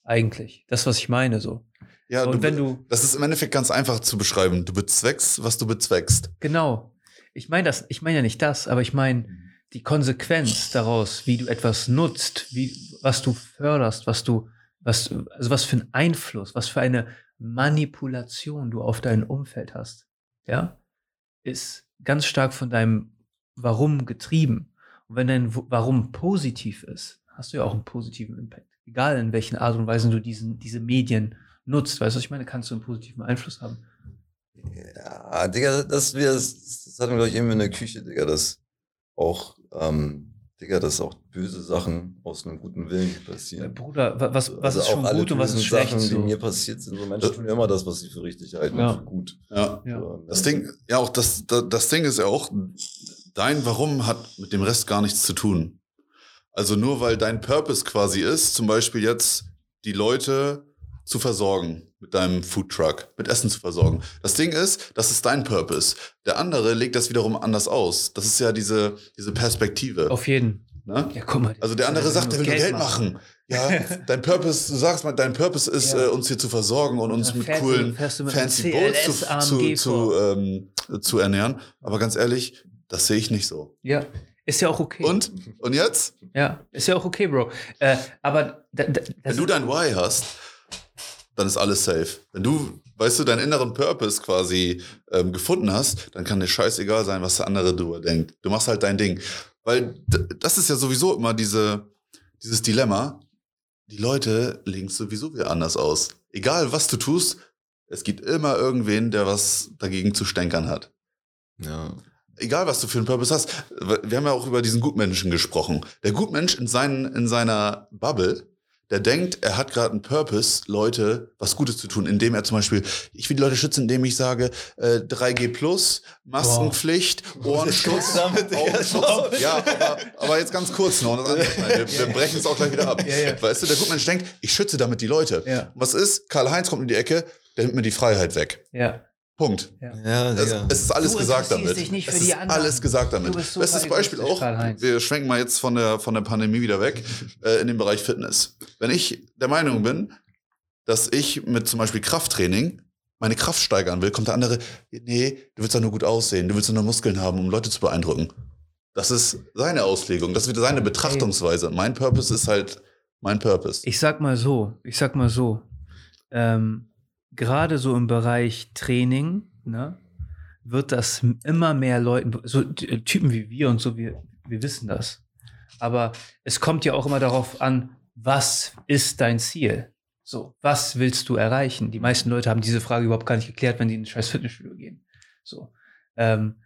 Eigentlich. Das, was ich meine, so.
ja,
Und wenn du,
das ist im Endeffekt ganz einfach zu beschreiben. Du bezweckst, was du bezweckst.
Genau. Ich meine das, ich meine ja nicht das, aber ich meine die Konsequenz daraus, wie du etwas nutzt, wie, was du förderst, was du, was, also was für einen Einfluss, was für eine Manipulation du auf dein Umfeld hast, ja, ist ganz stark von deinem Warum getrieben. Und wenn dein Warum positiv ist, hast du ja auch einen positiven Impact. Egal in welchen Art und Weise du diesen, diese Medien nutzt, weißt du, was ich meine, kannst du einen positiven Einfluss haben.
Ja, Digga, das, das, das hatten wir, glaube ich, eben in der Küche, Digga, dass auch, ähm, Digga, dass auch böse Sachen aus einem guten Willen
Äh,
passieren.
Bruder, wa- was, was
Also
ist schon gut und was ist
bösen
schlecht?
Sachen, die
so?
mir passiert sind. So Menschen tun ja immer das, was sie für richtig halten
Ja.
und für gut.
Ja.
Ja.
Das Ding, ja, auch das, das, das Ding ist ja auch, dein Warum hat mit dem Rest gar nichts zu tun. Also nur weil dein Purpose quasi ist, zum Beispiel jetzt die Leute zu versorgen mit deinem Foodtruck, mit Essen zu versorgen. Das Ding ist, das ist dein Purpose. Der andere legt das wiederum anders aus. Das ist ja diese, diese Perspektive.
Auf jeden.
Ne?
Ja, guck mal.
Also der andere sagt, der will nur Geld machen. Ja, dein Purpose, du sagst mal, dein Purpose ist,
Ja.
äh, uns hier zu versorgen und uns
Dann
mit
du-
coolen,
mit
fancy Bowls zu, zu, zu, ähm, zu ernähren. Aber ganz ehrlich, das sehe ich nicht so.
Ja, ist ja auch okay.
Und? Und jetzt?
Ja, ist ja auch okay, Bro. Äh, aber da, da,
Wenn du dein Why hast, dann ist alles safe. Wenn du, weißt du, deinen inneren Purpose quasi ähm, gefunden hast, dann kann dir scheißegal sein, was der andere drüber denkt. Du machst halt dein Ding. Weil das ist ja sowieso immer diese, dieses Dilemma. Die Leute legen es sowieso wieder anders aus. Egal, was du tust, es gibt immer irgendwen, der was dagegen zu stänkern hat.
Ja.
Egal, was du für einen Purpose hast. Wir haben ja auch über diesen Gutmenschen gesprochen. Der Gutmensch in, seinen, in seiner Bubble, der denkt, er hat gerade einen Purpose, Leute was Gutes zu tun, indem er zum Beispiel, ich will die Leute schützen, indem ich sage, äh, 3G Plus, Maskenpflicht, Ohrenschutz,
Damit, Digga,
Augenschutz. Ja, aber, aber jetzt ganz kurz noch. Wir, wir brechen es auch gleich wieder ab.
Ja, ja.
Weißt du, der Gutmensch denkt, ich schütze damit die Leute.
Ja.
Was ist? Karl-Heinz kommt in die Ecke, der nimmt mir die Freiheit weg.
ja.
Punkt.
Ja,
Es,
Digga.
es ist alles
Du
gesagt damit.
dich nicht für
es
die
ist
anderen.
alles gesagt damit.
Du bist so
Bestes Beispiel auch, wir schwenken mal jetzt von der, von der Pandemie wieder weg, äh, in den Bereich Fitness. Wenn ich der Meinung bin, dass ich mit zum Beispiel Krafttraining meine Kraft steigern will, kommt der andere, nee, du willst doch nur gut aussehen, du willst doch nur Muskeln haben, um Leute zu beeindrucken. Das ist seine Auslegung, das ist wieder seine Betrachtungsweise. Mein Purpose ist halt mein Purpose.
Ich sag mal so, ich sag mal so, ähm, gerade so im Bereich Training, ne, wird das immer mehr Leuten, so T- Typen wie wir und so, wir, wir wissen das. Aber es kommt ja auch immer darauf an, was ist dein Ziel? So, was willst du erreichen? Die meisten Leute haben diese Frage überhaupt gar nicht geklärt, wenn die in ein scheiß Fitnessstudio gehen. So. Ähm,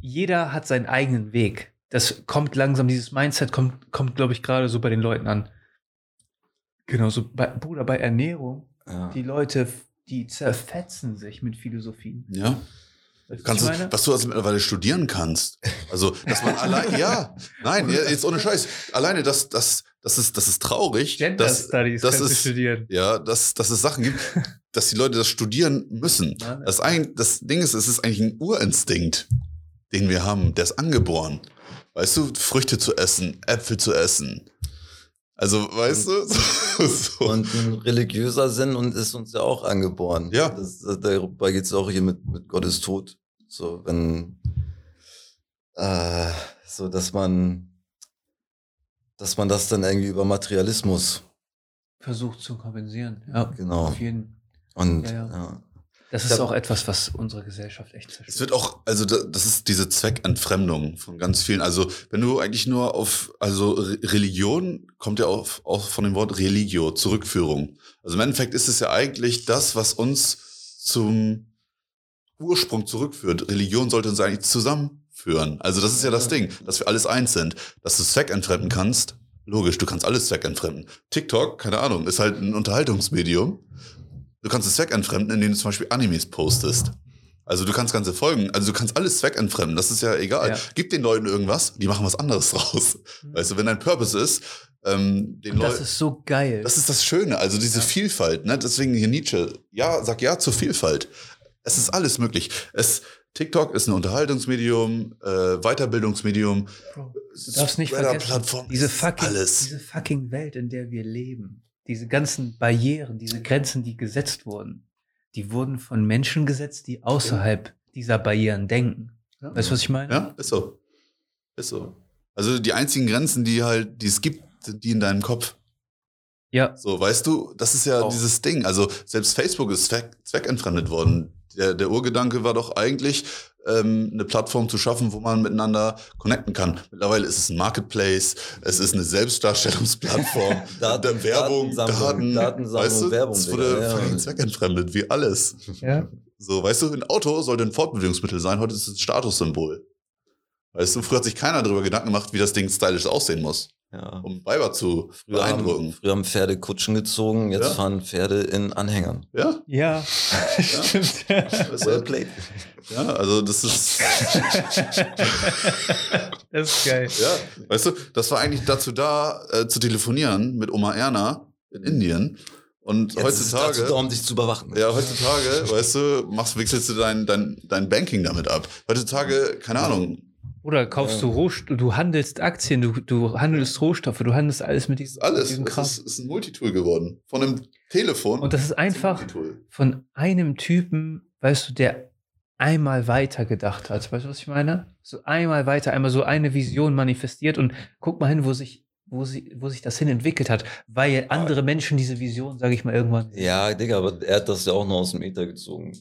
jeder hat seinen eigenen Weg. Das kommt langsam, dieses Mindset kommt, kommt glaube ich, gerade so bei den Leuten an. Genau, so bei, Bruder, bei Ernährung,
Ja.
die Leute, die zerfetzen sich mit Philosophien.
Ja. Kannst du, was du also mittlerweile studieren kannst. Also, dass man allein, ja, nein, jetzt ohne Scheiß. Alleine, das, das, das ist, das ist traurig.
Gender
dass,
Studies
das ist-
studieren.
ja, dass, dass es Sachen gibt, dass die Leute das studieren müssen. Das, ein, das Ding ist, es ist eigentlich ein Urinstinkt, den wir haben. Der ist angeboren. Weißt du, Früchte zu essen, Äpfel zu essen. Also, weißt du? So.
Und ein religiöser Sinn und ist uns ja auch angeboren.
Ja.
Das, das, darüber geht es auch hier mit, mit Gott ist tot. So, wenn, äh, so, dass man, dass man das dann irgendwie über Materialismus,
Versucht zu kompensieren. Ja,
genau.
auf jeden
Und,
Ja, ja.
ja.
Das ist auch etwas, was unsere Gesellschaft echt
Es
zerstört.
wird auch, also da- das ist diese Zweckentfremdung von ganz vielen. Also wenn du eigentlich nur auf, also Re- Religion kommt ja auf, auf von dem Wort Religio, Zurückführung. Also im Endeffekt ist es ja eigentlich das, was uns zum Ursprung zurückführt. Religion sollte uns eigentlich zusammenführen. Also das ist ja das Ding, dass wir alles eins sind. Dass du zweckentfremden kannst, logisch, du kannst alles zweckentfremden. TikTok, keine Ahnung, ist halt ein Unterhaltungsmedium. Du kannst es zweckentfremden, indem du zum Beispiel Animes postest. Also du kannst ganze Folgen, also du kannst alles zweckentfremden, das ist ja egal.
Ja.
Gib den Leuten irgendwas, die machen was anderes draus. Weißt du, wenn dein Purpose ist, ähm, den
Und das
Leuten.
ist so geil.
Das ist das Schöne, also diese Vielfalt, ne? Deswegen hier Nietzsche, ja, sag ja zur Vielfalt. Es ist alles möglich. Es, TikTok ist ein Unterhaltungsmedium, äh, Weiterbildungsmedium.
Du darfst nicht vergessen,
Plattform
diese fucking,
alles.
diese fucking Welt, in der wir leben, diese ganzen Barrieren, diese Grenzen, die gesetzt wurden, die wurden von Menschen gesetzt, die außerhalb dieser Barrieren denken. Weißt du, was ich meine?
Ja, ist so. Ist so. Also die einzigen Grenzen, die halt, die es gibt, sind die in deinem Kopf.
Ja,
So, weißt du, das ist ja
Auch.
dieses Ding. Also selbst Facebook ist zweck, zweckentfremdet worden. Der, der Urgedanke war doch eigentlich, ähm, eine Plattform zu schaffen, wo man miteinander connecten kann. Mittlerweile ist es ein Marketplace, es ist eine Selbstdarstellungsplattform,
Daten-
der Werbung,
Datensammlung,
Daten,
Datensammlung,
weißt du,
Werbung,
es wurde
ja.
fucking zweckentfremdet, wie alles.
ja.
So, weißt du, ein Auto sollte ein Fortbewegungsmittel sein, heute ist es ein Statussymbol. Weißt du, früher hat sich keiner darüber Gedanken gemacht, wie das Ding stylisch aussehen muss,
ja.
um Weiber zu
Früher haben,
beeindrucken.
früher haben Pferde Kutschen gezogen, jetzt
Ja.
fahren Pferde in Anhängern.
Ja,
Ja, stimmt.
weißt
Well played.
ja, also das ist,
das ist geil.
ja, weißt du, das war eigentlich dazu da, äh, zu telefonieren mit Oma Erna in Indien. Und
Jetzt ist es dazu
heutzutage,
da, um dich zu überwachen.
ja, heutzutage, weißt du, machst, wechselst du dein, dein, dein Banking damit ab. Heutzutage, keine Ahnung,
Oder kaufst
Ja.
du Rohstoffe, du handelst Aktien, du, du handelst Rohstoffe, du handelst alles mit diesem,
alles,
diesem
es
Kram.
ist, ist ein Multitool geworden. Von einem Telefon.
Und das ist einfach von einem Typen, weißt du, der einmal weiter gedacht hat. Weißt du, was ich meine? So einmal weiter, einmal so eine Vision manifestiert und guck mal hin, wo sich, wo sie, wo sich das hin entwickelt hat, weil andere Menschen diese Vision, sage ich mal, irgendwann.
Ja, Digga, aber er hat das ja auch nur aus dem Ether gezogen.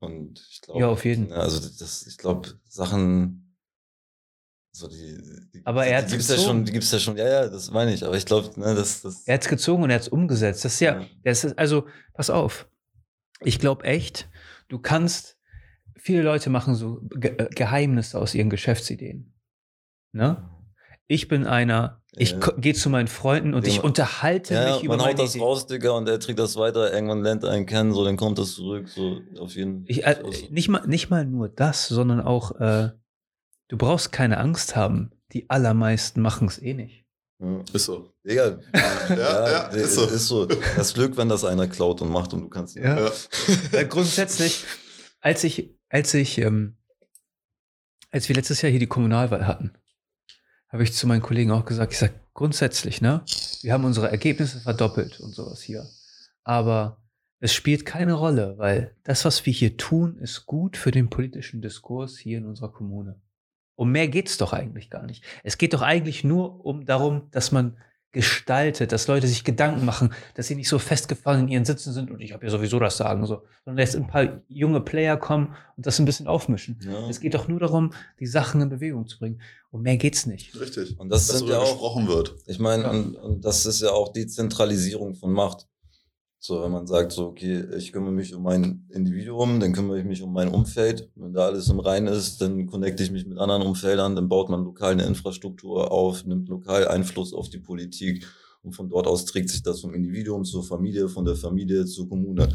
Und ich glaube.
Ja, auf jeden.
Also das, ich glaube, Sachen. So die, die,
Aber er
die
hat's
gibt's ja schon, die gibt's ja schon, ja, ja, das meine ich. Aber ich glaube, ne, das, das.
Er hat es gezogen und er hat es umgesetzt. Das ist ja,
Ja.
das ist, also, pass auf. Ich glaube echt, du kannst, viele Leute machen so Ge äh, Geheimnisse aus ihren Geschäftsideen. Ne? Ich bin einer, ich
Ja.
gehe zu meinen Freunden und
Ja,
ich unterhalte
ja,
mich über
man haut
meine
das
Ideen.
raus, Digga, und er trägt das weiter, irgendwann lernt er einen kennen, so, dann kommt das zurück, so, auf jeden
Ich, äh, nicht, mal, nicht mal nur das, sondern auch, äh, du brauchst keine Angst haben. Die allermeisten machen es eh nicht.
ja.
Ist so.
Digga, ja,
ja,
ist,
ist
so. ist so. Das Glück, wenn das einer klaut und macht und du kannst.
Ja.
Ja.
Grundsätzlich, als ich, als ich, ähm, als wir letztes Jahr hier die Kommunalwahl hatten, habe ich zu meinen Kollegen auch gesagt, ich sage grundsätzlich, ne, wir haben unsere Ergebnisse verdoppelt und sowas hier. Aber es spielt keine Rolle, weil das, was wir hier tun, ist gut für den politischen Diskurs hier in unserer Kommune. Um mehr geht's doch eigentlich gar nicht. Es geht doch eigentlich nur um darum, dass man gestaltet, dass Leute sich Gedanken machen, dass sie nicht so festgefahren in ihren Sitzen sind und ich habe ja sowieso das Sagen, so, sondern dass ein paar junge Player kommen und das ein bisschen aufmischen.
Ja.
Es geht doch nur darum, die Sachen in Bewegung zu bringen. Um mehr geht's nicht.
Richtig.
Und das
Dass
sind ja auch,
gesprochen wird.
ich meine,
Ja.
und, und das ist ja auch Dezentralisierung von Macht. So, wenn man sagt, so, okay, ich kümmere mich um mein Individuum, dann kümmere ich mich um mein Umfeld. Wenn da alles im Reinen ist, dann connecte ich mich mit anderen Umfeldern, dann baut man lokal eine Infrastruktur auf, nimmt lokal Einfluss auf die Politik und von dort aus trägt sich das vom Individuum zur Familie, von der Familie zur Kommune.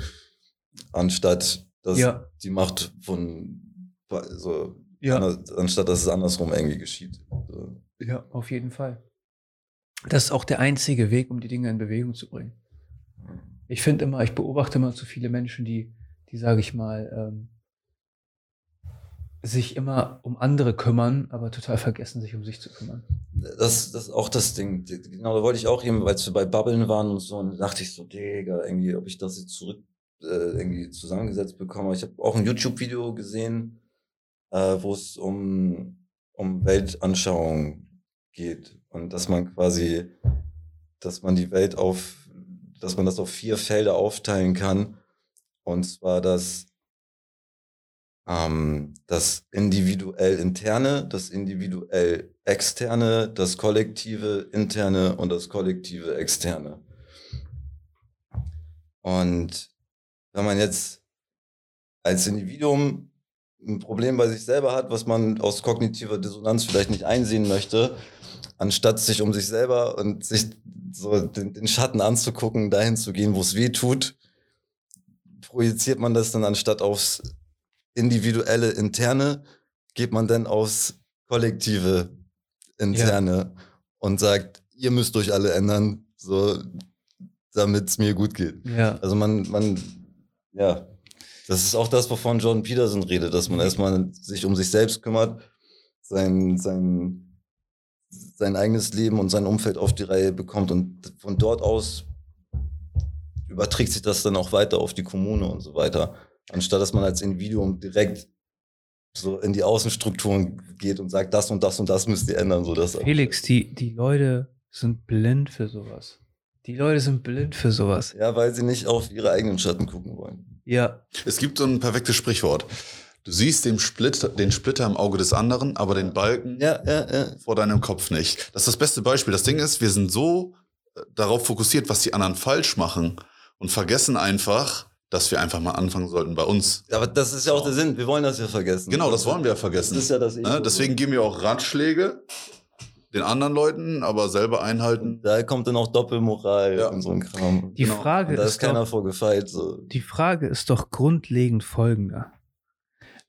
Anstatt dass
Ja.
die Macht von, also,
Ja.
anstatt dass es andersrum irgendwie geschieht.
Ja, auf jeden Fall. Das ist auch der einzige Weg, um die Dinge in Bewegung zu bringen. Ich finde immer, ich beobachte immer zu viele Menschen, die, die sage ich mal, ähm, sich immer um andere kümmern, aber total vergessen, sich um sich zu kümmern.
Das, das ist auch das Ding. Genau, da wollte ich auch eben, als wir bei Bubbeln waren und so, und da dachte ich so, Digga, irgendwie, ob ich das jetzt zurück äh, irgendwie zusammengesetzt bekomme. Ich habe auch ein YouTube-Video gesehen, äh, wo es um, um Weltanschauung geht und dass man quasi, dass man die Welt auf, dass man das auf vier Felder aufteilen kann. Und zwar das ähm, das individuell interne, das individuell externe, das kollektive interne und das kollektive externe. Und wenn man jetzt als Individuum ein Problem bei sich selber hat, was man aus kognitiver Dissonanz vielleicht nicht einsehen möchte, anstatt sich um sich selber und sich so den, den Schatten anzugucken, dahin zu gehen, wo es weh tut, projiziert man das dann anstatt aufs individuelle interne geht man dann aufs kollektive interne ja. und sagt, ihr müsst euch alle ändern, so damit es mir gut geht.
Ja.
Also man, man, ja, das ist auch das, wovon John Peterson redet, dass man mhm. erstmal sich um sich selbst kümmert, sein, sein, sein eigenes Leben und sein Umfeld auf die Reihe bekommt und von dort aus überträgt sich das dann auch weiter auf die Kommune und so weiter. Anstatt dass man als Individuum direkt so in die Außenstrukturen geht und sagt, das und das und das müsst ihr ändern. So dass
Felix, die, die Leute sind blind für sowas. Die Leute sind blind für sowas.
Ja, weil sie nicht auf ihre eigenen Schatten gucken wollen.
Ja.
Es gibt so ein perfektes Sprichwort. Du siehst den, Split, den Splitter im Auge des anderen, aber den Balken
ja, ja, ja.
vor deinem Kopf nicht. Das ist das beste Beispiel. Das Ding ist, wir sind so äh, darauf fokussiert, was die anderen falsch machen und vergessen einfach, dass wir einfach mal anfangen sollten bei uns.
Aber das ist ja auch der Sinn. Wir wollen das ja vergessen.
Genau, das wollen wir ja vergessen.
Das ist ja das
ne? Deswegen geben wir auch Ratschläge den anderen Leuten, aber selber einhalten.
Da kommt dann auch Doppelmoral ja. und so ein Kram.
Die genau. Frage und
da ist,
ist
keiner
doch,
vorgefeilt. So.
Die Frage ist doch grundlegend folgender.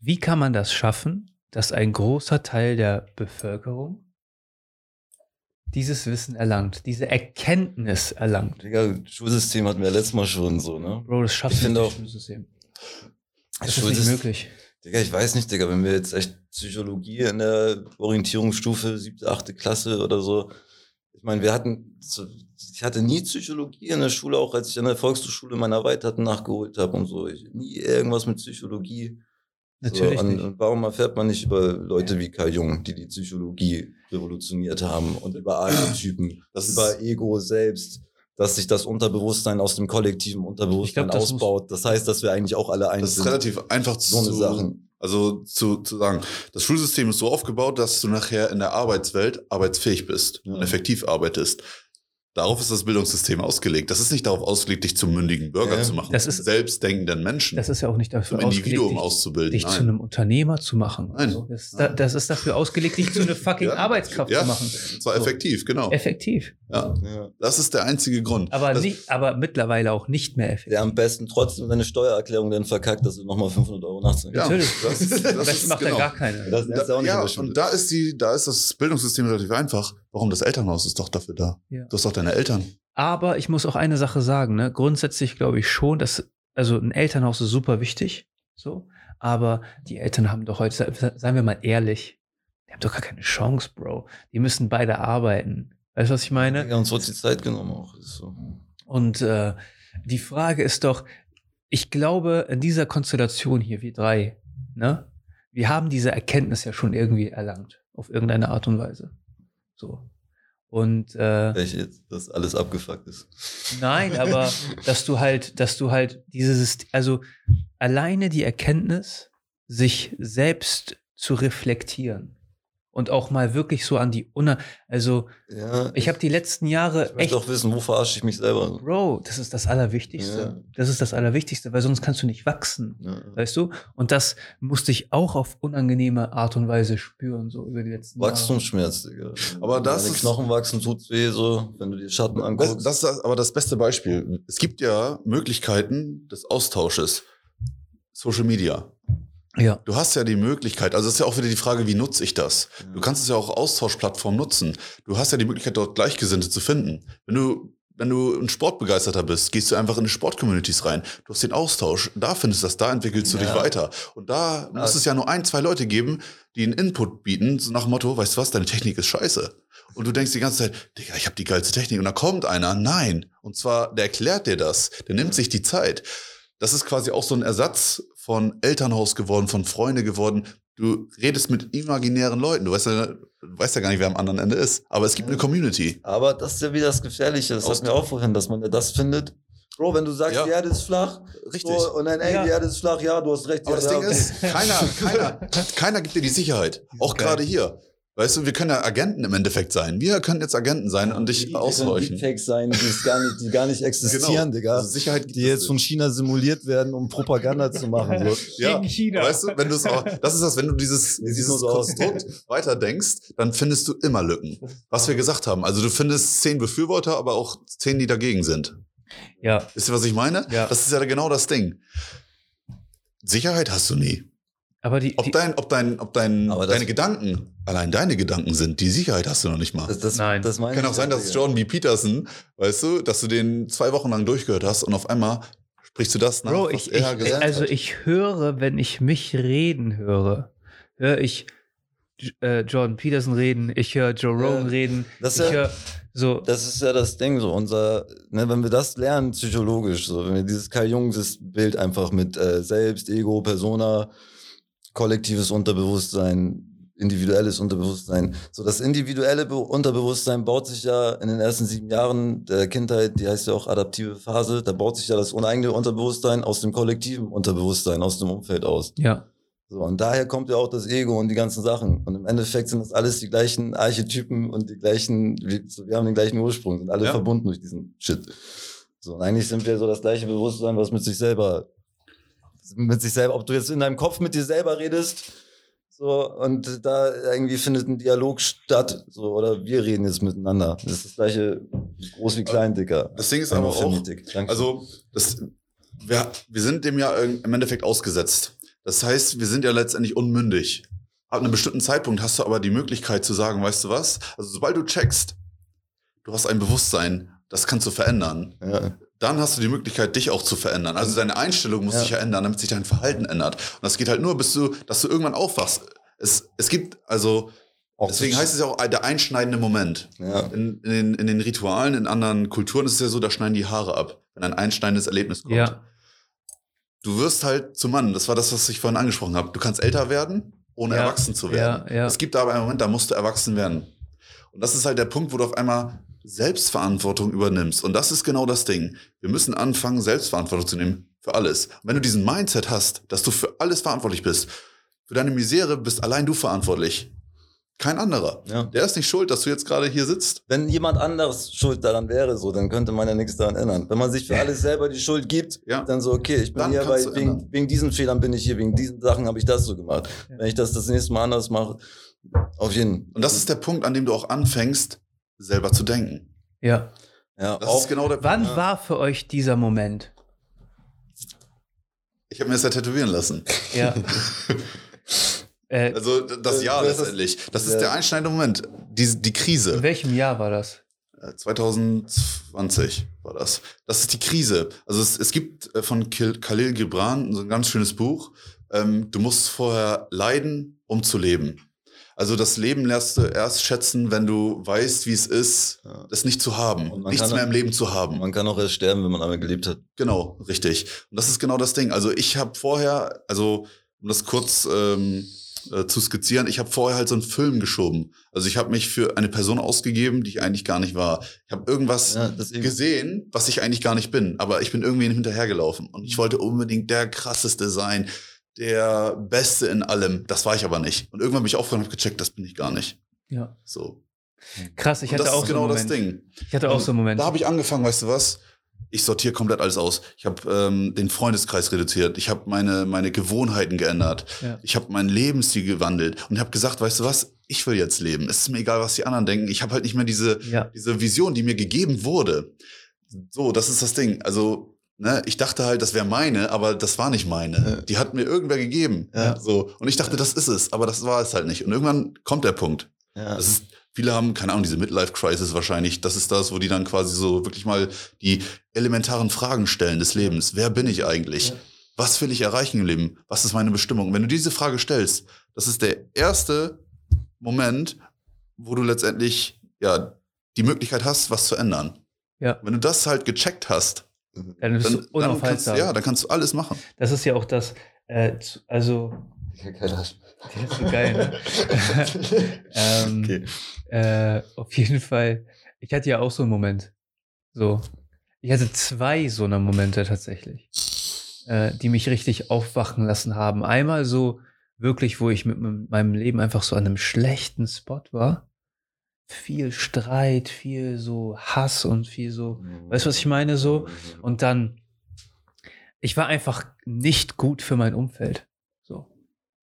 Wie kann man das schaffen, dass ein großer Teil der Bevölkerung dieses Wissen erlangt, diese Erkenntnis erlangt.
Digga, Schulsystem hatten wir ja letztes Mal schon so, ne?
Bro, das schaffst
du
nicht,
auch,
Schulsystem.
Das, ist nicht möglich. Digga, ich weiß nicht, Digga, wenn wir jetzt echt Psychologie in der Orientierungsstufe, siebte, achte Klasse oder so, ich meine, wir hatten, ich hatte nie Psychologie in der Schule, auch als ich an der Volkshochschule meiner Erweiterten nachgeholt habe und so. Ich, nie irgendwas mit Psychologie.
Natürlich.
So,
und,
und, warum erfährt man nicht über Leute wie Karl Jung, die die Psychologie revolutioniert haben und über Archetypen, das über Ego selbst, dass sich das Unterbewusstsein aus dem kollektiven Unterbewusstsein glaub, das ausbaut. Das heißt, dass wir eigentlich auch alle eins
sind. Das ist relativ einfach so zu, Sachen. Also zu, zu sagen, das Schulsystem ist so aufgebaut, dass du nachher in der Arbeitswelt arbeitsfähig bist ja. und effektiv arbeitest. Darauf ist das Bildungssystem ausgelegt. Das ist nicht darauf ausgelegt, dich zum mündigen Bürger
ja,
zu machen,
das ist,
selbstdenkenden Menschen.
Das ist ja auch nicht dafür
zum Individuum
dich,
auszubilden.
Dich
Nein.
zu einem Unternehmer zu machen.
Nein.
So. Das, ist da, das, ist dafür ausgelegt, dich zu einer fucking
ja.
Arbeitskraft
ja.
zu machen.
Und zwar so. effektiv, genau.
Effektiv.
Ja. Das ist der einzige Grund.
Aber, nicht, aber mittlerweile auch nicht mehr effektiv.
Der am besten trotzdem seine Steuererklärung dann verkackt, dass du nochmal 500 Euro nachzahlst.
Ja, natürlich. Das, ist, das, das macht genau. er gar keine.
Das, das
da, ja, und da ist, die, da ist das Bildungssystem relativ einfach. Warum? Das Elternhaus ist doch dafür da.
Ja.
Du hast doch deine Eltern.
Aber ich muss auch eine Sache sagen, ne? Grundsätzlich glaube ich schon, dass, also ein Elternhaus ist super wichtig, so. Aber die Eltern haben doch heute, seien wir mal ehrlich, die haben doch gar keine Chance, Bro. Die müssen beide arbeiten. Weißt du, was ich meine?
Ja, uns wird die Zeit genommen auch. So.
Und äh, die Frage ist doch, ich glaube, in dieser Konstellation hier, wir drei, ne, wir haben diese Erkenntnis ja schon irgendwie erlangt, auf irgendeine Art und Weise. So. Und äh,
Welche jetzt, dass alles abgefuckt ist.
Nein, aber dass du halt, dass du halt dieses, also alleine die Erkenntnis, sich selbst zu reflektieren und auch mal wirklich so an die Unna, also
ja,
ich, ich habe die letzten Jahre
ich echt auch wissen, wo verarsche ich mich selber.
Bro, das ist das Allerwichtigste. Ja. Das ist das Allerwichtigste, weil sonst kannst du nicht wachsen,
ja.
weißt du? Und das musste ich auch auf unangenehme Art und Weise spüren so über die letzten
Wachstumsschmerz, Digga.
Aber das
Deine Knochen wachsen tut weh so, wenn du die Schatten anguckst.
Das, das ist aber das beste Beispiel. Es gibt ja Möglichkeiten des Austausches. Social Media.
Ja.
Du hast ja die Möglichkeit, also es ist ja auch wieder die Frage, wie nutze ich das? Du kannst es ja auch Austauschplattform nutzen. Du hast ja die Möglichkeit, dort Gleichgesinnte zu finden. Wenn du wenn du ein Sportbegeisterter bist, gehst du einfach in die Sportcommunities rein. Du hast den Austausch, da findest du das, da entwickelst du
Ja.
dich weiter. Und da muss es ja nur ein, zwei Leute geben, die einen Input bieten, so nach dem Motto, weißt du was, deine Technik ist scheiße. Und du denkst die ganze Zeit, Digga, ich habe die geilste Technik. Und da kommt einer, nein. Und zwar, der erklärt dir das, der nimmt sich die Zeit. Das ist quasi auch so ein Ersatz von Elternhaus geworden, von Freunde geworden. Du redest mit imaginären Leuten. Du weißt ja, du weißt ja gar nicht, wer am anderen Ende ist. Aber es gibt eine Community.
Aber das ist ja wieder das Gefährliche. Das
Aus-
hatten wir auch vorhin, dass man ja das findet. Bro, wenn du sagst,
Ja.
die Erde ist flach,
Richtig.
so, und dann, ey,
Ja.
die Erde ist flach, ja, du hast recht.
Aber
ja,
das
ja,
Ding
okay.
ist, keiner, keiner, keiner gibt dir die Sicherheit. Auch gerade hier. Weißt du, wir können ja Agenten im Endeffekt sein. Wir können jetzt Agenten sein und dich
Die können
aushorchen.
Deepfakes sein, die, es gar nicht, die gar nicht existieren, Digga.
Also Sicherheit
die jetzt von China simuliert werden, um Propaganda zu machen. So.
ja.
Gegen China.
Weißt du, wenn du es auch, das ist das, wenn du dieses, dieses. Konstrukt weiterdenkst, dann findest du immer Lücken. Was wir gesagt haben. Also du findest zehn Befürworter, aber auch zehn, die dagegen sind.
Ja,
Wisst ihr, was ich meine?
Ja.
Das ist ja genau das Ding. Sicherheit hast du nie.
Aber die,
Ob
die
dein, ob dein, ob dein,
Aber das-
deine Gedanken, allein deine Gedanken sind, die Sicherheit hast du noch nicht mal.
Das, das,
Nein.
das meine
Kann
ich
auch sein, dass. Jordan B. Peterson, weißt du, dass du den zwei Wochen lang durchgehört hast und auf einmal sprichst du das nach,
Bro,
was
ich,
er
ich,
gesagt
also
hat.
ich höre, wenn ich mich reden höre, höre ich äh, Jordan Peterson reden, ich höre Joe Rogan
Ja,
reden,
das
ich
ist ja-
höre so,
Das ist ja das Ding, so unser, ne, wenn wir das lernen, psychologisch, so, wenn wir dieses Karl Jungs Bild einfach mit äh, Selbst, Ego, Persona, kollektives Unterbewusstsein, individuelles Unterbewusstsein. So, das individuelle Be Unterbewusstsein baut sich ja in den ersten sieben Jahren der Kindheit, die heißt ja auch adaptive Phase, da baut sich ja das uneigene Unterbewusstsein aus dem kollektiven Unterbewusstsein, aus dem Umfeld aus.
ja,
So, und daher kommt ja auch das Ego und die ganzen Sachen. Und im Endeffekt sind das alles die gleichen Archetypen und die gleichen, wir, haben den gleichen Ursprung, sind alle
Ja.
verbunden durch diesen Shit. So, und eigentlich sind wir so das gleiche Bewusstsein, was mit sich selber, mit sich selber, ob du jetzt in deinem Kopf mit dir selber redest, so, und da irgendwie findet ein Dialog statt, so, oder wir reden jetzt miteinander. Das ist das gleiche, groß wie klein, Dicker.
Das Ding ist aber auch, also das, wir, wir sind dem ja im Endeffekt ausgesetzt. Das heißt, wir sind ja letztendlich unmündig. Ab einem bestimmten Zeitpunkt hast du aber die Möglichkeit zu sagen, weißt du was? Also sobald du checkst, du hast ein Bewusstsein, das kannst du verändern.
ja.
Dann hast du die Möglichkeit, dich auch zu verändern. Also deine Einstellung muss
Ja.
sich ja ändern, damit sich dein Verhalten ändert. Und das geht halt nur, bis du, dass du irgendwann aufwachst. Es, es gibt, also,
Auch
deswegen heißt es ja auch der einschneidende Moment.
ja.
In, in, den, in den Ritualen, in anderen Kulturen ist es ja so, da schneiden die Haare ab, wenn ein einschneidendes Erlebnis kommt.
ja,
Du wirst halt zum Mann. Das war das, was ich vorhin angesprochen habe. Du kannst älter werden, ohne
Ja.
erwachsen zu werden.
Ja, ja.
Es gibt aber einen Moment, da musst du erwachsen werden. Und das ist halt der Punkt, wo du auf einmal Selbstverantwortung übernimmst. Und das ist genau das Ding. Wir müssen anfangen, Selbstverantwortung zu nehmen für alles. Und wenn du diesen Mindset hast, dass du für alles verantwortlich bist, für deine Misere bist allein du verantwortlich. Kein anderer.
Ja.
Der ist nicht schuld, dass du jetzt gerade hier sitzt.
wenn jemand anderes schuld daran wäre, so, dann könnte man ja nichts daran ändern. Wenn man sich für alles selber die Schuld gibt,
Ja.
dann so, okay, ich bin
Dann
hier, weil wegen, wegen diesen Fehlern bin ich hier, wegen diesen Sachen habe ich das so gemacht.
Ja.
Wenn ich das das nächste Mal anders mache, auf jeden
Und das ist der Punkt, an dem du auch anfängst, selber zu denken.
ja.
ja,
Das
auch,
ist genau der
Wann
Punkt.
war für euch dieser Moment?
Ich habe mir das ja tätowieren lassen.
Ja. äh,
Also das
Äh,
Jahr
das ist-
letztendlich. Das ist
ja.
der einschneidende Moment. Die, die Krise.
in welchem Jahr war das?
Äh, 2020 war das. Das ist die Krise. Also es, es gibt äh, von Khalil Gibran so ein ganz schönes Buch. Ähm, du musst vorher leiden, um zu leben. Also das Leben lernst du erst schätzen, wenn du weißt, wie es ist,
Ja.
das nicht zu haben, nichts mehr im Leben zu haben.
man kann auch erst sterben, wenn man einmal gelebt hat.
Genau, richtig. Und das ist genau das Ding. Also ich habe vorher, also um das kurz ähm, äh, zu skizzieren, ich habe vorher halt so einen Film geschoben. Also ich habe mich für eine Person ausgegeben, die ich eigentlich gar nicht war. Ich habe irgendwas
Ja,
gesehen, was ich eigentlich gar nicht bin, aber ich bin irgendwie hinterhergelaufen und ich wollte unbedingt der krasseste sein, der Beste in allem. Das war ich aber nicht. Und irgendwann bin ich aufgehört und habe gecheckt, das bin ich gar nicht.
Ja.
So.
Krass, ich
und
hatte
das
auch
ist
so
genau
einen
das. Ding.
Ich hatte auch so einen Moment.
Da habe ich angefangen, weißt du was? Ich sortiere komplett alles aus. Ich habe ähm, den Freundeskreis reduziert. Ich habe meine, meine Gewohnheiten geändert.
Ja.
Ich habe meinen Lebensstil gewandelt und habe gesagt, weißt du was? Ich will jetzt leben. Es ist mir egal, was die anderen denken. Ich habe halt nicht mehr diese,
Ja.
diese Vision, die mir gegeben wurde. So, das ist das Ding. Also, ne, ich dachte halt, das wäre meine, aber das war nicht meine.
Ja.
Die hat mir irgendwer gegeben.
Ja.
So. Und ich dachte, das ist es, aber das war es halt nicht. Und irgendwann kommt der Punkt.
Ja.
Das ist, viele haben, keine Ahnung, diese Midlife-Crisis wahrscheinlich. Das ist das, wo die dann quasi so wirklich mal die elementaren Fragen stellen des Lebens. Wer bin ich eigentlich?
Ja.
Was will ich erreichen im Leben? Was ist meine Bestimmung? Und wenn du diese Frage stellst, das ist der erste Moment, wo du letztendlich ja die Möglichkeit hast, was zu ändern.
Ja.
Wenn du das halt gecheckt hast,
Dann bist
dann,
du unaufhaltsam.
ja, dann kannst du alles machen.
Das ist ja auch das, äh, zu- also, der ist so geil, ne? ähm,
Okay.
äh, auf jeden Fall, ich hatte ja auch so einen Moment. So. Ich hatte zwei so eine Momente tatsächlich, äh, die mich richtig aufwachen lassen haben. Einmal so wirklich, wo ich mit meinem Leben einfach so an einem schlechten Spot war. Viel Streit, viel so Hass und viel so, weißt du, was ich meine? So. Und dann, ich war einfach nicht gut für mein Umfeld. So.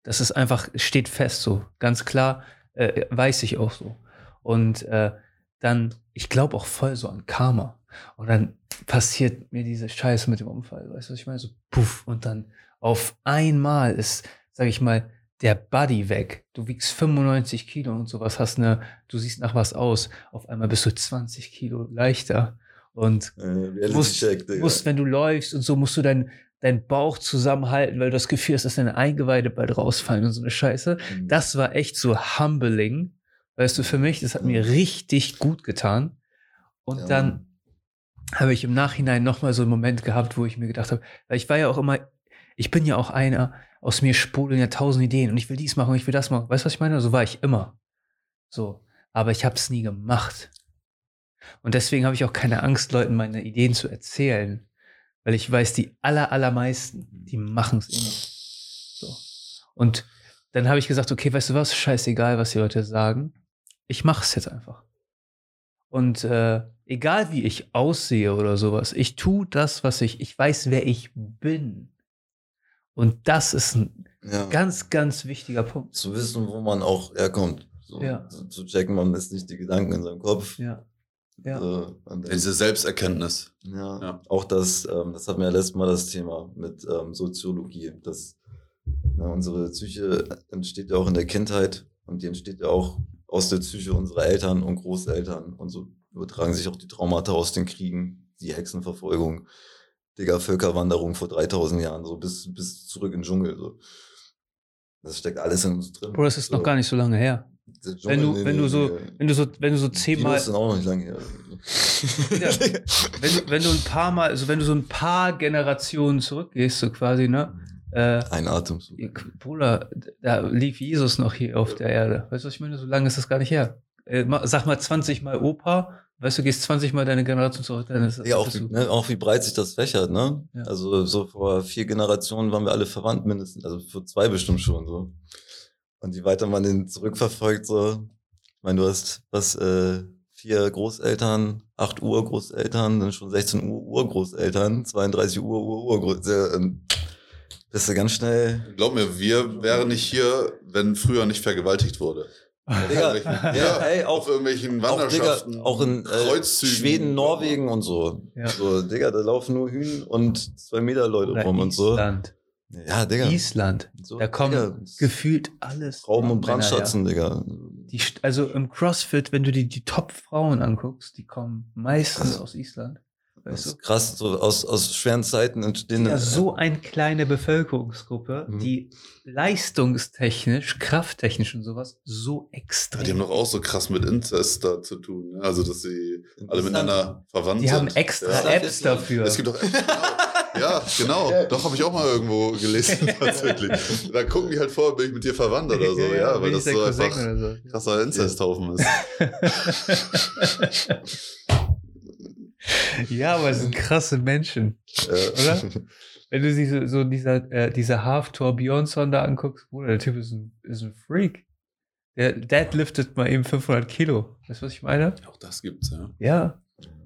Das ist einfach, steht fest so. Ganz klar, äh, weiß ich auch so. Und äh, dann, ich glaube auch voll so an Karma. Und dann passiert mir diese Scheiße mit dem Unfall. Weißt du, was ich meine? So, puff. Und dann auf einmal ist, sag ich mal, der Buddy weg. Du wiegst 95 Kilo und sowas, hast eine, du siehst nach was aus. Auf einmal bist du 20 Kilo leichter. Und
Äh,
musst,
Check,
musst, wenn du läufst und so, musst du deinen deinen Bauch zusammenhalten, weil du das Gefühl hast, dass deine Eingeweide bald rausfallen und so eine Scheiße.
Mhm.
Das war echt so humbling. Weißt du, für mich, das hat mir richtig gut getan. Und
Ja,
dann habe ich im Nachhinein nochmal so einen Moment gehabt, wo ich mir gedacht habe, weil ich war ja auch immer, ich bin ja auch einer, aus mir sprudeln ja tausend Ideen und ich will dies machen und ich will das machen. Weißt du, was ich meine? So war ich immer. So. Aber ich habe es nie gemacht. Und deswegen habe ich auch keine Angst, Leuten meine Ideen zu erzählen. Weil ich weiß, die aller, allermeisten, die machen es immer. So. Und dann habe ich gesagt, okay, weißt du was, scheißegal, was die Leute sagen. Ich mache es jetzt einfach. Und äh, egal wie ich aussehe oder sowas, ich tue das, was ich, ich weiß, wer ich bin. Und das ist ein
ja.
ganz, ganz wichtiger Punkt.
zu wissen, wo man auch herkommt. So,
Ja.
zu, zu checken, man ist nicht die Gedanken in seinem Kopf.
Ja. Ja.
So,
Diese Selbsterkenntnis.
Ja,
Ja.
auch das, ähm, das hatten wir ja letztes Mal das Thema mit ähm, Soziologie. Das, na, unsere Psyche entsteht ja auch in der Kindheit und die entsteht ja auch aus der Psyche unserer Eltern und Großeltern. Und so übertragen sich auch die Traumata aus den Kriegen, die Hexenverfolgung, Digga, Völkerwanderung vor 3000 Jahren, so bis, bis zurück in den Dschungel. So. Das steckt alles in uns drin.
Bro, das ist
so.
noch gar nicht so lange her.
Der
Wenn du,
nee,
wenn
nee,
du so,
nee.
wenn du so, wenn du so zehnmal,
sind auch noch nicht lange her.
Ja. wenn du, wenn du ein paar Mal, also wenn du so ein paar Generationen zurückgehst, so quasi, ne? Äh,
Ein Atem.
Bruder, da lief Jesus noch hier auf der Erde. Weißt du, was ich meine? So lange ist das gar nicht her. Äh, sag mal 20 Mal Opa, weißt du, gehst 20 Mal deine Generation zurück, dann ist das.
Ja, auch, wie, ne, auch wie breit sich das fächert, ne?
Ja.
Also so vor vier Generationen waren wir alle verwandt mindestens, also für zwei bestimmt schon so. Und je weiter man den zurückverfolgt, so, ich meine, du hast was, äh, vier Großeltern, acht Urgroßeltern, dann schon 16 Uhr Urgroßeltern, 32 Uhr Urgroßeltern, bist du ganz schnell.
Glaub mir, wir wären nicht hier, wenn früher nicht vergewaltigt wurde.
Digga,
Auf irgendwelchen-
ja, ey,
auf
auch,
irgendwelchen
auch, Digga,
Wanderschaften,
auch in äh. Schweden, Norwegen und so.
Ja.
So, Digga, da laufen nur Hühn und zwei Meter Leute
Oder
rum und so.
Island.
Ja, Digga.
Island.
So,
Da kommen
Digga,
gefühlt alles.
Rauben und
Männer.
Brandschatzen, Digga.
Die, also im CrossFit, wenn du die, die Top-Frauen anguckst, die kommen meistens aus Island.
Das
Weißt du?
ist krass, so aus, aus schweren Zeiten entstehen.
Ja, so eine kleine Bevölkerungsgruppe,
Mhm.
die leistungstechnisch, krafttechnisch und sowas so
Ja,
extrem.
die haben doch auch so krass mit Inzest da zu tun. Ne? Also, dass sie alle miteinander verwandt
die
sind.
haben extra
Ja.
Apps dafür.
Es gibt doch. Ja, genau. Doch, habe ich auch mal irgendwo gelesen, tatsächlich. Da gucken die halt vor, bin ich mit dir verwandt oder so, ja, weil
bin
das so
Cousin
einfach
so.
krasser Inzesthaufen ist.
ja, aber es sind krasse Menschen.
Äh,
Oder? Wenn du sie so, so dieser, äh, dieser Half-Tor Bjornsson da anguckst, Bruder, der Typ ist ein, ist ein Freak. Der deadliftet mal eben 500 Kilo. Weißt du, was ich meine?
Auch das gibt's, ja.
Ja,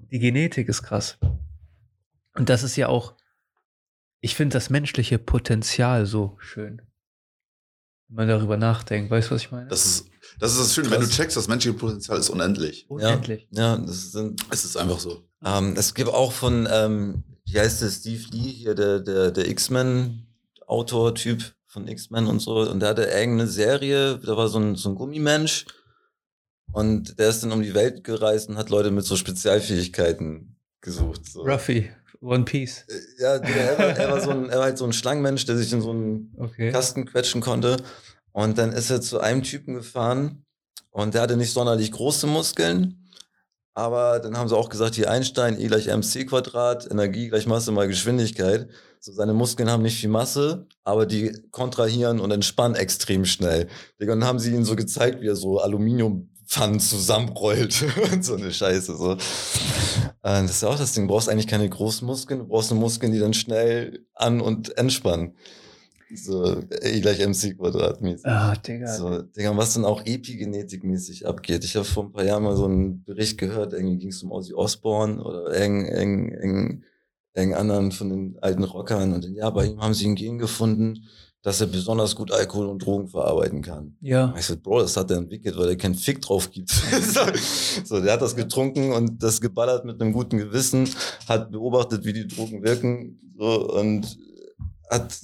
die Genetik ist krass. Und das ist ja auch, ich finde das menschliche Potenzial so schön. Wenn man darüber nachdenkt, weißt du, was ich meine?
Das ist das, ist das Schöne, wenn du checkst, das menschliche Potenzial ist unendlich.
Unendlich.
ja, das sind.
Es ist einfach so.
Ähm, es gibt auch von, ähm, wie heißt der, Steve Lee, hier der, der, der X-Men-Autor-Typ von X-Men und so. Und der hatte irgendeine Serie, da war so ein, so ein Gummimensch. Und der ist dann um die Welt gereist und hat Leute mit so Spezialfähigkeiten gesucht. So.
Ruffy, One Piece.
Äh, Ja, Digga, er war, er war so ein, er war halt so ein Schlangenmensch, der sich in so einen
Okay.
Kasten quetschen konnte. Und dann ist er zu einem Typen gefahren und der hatte nicht sonderlich große Muskeln. Aber dann haben sie auch gesagt, hier Einstein, E gleich mc Quadrat, Energie gleich Masse mal Geschwindigkeit. So, seine Muskeln haben nicht viel Masse, aber die kontrahieren und entspannen extrem schnell. Und dann haben sie ihn so gezeigt, wie er so Aluminiumpfannen zusammenrollt und so eine Scheiße. So. Das ist ja auch das Ding. Du brauchst eigentlich keine großen Muskeln, du brauchst nur Muskeln, die dann schnell an- und entspannen. So, E gleich mc Quadrat mäßig.
Ah, Digga.
So, Digga, was dann auch epigenetikmäßig abgeht. Ich habe vor ein paar Jahren mal so einen Bericht gehört, irgendwie ging es um Ozzy Osbourne oder irgendeinen irgend, irgend, irgend anderen von den alten Rockern. Und ja, bei ihm haben sie ein Gen gefunden, dass er besonders gut Alkohol und Drogen verarbeiten kann.
Ja.
Ich so, Bro, das hat er entwickelt, weil er keinen Fick drauf gibt. so, so, der hat das getrunken und das geballert mit einem guten Gewissen, hat beobachtet, wie die Drogen wirken so, und hat,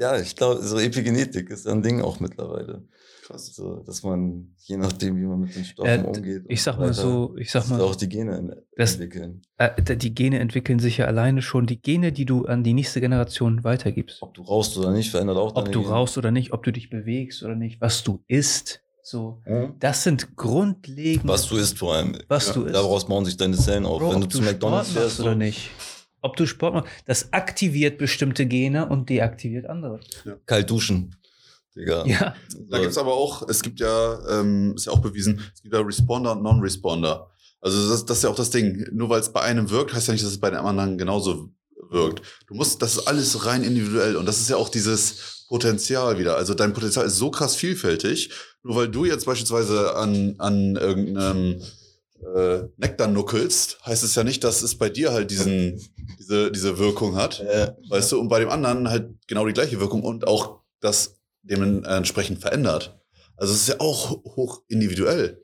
ja, ich glaube, so Epigenetik ist ein Ding auch mittlerweile.
Krass.
So, dass man, je nachdem, wie man mit den Stoffen
Äh,
umgeht.
Ich sag mal
weiter,
so, ich sag mal,
auch die Gene en-
Das-
entwickeln.
äh, die Gene entwickeln sich ja alleine schon. Die Gene, die du an die nächste Generation weitergibst.
Ob du rauchst oder nicht, verändert auch
Ob
deine
du
Gene.
rauchst oder nicht, ob du dich bewegst oder nicht, was du isst. So,
Hm?
das sind grundlegende.
Was du isst vor allem.
was
Ja,
du isst.
Daraus bauen sich deine Zellen auf.
Bro,
Wenn du
ob
zu
du
McDonalds fährst
oder
so,
nicht. Ob du Sport machst, das aktiviert bestimmte Gene und deaktiviert andere.
kalt duschen. Digga.
Ja,
Da
So.
gibt's aber auch, es gibt ja, ähm, ist ja auch bewiesen, es gibt ja Responder und Non-Responder. Also das, das ist ja auch das Ding. Nur weil es bei einem wirkt, heißt ja nicht, dass es bei dem anderen genauso wirkt. Du musst, das ist alles rein individuell und das ist ja auch dieses Potenzial wieder. Also dein Potenzial ist so krass vielfältig. Nur weil du jetzt beispielsweise an, an irgendeinem äh, Nektar nuckelst, heißt es ja nicht, dass es bei dir halt diesen, diese, diese Wirkung hat.
Äh,
Weißt du, und bei dem anderen halt genau die gleiche Wirkung und auch das dementsprechend verändert. Also es ist ja auch hoch individuell.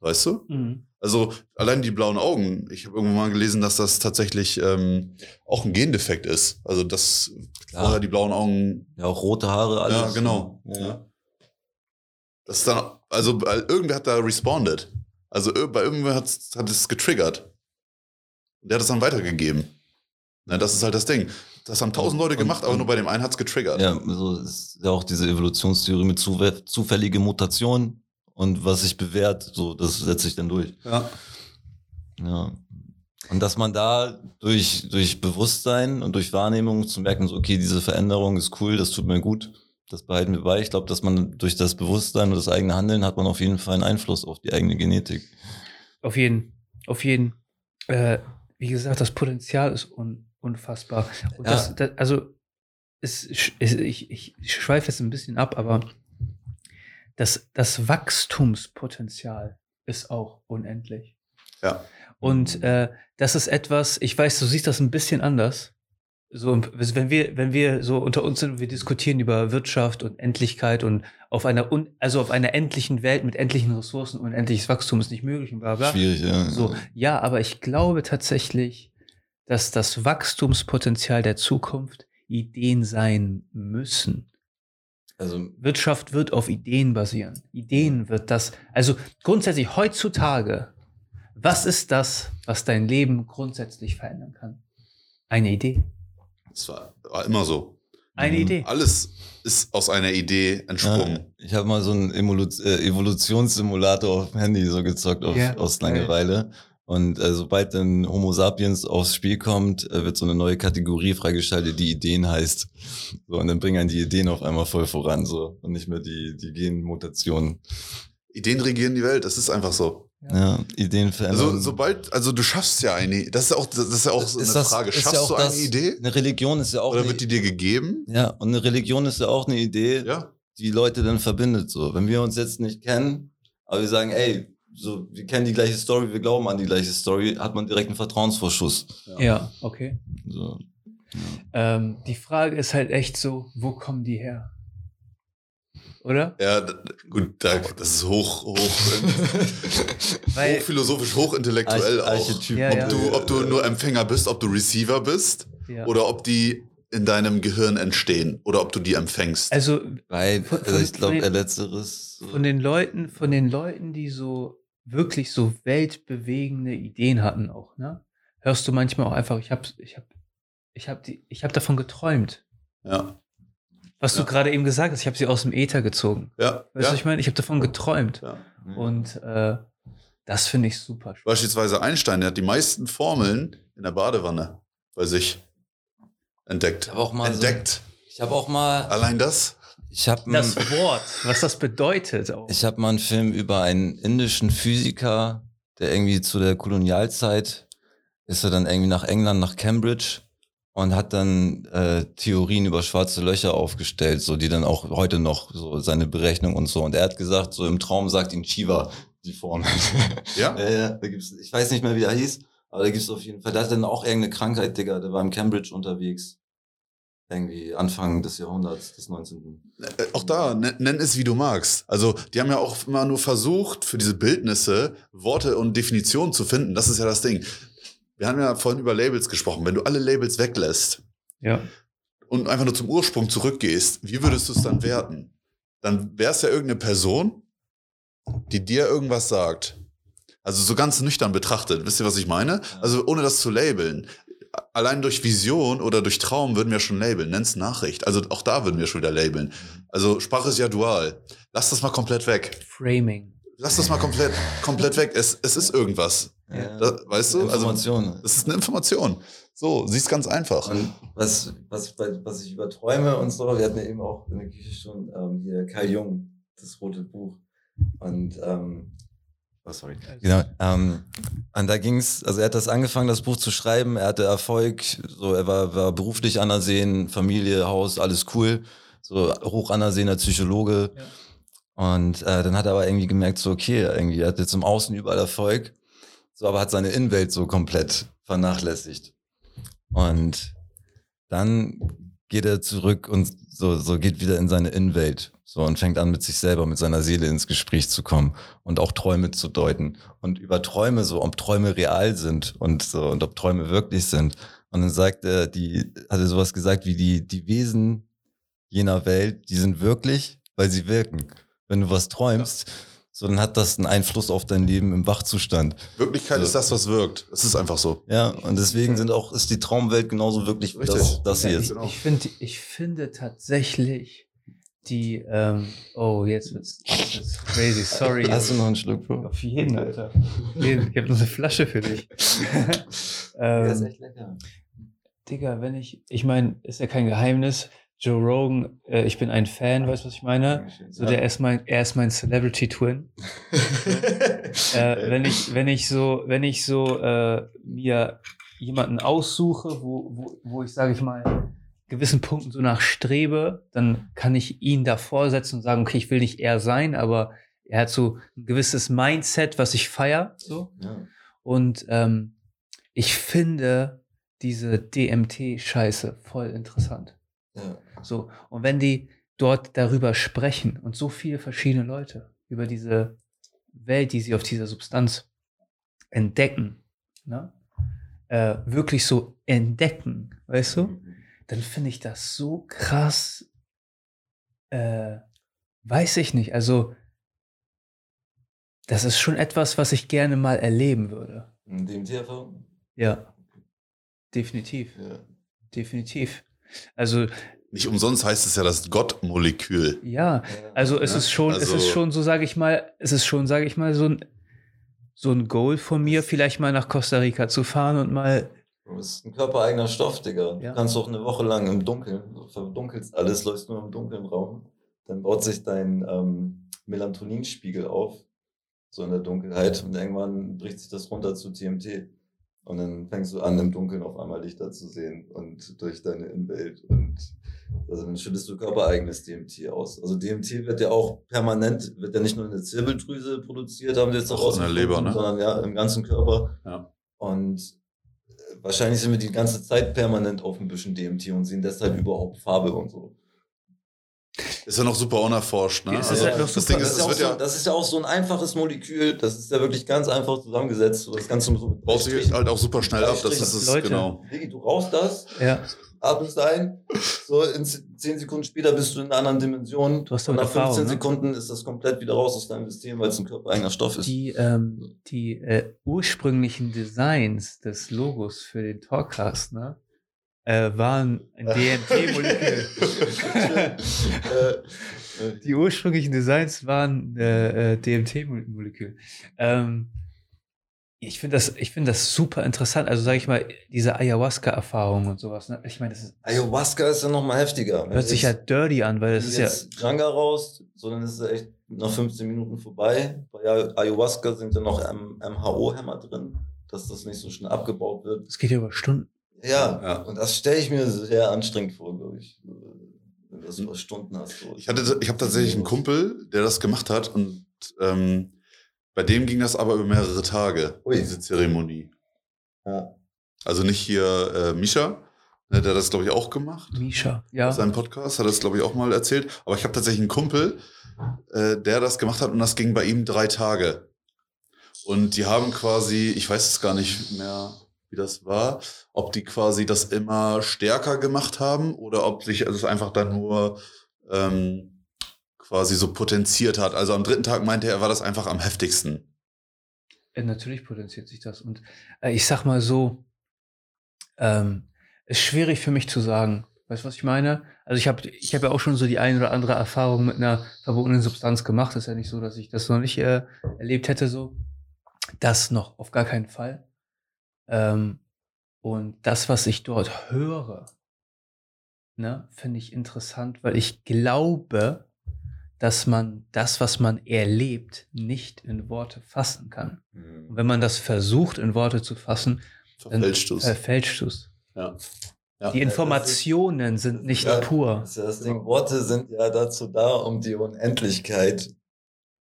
Weißt du?
Mhm.
Also allein die blauen Augen. Ich habe irgendwann mal gelesen, dass das tatsächlich ähm, auch ein Gendefekt ist. Also dass
Klar.
vorher die blauen Augen.
ja, auch rote Haare, alles.
Ja, genau.
Ja.
Das ist dann, also irgendwer hat da responded. Also bei irgendwer hat, hat es getriggert. Und der hat es dann weitergegeben. Na, das ist halt das Ding. Das haben tausend Leute
Und-
gemacht, aber
und-
nur bei dem einen hat es getriggert.
Ja, so ist ja auch diese Evolutionstheorie mit zuwe- zufällige Mutation und was sich bewährt, so das setzt sich dann durch.
ja.
Ja. Und dass man da durch, durch Bewusstsein und durch Wahrnehmung zu merken, so, okay, diese Veränderung ist cool, das tut mir gut, das behalten wir bei. Ich glaube, dass man durch das Bewusstsein und das eigene Handeln hat man auf jeden Fall einen Einfluss auf die eigene Genetik.
Auf jeden, auf jeden. Äh, wie gesagt, das Potenzial ist un, unfassbar.
Ja.
das, das, also, es, es, ich, ich schweife jetzt ein bisschen ab, aber das, das Wachstumspotenzial ist auch unendlich.
Ja.
Und äh, das ist etwas, ich weiß, du siehst das ein bisschen anders. So, wenn wir, wenn wir so unter uns sind, und wir diskutieren über Wirtschaft und Endlichkeit und auf einer, un, also auf einer endlichen Welt mit endlichen Ressourcen und endliches Wachstum ist nicht möglich und bla bla.
Schwierig, ja.
So, ja, aber ich glaube tatsächlich, dass das Wachstumspotenzial der Zukunft Ideen sein müssen.
Also,
Wirtschaft wird auf Ideen basieren. Ideen wird das, also grundsätzlich heutzutage, was ist das, was dein Leben grundsätzlich verändern kann? Eine Idee.
Das war, war immer so.
Eine
Mhm.
Idee.
Alles ist aus einer Idee entsprungen.
ja, ich habe mal so einen Evolu äh, Evolutionssimulator auf dem Handy so gezockt auf,
Ja,
aus. Langeweile. Und äh, sobald dann Homo sapiens aufs Spiel kommt, äh, wird so eine neue Kategorie freigeschaltet, die Ideen heißt. So, und dann bringen einen die Ideen auf einmal voll voran, so. Und nicht mehr die, die Genmutationen.
Ideen regieren die Welt, das ist einfach so.
Ja, Ideen verändern.
Also sobald, also du schaffst ja eine, das ist auch, das ist ja auch so eine
Ist das-
Frage. Schaffst
ja auch
du eine
das-
Idee?
Eine Religion ist ja auch
Oder
eine,
wird die dir gegeben?
ja, und eine Religion ist ja auch eine Idee,
Ja.
die Leute dann verbindet. So, wenn wir uns jetzt nicht kennen, aber wir sagen, ey, so, wir kennen die gleiche Story, wir glauben an die gleiche Story, hat man direkt einen Vertrauensvorschuss.
Ja, okay.
So.
Ähm, die Frage ist halt echt so, wo kommen die her? Oder?
Ja, gut, da, das ist hoch, hoch,
Weil,
hochphilosophisch, hochintellektuell
Arch-
auch.
Archetyp.
Ja,
Ob,
ja.
du, ob du nur Empfänger bist, ob du Receiver bist
ja.
oder ob die in deinem Gehirn entstehen oder ob du die empfängst.
also,
Weil,
Von-
also ich glaube,
den-
letzteres.
von den Leuten, von den Leuten, die so wirklich so weltbewegende Ideen hatten auch, ne? Hörst du manchmal auch einfach, ich habe ich hab, ich hab die, ich hab davon geträumt.
Ja.
Was
Ja.
du gerade eben gesagt hast, ich habe sie aus dem Äther gezogen.
Ja.
Weißt du,
ja.
was ich meine? Ich habe davon geträumt.
ja.
Und äh, das finde ich super spannend.
Beispielsweise Einstein, der hat die meisten Formeln in der Badewanne bei sich entdeckt.
Ich habe auch mal
Entdeckt.
So, ich habe auch mal
Allein das?
ich habe
Das Wort, was das bedeutet auch.
ich habe mal einen Film über einen indischen Physiker, der irgendwie zu der Kolonialzeit ist er dann irgendwie nach England nach Cambridge und hat dann äh, Theorien über schwarze Löcher aufgestellt, so die dann auch heute noch so seine Berechnung und so und er hat gesagt, so im Traum sagt ihn Shiva die Formel.
Ja?
Ja, ja, da gibt's, ich weiß nicht mehr, wie er hieß, aber da gibt's auf jeden Fall, der hat dann auch irgendeine Krankheit, Digga, der war in Cambridge unterwegs. Irgendwie Anfang des Jahrhunderts, des 19.
Äh, Auch da, nenn, nenn es wie du magst. Also, die haben ja auch immer nur versucht, für diese Bildnisse Worte und Definitionen zu finden. Das ist ja das Ding. Wir haben ja vorhin über Labels gesprochen. Wenn du alle Labels weglässt
ja.
und einfach nur zum Ursprung zurückgehst, wie würdest du es dann werten? Dann wäre es ja irgendeine Person, die dir irgendwas sagt. Also so ganz nüchtern betrachtet. Wisst ihr, was ich meine? Also ohne das zu labeln. Allein durch Vision oder durch Traum würden wir schon labeln. Nenn's Nachricht. Also auch da würden wir schon wieder labeln. Also Sprache ist ja dual. Lass das mal komplett weg.
Framing.
Lass das mal komplett, komplett weg. Es, es ist irgendwas.
Ja.
Da, weißt du? Also,
Information.
das ist eine Information. So, sie ist ganz einfach.
Und was, was, was ich über Träume und so, wir hatten ja eben auch in der Küche schon ähm, hier Kai Jung, das rote Buch. Und ähm, oh, sorry. Genau. Ähm, und da ging's, also er hat das angefangen, das Buch zu schreiben, er hatte Erfolg, so er war, war beruflich anersehen, Familie, Haus, alles cool, so hoch anersehener Psychologe. Und äh, dann hat er aber irgendwie gemerkt, so okay, irgendwie er hat jetzt im Außen überall Erfolg, so aber hat seine Innenwelt so komplett vernachlässigt. Und dann geht er zurück und so, so geht wieder in seine Innenwelt. So und fängt an mit sich selber, mit seiner Seele ins Gespräch zu kommen und auch Träume zu deuten. Und über Träume, so ob Träume real sind und so und ob Träume wirklich sind. Und dann sagt er, die, hat er sowas gesagt wie die, die Wesen jener Welt, die sind wirklich, weil sie wirken. Wenn du was träumst, so dann hat das einen Einfluss auf dein Leben im Wachzustand.
Wirklichkeit
So.
ist das, was wirkt. Es ist einfach so.
Ja, und deswegen sind auch, ist die Traumwelt genauso wirklich, wie
Richtig.
das, das hier
Ja,
ist.
ich,
genau.
ich, find, ich finde tatsächlich die, ähm, oh, jetzt wird's, wird's crazy, sorry.
Hast du noch einen Schluck, Bro?
Auf jeden, Alter. Auf jeden. Ich habe noch eine Flasche für dich. ähm,
echt lecker.
Digga, wenn ich, ich meine, ist ja kein Geheimnis. Joe Rogan, äh, ich bin ein Fan, weißt du, was ich meine? So, der ist mein, er ist mein Celebrity Twin. Äh, wenn ich, wenn ich so, wenn ich so äh, mir jemanden aussuche, wo, wo, wo ich, sage ich mal, gewissen Punkten so nachstrebe, dann kann ich ihn davor setzen und sagen, okay, ich will nicht er sein, aber er hat so ein gewisses Mindset, was ich feier. So.
ja.
Und ähm, ich finde diese DMT-Scheiße voll interessant.
Ja.
So, und wenn die dort darüber sprechen und so viele verschiedene Leute über diese Welt, die sie auf dieser Substanz entdecken, ne? äh, wirklich so entdecken, weißt du, dann finde ich das so krass, äh, weiß ich nicht, also das ist schon etwas, was ich gerne mal erleben würde.
In dem Tiererfahrung?
Ja, definitiv,
Ja.
definitiv. Also
Nicht umsonst heißt es ja das Gottmolekül.
ja, Also es
Ja,
ist schon, es
also-
ist schon so, sage ich mal, es ist schon, sage ich mal, so ein, so ein Goal von mir, vielleicht mal nach Costa Rica zu fahren und mal,
Du bist ein körpereigener Stoff, Digga.
Ja.
Du kannst auch eine Woche lang im Dunkeln, du verdunkelst alles, läufst nur im dunklen Raum. Dann baut sich dein ähm, Melatoninspiegel auf, so in der Dunkelheit. Und irgendwann bricht sich das runter zu TMT. Und dann fängst du an, im Dunkeln auf einmal Lichter zu sehen und durch deine Innenwelt. Und also dann schüttest du körpereigenes DMT aus. Also DMT wird ja auch permanent, wird ja nicht nur in der Zirbeldrüse produziert, haben wir jetzt
Auch in der Leber, ne?
sondern ja im ganzen Körper.
Ja.
Und äh, wahrscheinlich sind wir die ganze Zeit permanent auf ein bisschen DMT und sehen deshalb überhaupt Farbe und so.
Ist ja noch super unerforscht, ne? Also,
halt
das
super-
Ding
Das
ist,
so,
ja,
das ist ja auch so ein einfaches Molekül. Das ist ja wirklich ganz einfach zusammengesetzt. So, Das du so
baut sich halt auch super schnell ab. Das ist es,
Leute.
genau.
Digi, du rauchst das,
ja,
atmest ein, so in zehn Sekunden später bist du in einer anderen Dimension.
Du hast
und nach 15
Erfahrung, ne?
Sekunden ist das komplett wieder raus aus deinem System, weil es ein körpereigener Stoff ist.
Die, ähm, die äh, ursprünglichen Designs des Logos für den Talkcast, ne? Äh, waren ein DMT-Molekül.
Äh,
Die ursprünglichen Designs waren äh, äh, DMT-Molekül. Ähm, ich finde das, ich finde das super interessant. Also sage ich mal, diese Ayahuasca-Erfahrung und sowas. Ne? Ich meine, das ist,
Ayahuasca ist ja noch mal heftiger.
hört sich ja dirty an, weil das ist ja.
jetzt Janga raus, sondern es ist echt nach 15 Minuten vorbei. Bei Ayahuasca sind ja noch MHO-Hämmer drin, dass das nicht so schnell abgebaut wird.
Das geht ja über Stunden.
Ja,
Ja.
und das stelle ich mir sehr anstrengend vor, glaube ich. Wenn du das über Stunden hast. So.
Ich, hatte, ich habe tatsächlich einen Kumpel, der das gemacht hat und ähm, bei dem ging das aber über mehrere Tage,
Ui.
diese Zeremonie.
Ja.
Also nicht hier äh, Misha, ne, der hat das glaube ich auch gemacht.
Misha,
Ja. seinem Podcast hat das glaube ich auch mal erzählt. Aber ich habe tatsächlich einen Kumpel, äh, der das gemacht hat und das ging bei ihm drei Tage. Und die haben quasi, ich weiß es gar nicht mehr, wie das war, ob die quasi das immer stärker gemacht haben oder ob sich es einfach dann nur ähm, quasi so potenziert hat. Also am dritten Tag meinte er, war das einfach am heftigsten.
Äh, Natürlich potenziert sich das. Und äh, ich sag mal so, ähm, ist schwierig für mich zu sagen. Weißt du, was ich meine? Also ich habe ich hab ja auch schon so die ein oder andere Erfahrung mit einer verbotenen Substanz gemacht. ist ja nicht so, dass ich das noch nicht äh, erlebt hätte so. Das noch, auf gar keinen Fall. Ähm, und das, was ich dort höre, ne, finde ich interessant, weil ich glaube, dass man das, was man erlebt, nicht in Worte fassen kann. Und
Mhm.
wenn man das versucht, in Worte zu fassen, dann
Verfälscht du's.
verfälscht du's.
Ja. Ja.
Die Informationen sind nicht
Ja.
pur.
Das das Ding. Worte sind ja dazu da, um die Unendlichkeit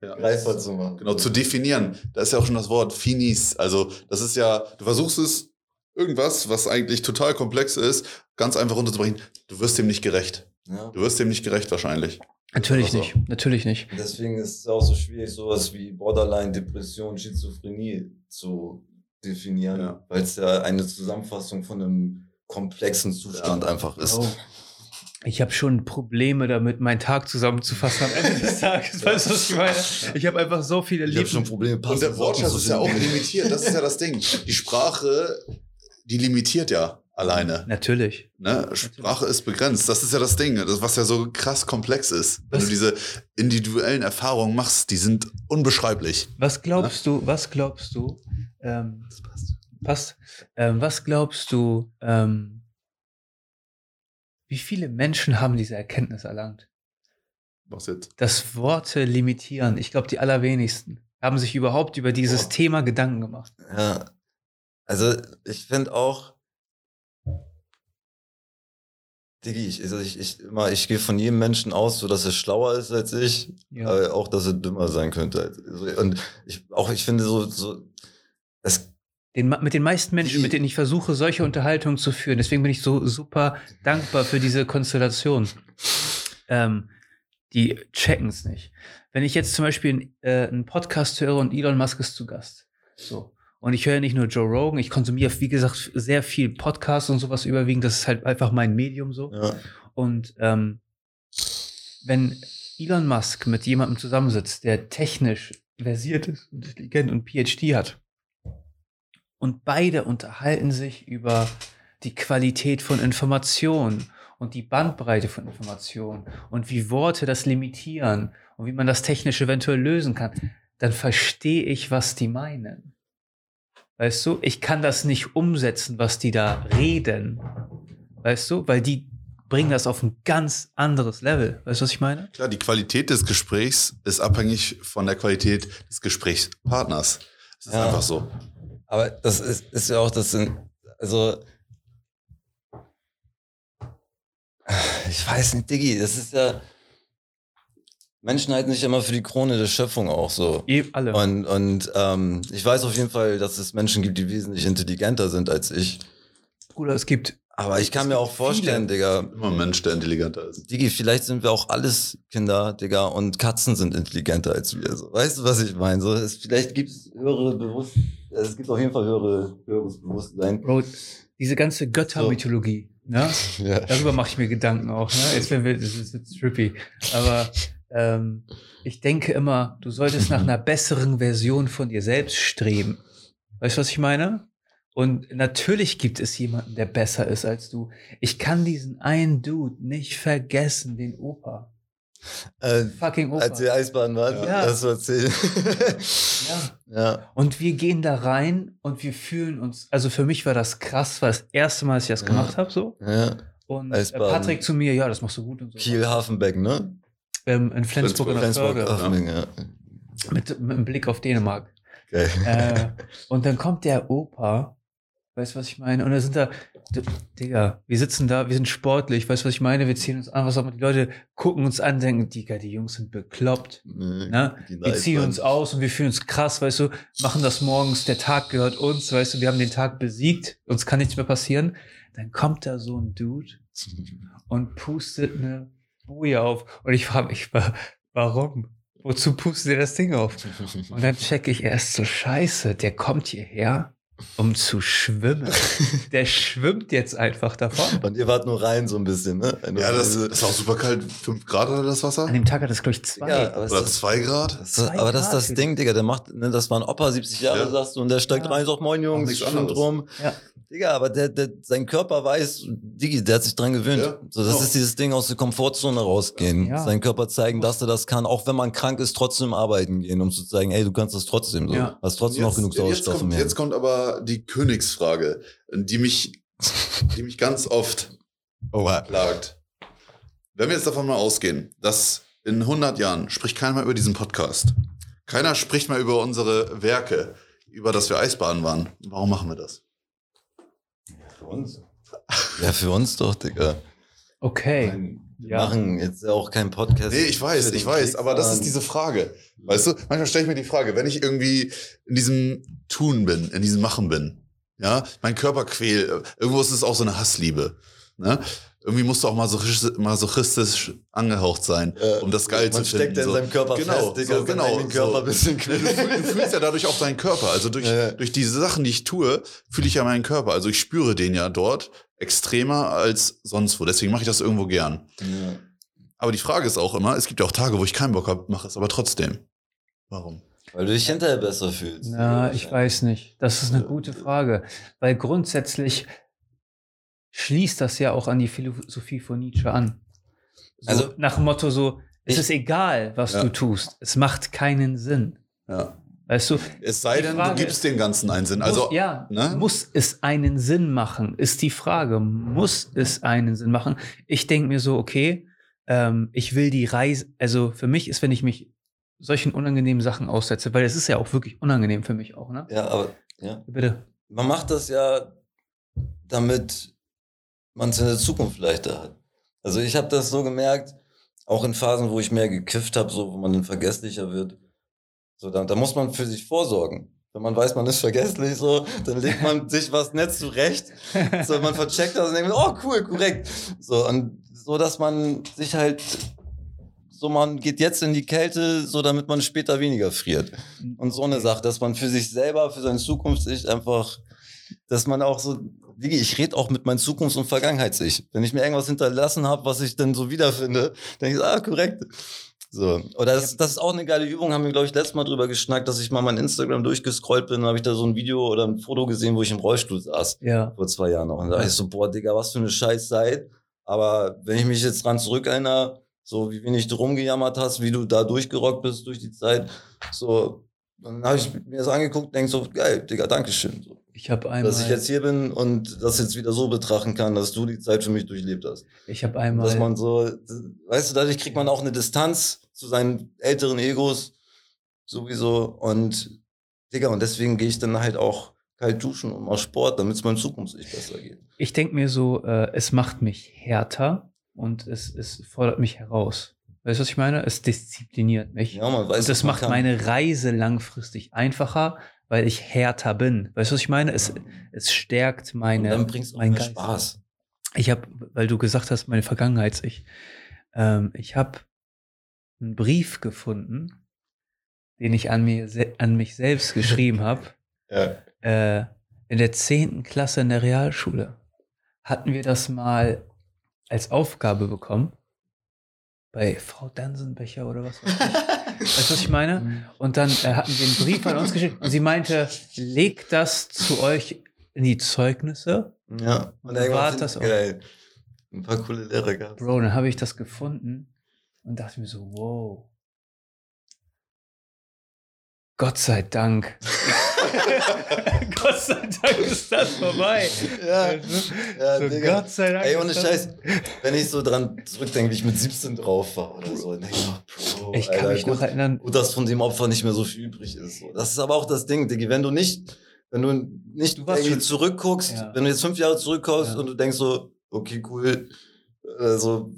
Ja.
greifbar zu machen.
Genau, zu definieren. Da ist ja auch schon das Wort finis. Also, das ist ja, du versuchst es, irgendwas, was eigentlich total komplex ist, ganz einfach runterzubrechen. Du wirst dem nicht gerecht.
Ja.
Du wirst dem nicht gerecht wahrscheinlich.
Natürlich
Also.
nicht. Natürlich nicht.
Deswegen ist es auch so schwierig, sowas wie Borderline, Depression, Schizophrenie zu definieren,
Ja.
weil es ja eine Zusammenfassung von einem komplexen Zustand
Ja.
einfach ist.
Oh. Ich habe schon Probleme damit, meinen Tag zusammenzufassen am Ende des Tages. Weißt du, was ich meine? Ich habe einfach so viele
Ich habe schon. Probleme.
Und der
passende
Wortschatz ist ja auch limitiert. Das ist ja das Ding. Die Sprache, die limitiert ja alleine.
Natürlich.
Ne? Sprache ist begrenzt. Das ist ja das Ding, das, was ja so krass komplex ist. Wenn
Was-
du diese individuellen Erfahrungen machst, die sind unbeschreiblich.
Was glaubst du, was glaubst du, ähm, passt, ähm, was glaubst du, ähm, wie viele Menschen haben diese Erkenntnis erlangt?
Was jetzt?
dass Worte limitieren. Ich glaube, die allerwenigsten haben sich überhaupt über dieses
Boah.
Thema Gedanken gemacht.
Ja. Also ich finde auch, Diggi, ich, also ich, ich, immer, ich gehe von jedem Menschen aus, so dass er schlauer ist als ich,
Ja.
aber auch, dass er dümmer sein könnte. Und ich, auch ich finde so, so es,
Den, mit den meisten Menschen,
Die-
mit denen ich versuche, solche Unterhaltungen zu führen. Deswegen bin ich so super dankbar für diese Konstellation. Ähm, die checken es nicht. Wenn ich jetzt zum Beispiel äh, einen Podcast höre und Elon Musk ist zu Gast. So. Und ich höre nicht nur Joe Rogan, ich konsumiere, wie gesagt, sehr viel Podcasts und sowas überwiegend. Das ist halt einfach mein Medium so.
ja,
Und ähm, wenn Elon Musk mit jemandem zusammensitzt, der technisch versiert ist und intelligent und PhD hat, und beide unterhalten sich über die Qualität von Informationen und die Bandbreite von Informationen und wie Worte das limitieren und wie man das technisch eventuell lösen kann, dann verstehe ich, was die meinen. Weißt du, ich kann das nicht umsetzen, was die da reden. Weißt du, weil die bringen das auf ein ganz anderes Level. Weißt du, was ich meine?
Klar, die Qualität des Gesprächs ist abhängig von der Qualität des Gesprächspartners. Das ist
Ja.
einfach so.
aber das ist, ist ja auch das also ich weiß nicht, Diggi, das ist ja Menschen halten sich immer für die Krone der Schöpfung auch so.
Eh, alle.
Und, und ähm, ich weiß auf jeden Fall, dass es Menschen gibt, die wesentlich intelligenter sind als ich.
Bruder, es gibt
Aber ich kann mir auch vorstellen, Digga,
Immer ein Mensch, der intelligenter ist.
Digi, vielleicht sind wir auch alles Kinder, Digga, und Katzen sind intelligenter als wir. So. Weißt du, was ich meine? So, es, vielleicht gibt es höhere Bewusstsein, es gibt auf jeden Fall höhere, höheres Bewusstsein.
Bro, diese ganze Göttermythologie, Ne?
Ja.
Darüber mache ich mir Gedanken auch. Ne? Jetzt werden wir, das ist jetzt trippy. Aber ähm, ich denke immer, du solltest nach einer besseren Version von dir selbst streben. Weißt du, was ich meine? Und natürlich gibt es jemanden, der besser ist als du. Ich kann diesen einen Dude nicht vergessen, den Opa.
Äh,
Fucking Opa.
als wir Eisbahn waren,
Ja.
das war erzählt.
ja.
ja.
Und wir gehen da rein und wir fühlen uns, also für mich war das krass, war das erste Mal, dass ich das
Ja.
gemacht habe, so.
ja.
Und äh,
Eisbaden.
Patrick zu mir, ja, das machst du gut und so.
Kiel, Hafenbeck, ne?
Ähm, in Flensburg in der
Flensburg,
Förde.
Hafenbeck, ja.
Mit, mit einem Blick auf Dänemark.
Geil.
äh, und dann kommt der Opa, weißt du, was ich meine? Und da sind da, Digga, wir sitzen da, wir sind sportlich, weißt du, was ich meine? Wir ziehen uns an, was auch immer. Die Leute gucken uns an, denken, Digga, die Jungs sind bekloppt.
Nee,
Ne?
die
Wir ziehen uns aus und wir fühlen uns krass, weißt du, machen das morgens, der Tag gehört uns, weißt du, wir haben den Tag besiegt, uns kann nichts mehr passieren. Dann kommt da so ein Dude und pustet eine Boje auf. Und ich frage mich, wa- warum? Wozu pustet er das Ding auf? Und dann checke ich erst so, scheiße, der kommt hierher, um zu schwimmen. Der schwimmt jetzt einfach davon.
Und ihr wart nur rein so ein bisschen, ne? Eine-
Ja, das, das war auch super kalt. 5 Grad oder das Wasser?
An dem Tag hat es, glaube ich, zwei.
Ja, aber,
Oder
ist,
2 Grad?
das,
zwei
aber das ist das
Grad.
Ding, Digga, der macht, ne, das war ein Opa, 70 Jahre,
Ja.
sagst du, und der steigt
Ja.
rein, sagt, moin Jungs,
nichts
schwimmt
anderes.
rum.
Ja.
Digga, aber der, der, sein Körper weiß, Digi, der hat sich dran gewöhnt.
Ja.
So, das
Ja.
ist dieses Ding aus der Komfortzone rausgehen.
Ja.
Sein Körper zeigen, dass er das kann, auch wenn man krank ist, trotzdem arbeiten gehen, um zu zeigen, ey, du kannst das trotzdem so.
Ja.
Hast trotzdem noch genug
jetzt,
Sauerstoff Hirn.
jetzt kommt aber die Königsfrage, die mich, die mich ganz oft
Oha.
plagt. Wenn wir jetzt davon mal ausgehen, dass in 100 Jahren spricht keiner mehr über diesen Podcast. Keiner spricht mehr über unsere Werke, über das wir Eisbaden waren. Warum machen wir das?
Für uns. Ja, für uns doch, Digga.
Okay.
Wir
Ja.
machen jetzt auch keinen Podcast.
Nee, ich weiß, ich weiß,
Krieg,
aber das ist diese Frage. Weißt du, manchmal stelle ich mir die Frage, wenn ich irgendwie in diesem Tun bin, in diesem Machen bin, ja, mein Körper quält, irgendwo ist es auch so eine Hassliebe, ne? Irgendwie musst du auch masochistisch, masochistisch angehaucht sein,
Äh,
um das geil
man
zu finden.
steckt ja in
so.
seinem Körper
genau,
fest, Digga,
so, genau,
eigenen Körper
so.
ein bisschen
Du, fühl- du fühlst ja dadurch auch deinen Körper. Also durch,
Ja.
durch diese Sachen, die ich tue, fühle ich ja meinen Körper. Also ich spüre den ja dort extremer als sonst wo. Deswegen mache ich das irgendwo gern.
Ja.
Aber die Frage ist auch immer, es gibt ja auch Tage, wo ich keinen Bock habe, mache es aber trotzdem. Warum?
Weil du dich hinterher besser fühlst.
Na, ich weiß nicht. Das ist eine gute Frage. Weil grundsätzlich schließt das ja auch an die Philosophie von Nietzsche an. So,
Also-
nach dem Motto so, es
Ich-
ist egal, was
Ja.
du tust. Es macht keinen Sinn.
Ja.
Weißt du,
Es sei denn,
Frage
du gibst dem Ganzen einen Sinn.
muss,
Also,
ja,
ne?
muss es einen Sinn machen, ist die Frage. Muss es einen Sinn machen? Ich denke mir so, okay, ähm, ich will die Reise, also für mich ist, wenn ich mich solchen unangenehmen Sachen aussetze, weil es ist ja auch wirklich unangenehm für mich auch, ne?
Ja, aber ja.
Bitte.
man macht das ja, damit man es in der Zukunft leichter hat. Also ich habe das so gemerkt, auch in Phasen, wo ich mehr gekifft habe, so wo man dann vergesslicher wird. So, da, da muss man für sich vorsorgen. Wenn man weiß, man ist vergesslich, so, dann legt man sich was nett zurecht. So, man vercheckt das und denkt, oh cool, korrekt. So, und so, dass man sich halt, so man geht jetzt in die Kälte, so damit man später weniger friert. Und so eine Sache, dass man für sich selber, für seine Zukunft sich einfach, dass man auch so, wie ich rede auch mit meinem Zukunfts- und Vergangenheits-Ich. Wenn ich mir irgendwas hinterlassen habe, was ich dann so wiederfinde, denke ich, ah, korrekt. So. Oder das, das ist auch eine geile Übung, haben wir, glaube ich, letztes Mal drüber geschnackt, dass ich mal mein Instagram durchgescrollt bin, habe ich da so ein Video oder ein Foto gesehen, wo ich im Rollstuhl saß,
Ja.
vor zwei Jahren noch. Und da dachte ich so, boah, Digga, was für eine scheiß Zeit. Aber wenn ich mich jetzt dran zurückerinnere, so wie wenig du rumgejammert hast, wie du da durchgerockt bist durch die Zeit, so, dann habe ich mir das angeguckt und denke so, geil, Digga, Dankeschön. So,
Ich habe einmal,
dass ich jetzt hier bin und das jetzt wieder so betrachten kann, dass du die Zeit für mich durchlebt hast.
ich habe einmal,
Dass man so, weißt du, dadurch kriegt man auch eine Distanz zu seinen älteren Egos sowieso und Digga, und deswegen gehe ich dann halt auch kalt duschen und mal Sport, damit es meinem Zukunftssicht besser geht.
ich denke mir so, äh, es macht mich härter und es, es fordert mich heraus. Weißt du, was ich meine? Es diszipliniert mich.
Ja, man weiß,
und das
man
macht
kann.
meine Reise langfristig einfacher, weil ich härter bin. Weißt du, was ich meine? Es, es stärkt
und
meine,
dann bringst du auch
mein
mehr
Geist.
Spaß.
Ich habe, weil du gesagt hast, meine Vergangenheits-Ich. Ähm, ich habe einen Brief gefunden, den ich an, mir, an mich selbst geschrieben habe.
Ja.
Äh, in der 10. Klasse in der Realschule hatten wir das mal als Aufgabe bekommen. Bei Frau Dansenbecher oder was weiß ich. weißt du, was ich meine? Und dann äh, hatten wir einen Brief an uns geschickt und sie meinte, legt das zu euch in die Zeugnisse.
Ja,
Und dann war das auch.
geil. Ein paar coole Lehrer gehabt.
Bro, dann habe ich das gefunden und dachte mir so, wow. Gott sei Dank. Gott sei Dank ist das vorbei.
Ja, ja
so,
Digga.
Gott sei Dank.
Ey, ohne Scheiß, wenn ich so dran zurückdenke, wie ich mit 17 drauf war oder so, dann denke ich, oh, Bro,
Ich kann
Alter,
mich
gut,
noch erinnern.
gut, dass von dem Opfer nicht mehr so viel übrig ist. So. Das ist aber auch das Ding, Diggi, wenn du nicht, wenn du nicht
Du
irgendwie
schon-
zurückguckst,
Ja.
wenn du jetzt fünf Jahre zurückguckst
Ja.
und du denkst so, okay, cool, also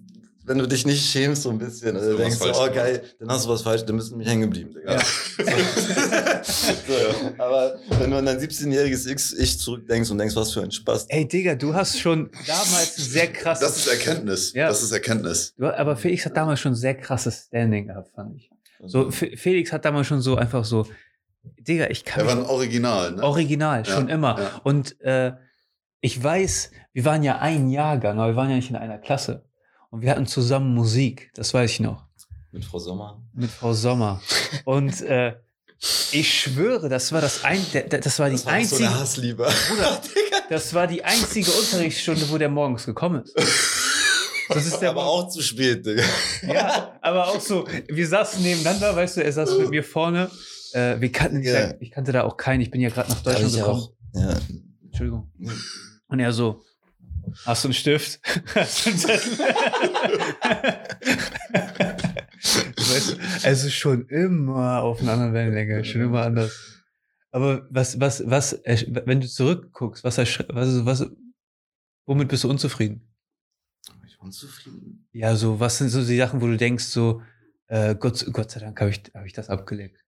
wenn du dich nicht schämst so ein bisschen, also
du
denkst du, oh geil, dann hast du was falsch, dann bist du nämlich hängen geblieben, Digga.
Ja.
so, aber wenn du an dein 17-jähriges Ich zurückdenkst und denkst, was für ein Spaß.
Ey, Digga, du hast schon damals sehr krass.
Das ist Erkenntnis.
Ja.
Das ist Erkenntnis.
Du, aber Felix hat damals schon sehr krasses Standing gehabt, fand ich. So, Fe- Felix hat damals schon so einfach so, Digga, ich kann
Er war ein Original, ne?
original,
Ja,
schon immer.
ja.
Und äh, ich weiß, wir waren ja ein Jahrgang, aber wir waren ja nicht in einer Klasse. Und wir hatten zusammen Musik, das weiß ich noch,
Mit Frau Sommer.
mit Frau Sommer. Und äh, ich schwöre, das war das ein, das war die
Das war auch so
einzige,
eine Hassliebe.
Bruder, das war die einzige Unterrichtsstunde, wo der morgens gekommen ist. Das ist der
aber auch zu spät, Digga.
Ja, aber auch so, wir saßen nebeneinander, weißt du, er saß mit mir vorne. Äh, wir kannten,
Ja.
ich kannte da auch keinen, ich bin ja gerade nach Deutschland
ich
gekommen.
auch. Ja.
Entschuldigung. Und er so, hast du einen Stift? Hast du einen Zettel? weißt du, also schon immer auf einer anderen Wellenlänge, schon immer anders. Aber was, was, was, wenn du zurückguckst, was, was, was, womit bist du unzufrieden?
Ich bin unzufrieden.
Ja, so, was sind so die Sachen, wo du denkst, so, äh, Gott, Gott sei Dank habe ich, hab ich das abgelegt.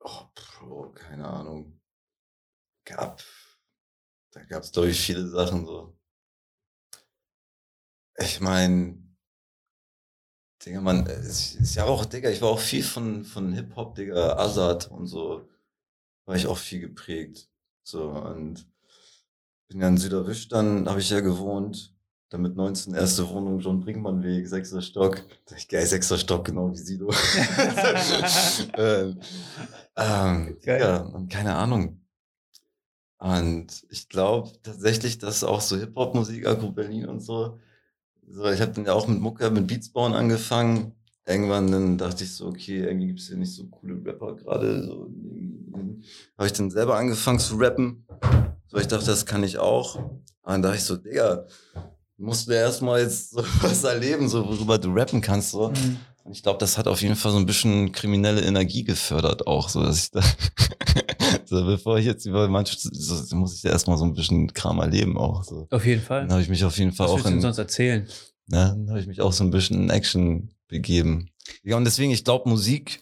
Oh, Bro, keine Ahnung. Gab. Da gab es, glaube ich, viele Sachen so. Ich meine, Digga, man, es ist ja auch, Digga, ich war auch viel von, von Hip-Hop, Digga, Azad und so, war ich auch viel geprägt. So, und bin ja in Süderwisch, dann habe ich ja gewohnt, dann mit 19 erste Wohnung, John Brinkmann-Weg, sechster Stock. Ich, geil, sechster Stock, genau wie Sido. ähm, ähm, ja, und keine Ahnung. Und ich glaube tatsächlich, dass auch so Hip-Hop-Musik, Agro Berlin und so ich habe dann ja auch mit Mucke, mit Beats bauen angefangen. Irgendwann dann dachte ich so, okay, irgendwie gibt es hier nicht so coole Rapper gerade. So, habe ich dann selber angefangen zu rappen. So, ich dachte, das kann ich auch. Und dann dachte ich so, Digga, musst du erstmal jetzt so was erleben, so worüber du rappen kannst. So.
Mhm.
Und ich glaube, das hat auf jeden Fall so ein bisschen kriminelle Energie gefördert auch, so dass ich da, so bevor ich jetzt über manche, so, muss ich da erstmal so ein bisschen Kram erleben auch. So.
Auf jeden Fall.
Dann habe ich mich auf jeden Fall
Was
auch
willst du
in,
sonst erzählen?
ne, dann habe ich mich auch so ein bisschen in Action begeben. Ja, und deswegen, ich glaube, Musik,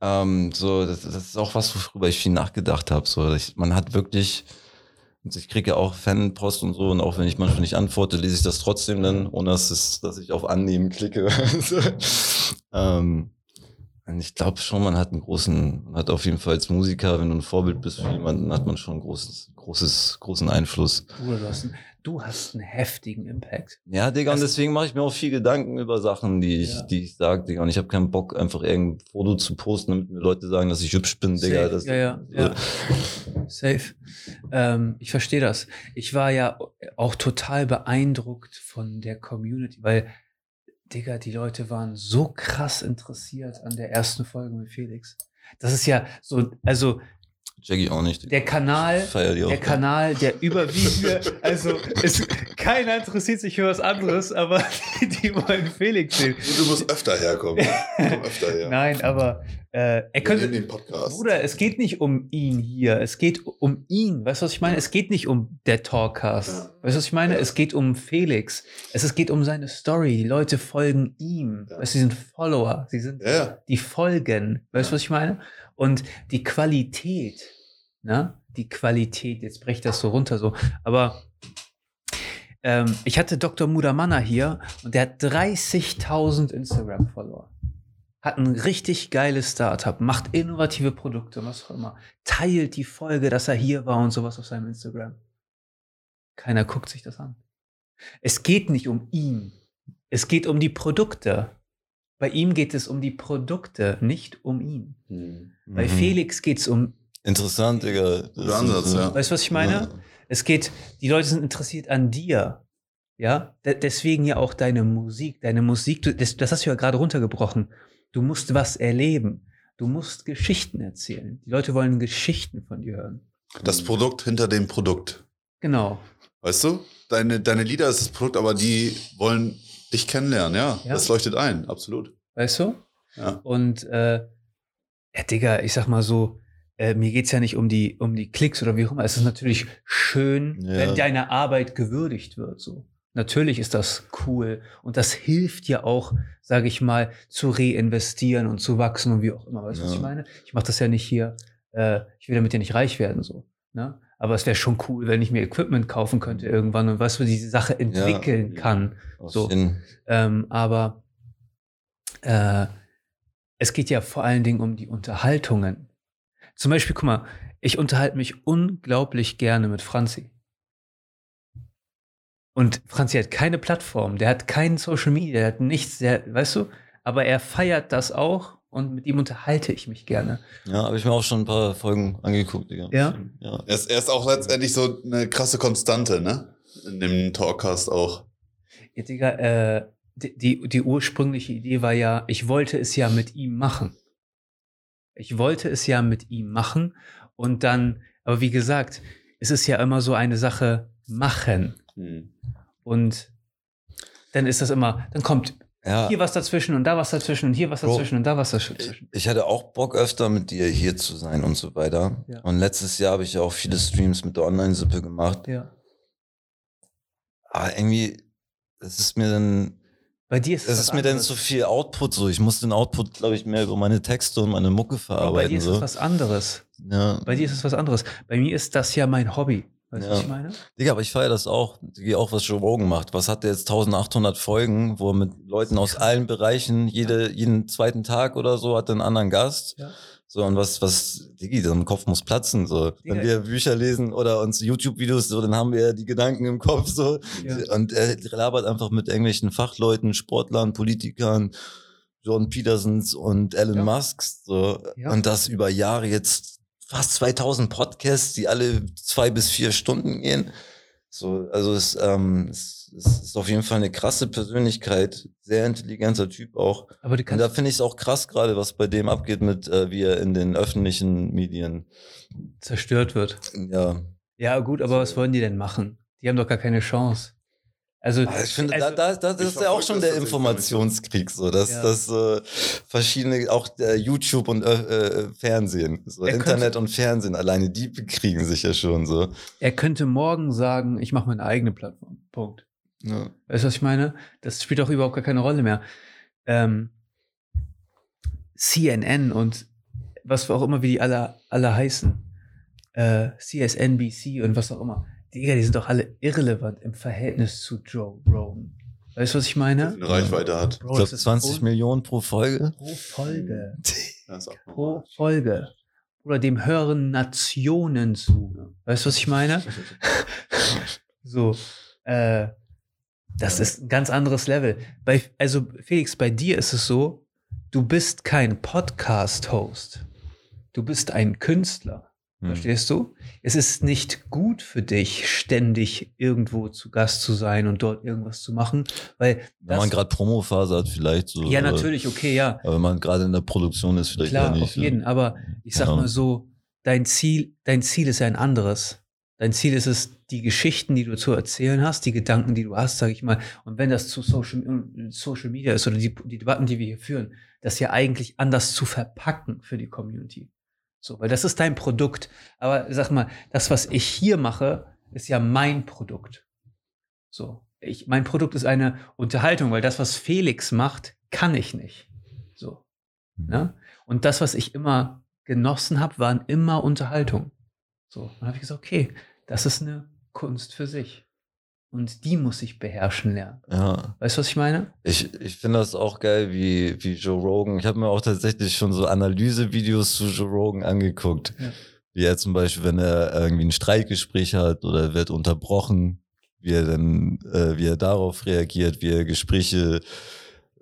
ähm, so, das, das ist auch was, worüber ich viel nachgedacht habe. So, ich, man hat wirklich, und ich kriege auch Fanpost und so, und auch wenn ich manchmal nicht antworte, lese ich das trotzdem dann, ohne dass, es, dass ich auf Annehmen klicke. ähm, ich glaube schon, man hat einen großen, man hat auf jeden Fall als Musiker, wenn du ein Vorbild bist für jemanden, hat man schon einen großes, großes, großen Einfluss.
Bruder, du hast, einen, du hast einen heftigen Impact.
Ja, Digga, und
Das-
deswegen mache ich mir auch viel Gedanken über Sachen, die ich,
Ja.
die ich sage, Digga. Und ich habe keinen Bock, einfach irgendein Foto zu posten, damit mir Leute sagen, dass ich hübsch bin, Digga.
Safe.
Das,
ja, ja, ja. Safe. Ähm, ich verstehe das. Ich war ja auch total beeindruckt von der Community, weil, Digga, die Leute waren so krass interessiert an der ersten Folge mit Felix. Das ist ja so, also
Jackie auch nicht.
der Kanal, der Kanal, der überwiegende, also es, keiner interessiert sich für was anderes, aber die, die wollen Felix sehen.
Du musst öfter herkommen. Komm öfter her.
Nein, aber äh, er könnte,
nehmen den Podcast.
Bruder, es geht nicht um ihn hier. Es geht um ihn. Weißt du, was ich meine? Es geht nicht um der Talkcast.
Ja.
Weißt du, was ich meine?
Ja.
Es geht um Felix. Es, es geht um seine Story. Die Leute folgen ihm.
Ja.
Weißt du, sie sind Follower. Sie sind, die folgen. Weißt du,
Ja.
was ich meine? Und die Qualität, ne? Die Qualität, jetzt ich das so runter so. Aber ähm, ich hatte Dr. Mudamanna hier und der hat 30.000 Instagram-Follower. Hat ein richtig geiles Startup, macht innovative Produkte, was auch immer. Teilt die Folge, dass er hier war und sowas auf seinem Instagram. keiner guckt sich das an. Es geht nicht um ihn. Es geht um die Produkte. Bei ihm geht es um die Produkte, nicht um ihn.
Hm.
Bei
Mhm.
Felix geht es um,
Interessant, Digga. Das
Ansatz, ja.
weißt du, was ich meine?
Ja.
Es geht, die Leute sind interessiert an dir. Ja, De deswegen ja auch deine Musik. Deine Musik, du, das, das hast du ja gerade runtergebrochen. Du musst was erleben. Du musst Geschichten erzählen. Die Leute wollen Geschichten von dir hören.
Das Produkt hinter dem Produkt.
Genau.
Weißt du? Deine, deine Lieder ist das Produkt, aber die wollen dich kennenlernen, ja.
Ja.
Das leuchtet ein, absolut.
Weißt du?
Ja.
Und äh, ja, Digga, ich sag mal so, äh, mir geht's ja nicht um die, um die Klicks oder wie auch immer. Es ist natürlich schön,
Ja.
wenn deine Arbeit gewürdigt wird. So. Natürlich ist das cool. Und das hilft ja auch, sage ich mal, zu reinvestieren und zu wachsen und wie auch immer. Weißt du, was
Ja.
ich meine? Ich mache das ja nicht hier, äh, ich will damit ja nicht reich werden. so. Ne? Aber es wäre schon cool, wenn ich mir Equipment kaufen könnte irgendwann und was für diese Sache entwickeln kann.
Auf
So. Ähm, aber äh, es geht ja vor allen Dingen um die Unterhaltungen. Zum Beispiel, guck mal, ich unterhalte mich unglaublich gerne mit Franzi. Und Franzi hat keine Plattform, der hat keinen Social Media, der hat nichts, der, weißt du, aber er feiert das auch und mit ihm unterhalte ich mich gerne.
Ja, habe ich mir auch schon ein paar Folgen angeguckt, Digga.
Ja?
ja.
Er ist, er ist auch letztendlich so eine krasse Konstante, ne? In dem Talkcast auch.
Ja, Digga, äh, die, die, die ursprüngliche Idee war ja, ich wollte es ja mit ihm machen. Ich wollte es ja mit ihm machen und dann, aber wie gesagt, es ist ja immer so eine Sache machen
Hm.
und dann ist das immer, dann kommt
ja.
hier was dazwischen und da was dazwischen und hier was
Bro,
dazwischen und da was dazwischen.
ich hatte auch Bock öfter mit dir hier zu sein und so weiter.
Ja.
Und letztes Jahr habe ich ja auch viele Streams mit der Online-Sippe gemacht.
Ja.
Aber irgendwie, es ist mir dann,
Bei dir ist
es
es
ist mir dann zu viel Output so. Ich muss den Output, glaube ich, mehr über meine Texte und meine Mucke
Bro, bei
verarbeiten.
dir ist
so.
es was anderes.
ja.
Bei dir ist es was anderes. Bei mir ist das ja mein Hobby. Weißt du,
Ja.
was ich meine?
Digga, aber ich feiere das auch. Digga, auch was Joe Rogan macht. Was hat der jetzt 1800 Folgen, wo er mit Leuten aus allen Bereichen jede, jeden zweiten Tag oder so hat einen anderen Gast.
Ja.
So, und was, was, Diggi, so ein Kopf muss platzen, so. Wenn
Digga.
wir Bücher lesen oder uns YouTube-Videos, so, dann haben wir ja die Gedanken im Kopf, so.
Ja.
Und er labert einfach mit irgendwelchen Fachleuten, Sportlern, Politikern, Jordan Petersons und Elon
Ja.
Musks, so.
Ja.
Und das über Jahre jetzt fast 2000 Podcasts, die alle zwei bis vier Stunden gehen. So, also es, ähm, es, es ist auf jeden Fall eine krasse Persönlichkeit, sehr intelligenter Typ auch.
Aber du
Und
kannst
da finde ich es auch krass gerade, was bei dem abgeht mit, äh, wie er in den öffentlichen Medien,
zerstört wird.
ja.
Ja, gut, aber was wollen die denn machen? Die haben doch gar keine Chance. Also,
Aber Ich finde,
also,
da, da, da, das
ich
ist ja auch schon der Informationskrieg, so, dass,
Ja.
dass äh, verschiedene, auch äh, YouTube und äh, äh, Fernsehen, so
Er
Internet
könnte-
und Fernsehen, alleine die bekriegen sich ja schon so.
er könnte morgen sagen, ich mache meine eigene Plattform. Punkt.
Ja.
Weißt du, was ich meine? Das spielt auch überhaupt gar keine Rolle mehr. Ähm, CNN und was auch immer, wie die alle, alle heißen, äh, CSNBC und was auch immer, Digga, die sind doch alle irrelevant im Verhältnis zu Joe Rogan. Weißt du, was ich meine?
Eine Reichweite hat.
Bro,
Ich glaube,
das ist
20
un-
Millionen pro Folge.
pro Folge. Pro. Folge. Oder dem hören Nationen zu. Weißt du, was ich meine? So, äh, das ist ein ganz anderes Level. Bei, also, Felix, bei dir ist es so, du bist kein Podcast-Host. Du bist ein Künstler.
Hm.
Verstehst du? Es ist nicht gut für dich, ständig irgendwo zu Gast zu sein und dort irgendwas zu machen, weil
Wenn man gerade Promophase hat, vielleicht so.
ja
äh,
natürlich, okay, ja,
Aber wenn man gerade in der Produktion ist, vielleicht
klar,
ja nicht.
auf jeden. Aber ich sag
Ja.
mal so, dein Ziel, dein Ziel ist ja ein anderes. Dein Ziel ist es, die Geschichten, die du zu erzählen hast, die Gedanken, die du hast, sag ich mal, und wenn das zu Social, Social Media ist oder die, die Debatten, die wir hier führen, das ja eigentlich anders zu verpacken für die Community. So, weil das ist dein Produkt. Aber sag mal, das, was ich hier mache, ist ja mein Produkt. So, ich, mein Produkt ist eine Unterhaltung, weil das, was Felix macht, kann ich nicht. So, ne? Und das, was ich immer genossen habe, waren immer Unterhaltung. So, dann habe ich gesagt, okay, das ist eine Kunst für sich. Und die muss ich beherrschen lernen.
Ja.
Weißt du, was ich meine?
Ich, ich finde das auch geil, wie, wie Joe Rogan. Ich habe mir auch tatsächlich schon so Analysevideos zu Joe Rogan angeguckt.
Ja.
Wie er zum Beispiel, wenn er irgendwie ein Streitgespräch hat oder wird unterbrochen wie er dann, äh, wie er darauf reagiert, wie er Gespräche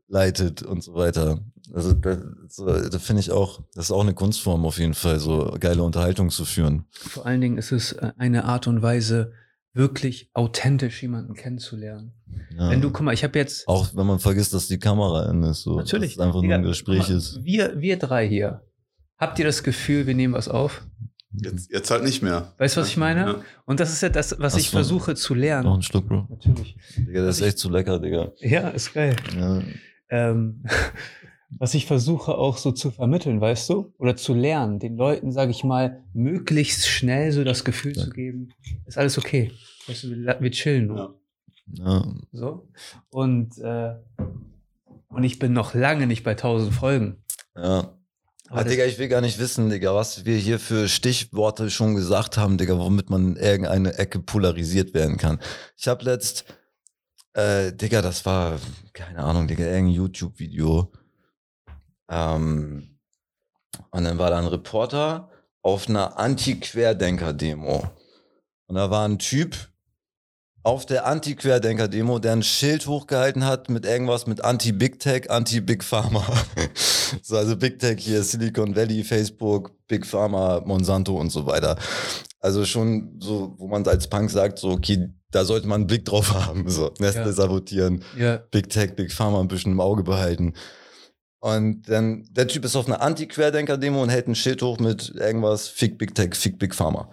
leitet und so weiter. Also da, so, da finde ich auch, das ist auch eine Kunstform auf jeden Fall, so geile Unterhaltung zu führen.
Vor allen Dingen ist es äh, eine Art und Weise, wirklich authentisch jemanden kennenzulernen.
Ja.
Wenn du, guck mal, ich habe jetzt
auch wenn man vergisst, dass die Kamera an ist, so
natürlich
dass es einfach
Digga,
nur ein Gespräch
mal,
ist.
Wir, wir drei hier. Habt ihr das Gefühl, wir nehmen was auf?
Jetzt, jetzt halt nicht mehr.
Weißt du, was ich meine?
Ja.
Und das ist ja das, was
Ach
ich versuche zu
Noch
lernen.
ein Schluck, Bro.
Natürlich.
Digga, das ist echt zu lecker, Digga.
Ja, ist geil.
Ja.
ähm, was ich versuche auch so zu vermitteln, weißt du? Oder zu lernen, den Leuten, sage ich mal, möglichst schnell so das Gefühl zu geben, ist alles okay. Weißt du, wir, wir chillen nur.
Ja.
Ja.
So. Und, äh, und ich bin noch lange nicht bei 1000 Folgen.
ja.
Aber
Ah, Digga, ich will gar nicht wissen, Digga, was wir hier für Stichworte schon gesagt haben, Digga, womit man in irgendeine Ecke polarisiert werden kann. Ich habe letzt, äh, Digga, das war, keine Ahnung, Digga, irgendein YouTube-Video. Ähm, und dann war da ein Reporter auf einer Anti-Querdenker-Demo. Und da war ein Typ auf der Anti-Querdenker-Demo, der ein Schild hochgehalten hat mit irgendwas mit Anti-Big Tech, Anti-Big Pharma. so, also Big Tech hier, Silicon Valley, Facebook, Big Pharma, Monsanto und so weiter. Also schon so, wo man als Punk sagt, so, okay, da sollte man einen Blick drauf haben, so, Nestle
Ja.
sabotieren,
ja,
Big Tech, Big Pharma ein bisschen im Auge behalten. Und dann, der Typ ist auf einer Anti-Querdenker-Demo und hält ein Schild hoch mit irgendwas, Fick Big Tech, Fick Big Pharma.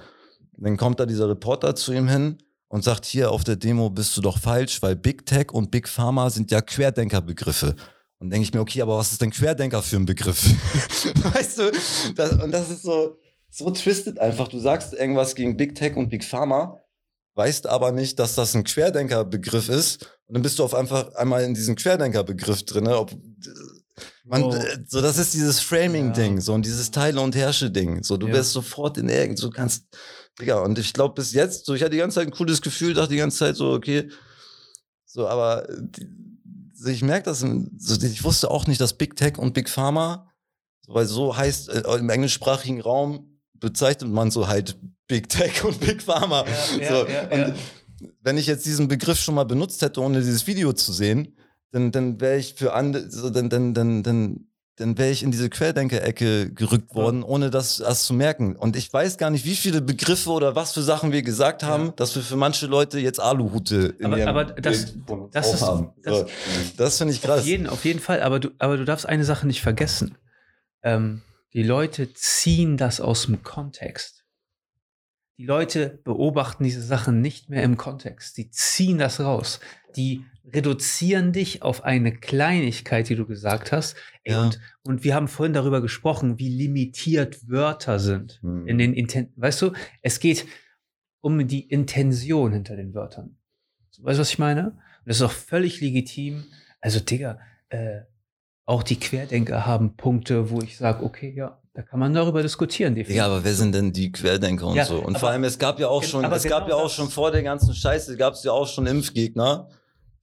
Dann kommt da dieser Reporter zu ihm hin und sagt, hier auf der Demo bist du doch falsch, weil Big Tech und Big Pharma sind ja Querdenkerbegriffe. Und denke ich mir, okay, aber was ist denn Querdenker für ein Begriff? weißt du? Das, und das ist so, so twisted einfach. Du sagst irgendwas gegen Big Tech und Big Pharma, weißt aber nicht, dass das ein Querdenkerbegriff ist. Und dann bist du auf einfach einmal in diesem Querdenkerbegriff drin. Ob, man,
Oh.
äh, so, das ist dieses Framing-Ding,
Ja.
so und dieses Teile- und Herrsche-Ding. So, du
Ja.
wirst sofort in irgend, so kannst, Digga, und ich glaube bis jetzt, so, ich hatte die ganze Zeit ein cooles Gefühl, dachte die ganze Zeit so, okay, so, aber die, so, ich merke das, so, ich wusste auch nicht, dass Big Tech und Big Pharma, weil so heißt, äh, im englischsprachigen Raum bezeichnet man so halt Big Tech und Big Pharma.
Ja,
so, und wenn ich jetzt diesen Begriff schon mal benutzt hätte, ohne dieses Video zu sehen, dann, dann wäre ich für andere, so, dann, dann, dann, dann, dann wäre ich in diese Querdenker-Ecke gerückt worden, ohne das, das zu merken. Und ich weiß gar nicht, wie viele Begriffe oder was für Sachen wir gesagt haben,
Ja.
dass wir für manche Leute jetzt Aluhute in
Aber-
ihrem
aber das- das ist-
aufhaben.
das-
so, das finde ich krass.
Auf jeden, auf jeden Fall, aber du, aber du darfst eine Sache nicht vergessen. Ähm, die Leute ziehen das aus dem Kontext. Die Leute beobachten diese Sachen nicht mehr im Kontext. Die ziehen das raus. Die reduzieren dich auf eine Kleinigkeit, die du gesagt hast. Ey,
Ja.
und, und wir haben vorhin darüber gesprochen, wie limitiert Wörter sind.
Hm.
In den Inten weißt du, es geht um die Intention hinter den Wörtern. Weißt du, was ich meine? Und das ist auch völlig legitim. Also, Digga, äh, auch die Querdenker haben Punkte, wo ich sage, okay, ja, da kann man darüber diskutieren.
Ja, aber wer sind denn die Querdenker und
Ja,
so? Und
aber-
vor allem, es gab ja auch schon, es gab ja
genau
auch schon vor der ganzen Scheiße, gab es ja auch schon Impfgegner,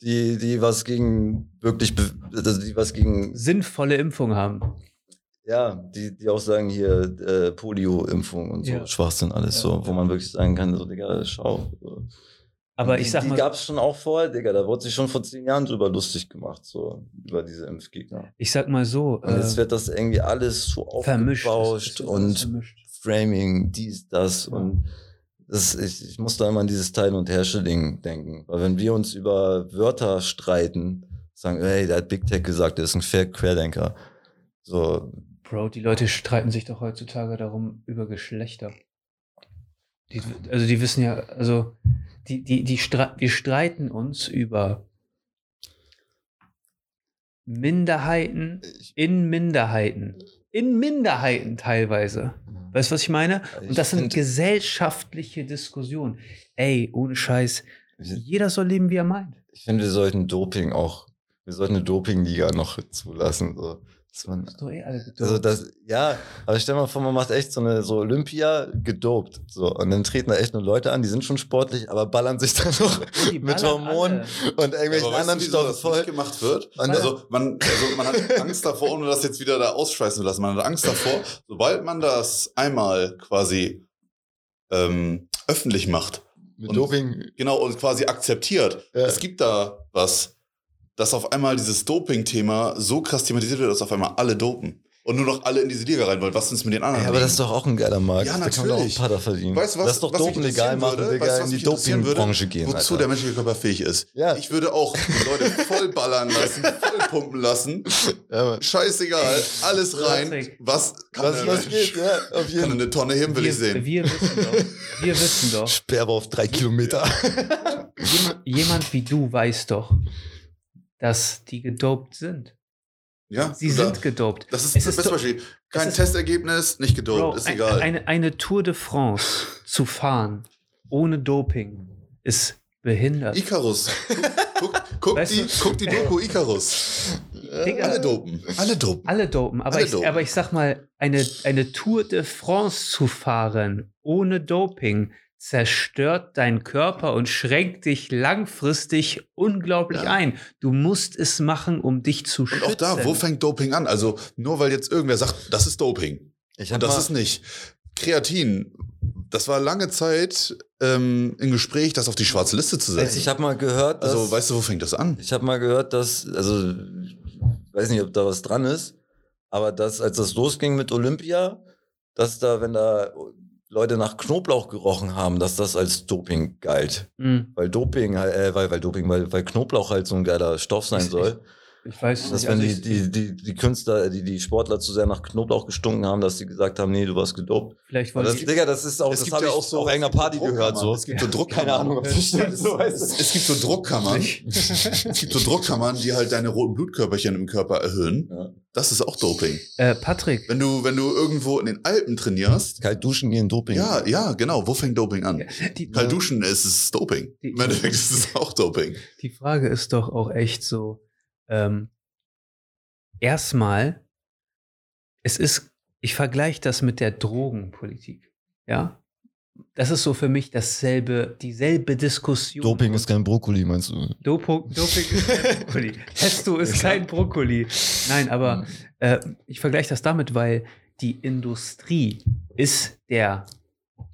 die, die was gegen wirklich, also die was gegen,
Sinnvolle Impfung haben.
ja, die, die auch sagen hier äh, Polio-Impfung und so,
Ja.
Schwachsinn alles
Ja,
so, wo
ja.
man wirklich sagen kann, so, Digga, schau. So.
Aber
Und
ich
die,
sag
die
mal,
gab es schon auch vorher, Digga, da wurde sich schon vor zehn Jahren drüber lustig gemacht, so, über diese Impfgegner.
ich sag mal so,
Und jetzt
äh,
wird das irgendwie alles so
vermischt.
Aufgebauscht und
vermischt.
Framing, dies, das und das, ich, ich muss da immer an dieses Teil- und Herrsche-Ding denken. Weil wenn wir uns über Wörter streiten, sagen, hey, der hat Big Tech gesagt, der ist ein Fair Querdenker. So,
Bro, die Leute streiten sich doch heutzutage darum über Geschlechter. Die, also die wissen ja, also die, die, die stre wir streiten uns über Minderheiten in Minderheiten. In Minderheiten teilweise. Weißt du, was ich meine?
Ich
Und das sind gesellschaftliche Diskussionen. Ey, ohne Scheiß. Jeder soll leben, wie er meint.
ich finde, wir sollten Doping auch, wir sollten eine Dopingliga noch zulassen. So. Man,
Ist doch eh alle gedopt.
also das, ja, aber stell mal vor, man macht echt so eine so Olympia gedopt. So, und dann treten da echt nur Leute an, die sind schon sportlich, aber ballern sich dann noch mit Hormonen
alle.
und irgendwelchen
Aber weißt
anderen
du, wieso
Stoffen
das
voll.
nicht gemacht wird?
Und
Also man, also man hat Angst davor, ohne das jetzt wieder da ausschweißen zu lassen. Man hat Angst davor, sobald man das einmal quasi ähm, öffentlich macht,
Mit
Und-
Doping.
Genau, und quasi akzeptiert.
Ja.
Es gibt da was, dass auf einmal dieses Doping-Thema so krass thematisiert wird, dass auf einmal alle dopen. Und nur noch alle in diese Liga rein wollen. Was ist mit den anderen?
Ja, aber das ist doch auch ein geiler Markt.
Ja,
Da kann man auch
natürlich.
ein Pader verdienen.
Weißt du was?
Lass doch
was
Dopen legal machen,
würde?
Digga,
Weißt du, was
in die? Dopingbranche gehen.
Wozu
Alter.
der menschliche Körper fähig ist.
Ja.
Ich würde auch die Leute voll ballern lassen, voll pumpen lassen.
Ja.
Scheißegal, alles rein. Was kann
Was,
der
was geht? Ja, auf
Kann
jeden Fall.
eine Tonne heben, will
wir,
ich sehen.
wir wissen doch, wir wissen doch,
Sperber auf drei Kilometer.
jemand, jemand wie du weiß doch, dass die gedopt sind.
ja,
Sie
oder-
sind gedopt.
Das ist
Es
das beste Beispiel. Kein
ist-
Testergebnis, nicht gedopt,
Bro,
ist egal.
Eine, eine Tour de France zu fahren ohne Doping ist behindert.
Icarus. Guck, guck,
Weißt
die,
du-
guck die Doku Icarus.
Digga,
Alle dopen. Alle dopen.
Alle dopen, aber,
Alle
ich,
dopen.
aber ich sag mal, eine, eine Tour de France zu fahren ohne Doping zerstört deinen Körper und schränkt dich langfristig unglaublich
Ja.
ein. Du musst es machen, um dich zu
Und
schützen.
auch da, wo fängt Doping an? Also nur weil jetzt irgendwer sagt, das ist Doping.
Ich
Und das ist nicht. Kreatin, das war lange Zeit ähm, im Gespräch, das auf die schwarze Liste zu setzen.
ich habe mal gehört, dass,
also weißt du, wo fängt das an?
ich habe mal gehört, dass, also, ich weiß nicht, ob da was dran ist, aber dass, als das losging mit Olympia, dass da, wenn da Leute nach Knoblauch gerochen haben, dass das als Doping galt.
Hm,
Weil Doping, äh, weil, weil Doping, weil, weil Knoblauch halt so ein geiler Stoff sein soll.
Ich weiß
Dass
nicht.
wenn
Also
die,
ich,
die, die, die Künstler, die, die Sportler zu sehr nach Knoblauch gestunken haben, dass die gesagt haben, nee, du warst gedopt.
vielleicht wollen
das,
die,
Digga, das ist auch, das habe ich auf einer Party gehört, so.
Es gibt so
Ja.
Druckkammern.
Keine Ahnung, ob das stimmt, so
Es, es gibt so Druckkammern. es gibt so Druckkammern, die halt deine roten Blutkörperchen im Körper erhöhen.
Ja.
Das ist auch Doping.
äh, Patrick,
Wenn du, wenn du irgendwo in den Alpen trainierst,
Kalt duschen gehen, Doping.
ja, ja, genau. Wo fängt Doping an?
die,
Kalt duschen ist es Doping.
Die-
Im Endeffekt ist es auch Doping.
die Frage ist doch auch echt so, ähm, erstmal, es ist, ich vergleiche das mit der Drogenpolitik, ja. Das ist so für mich dasselbe, dieselbe Diskussion.
Doping ist kein Brokkoli, meinst du?
Dopo, Doping ist kein Brokkoli. Testo ist kein Brokkoli. Nein, aber äh, ich vergleiche das damit, weil die Industrie ist der,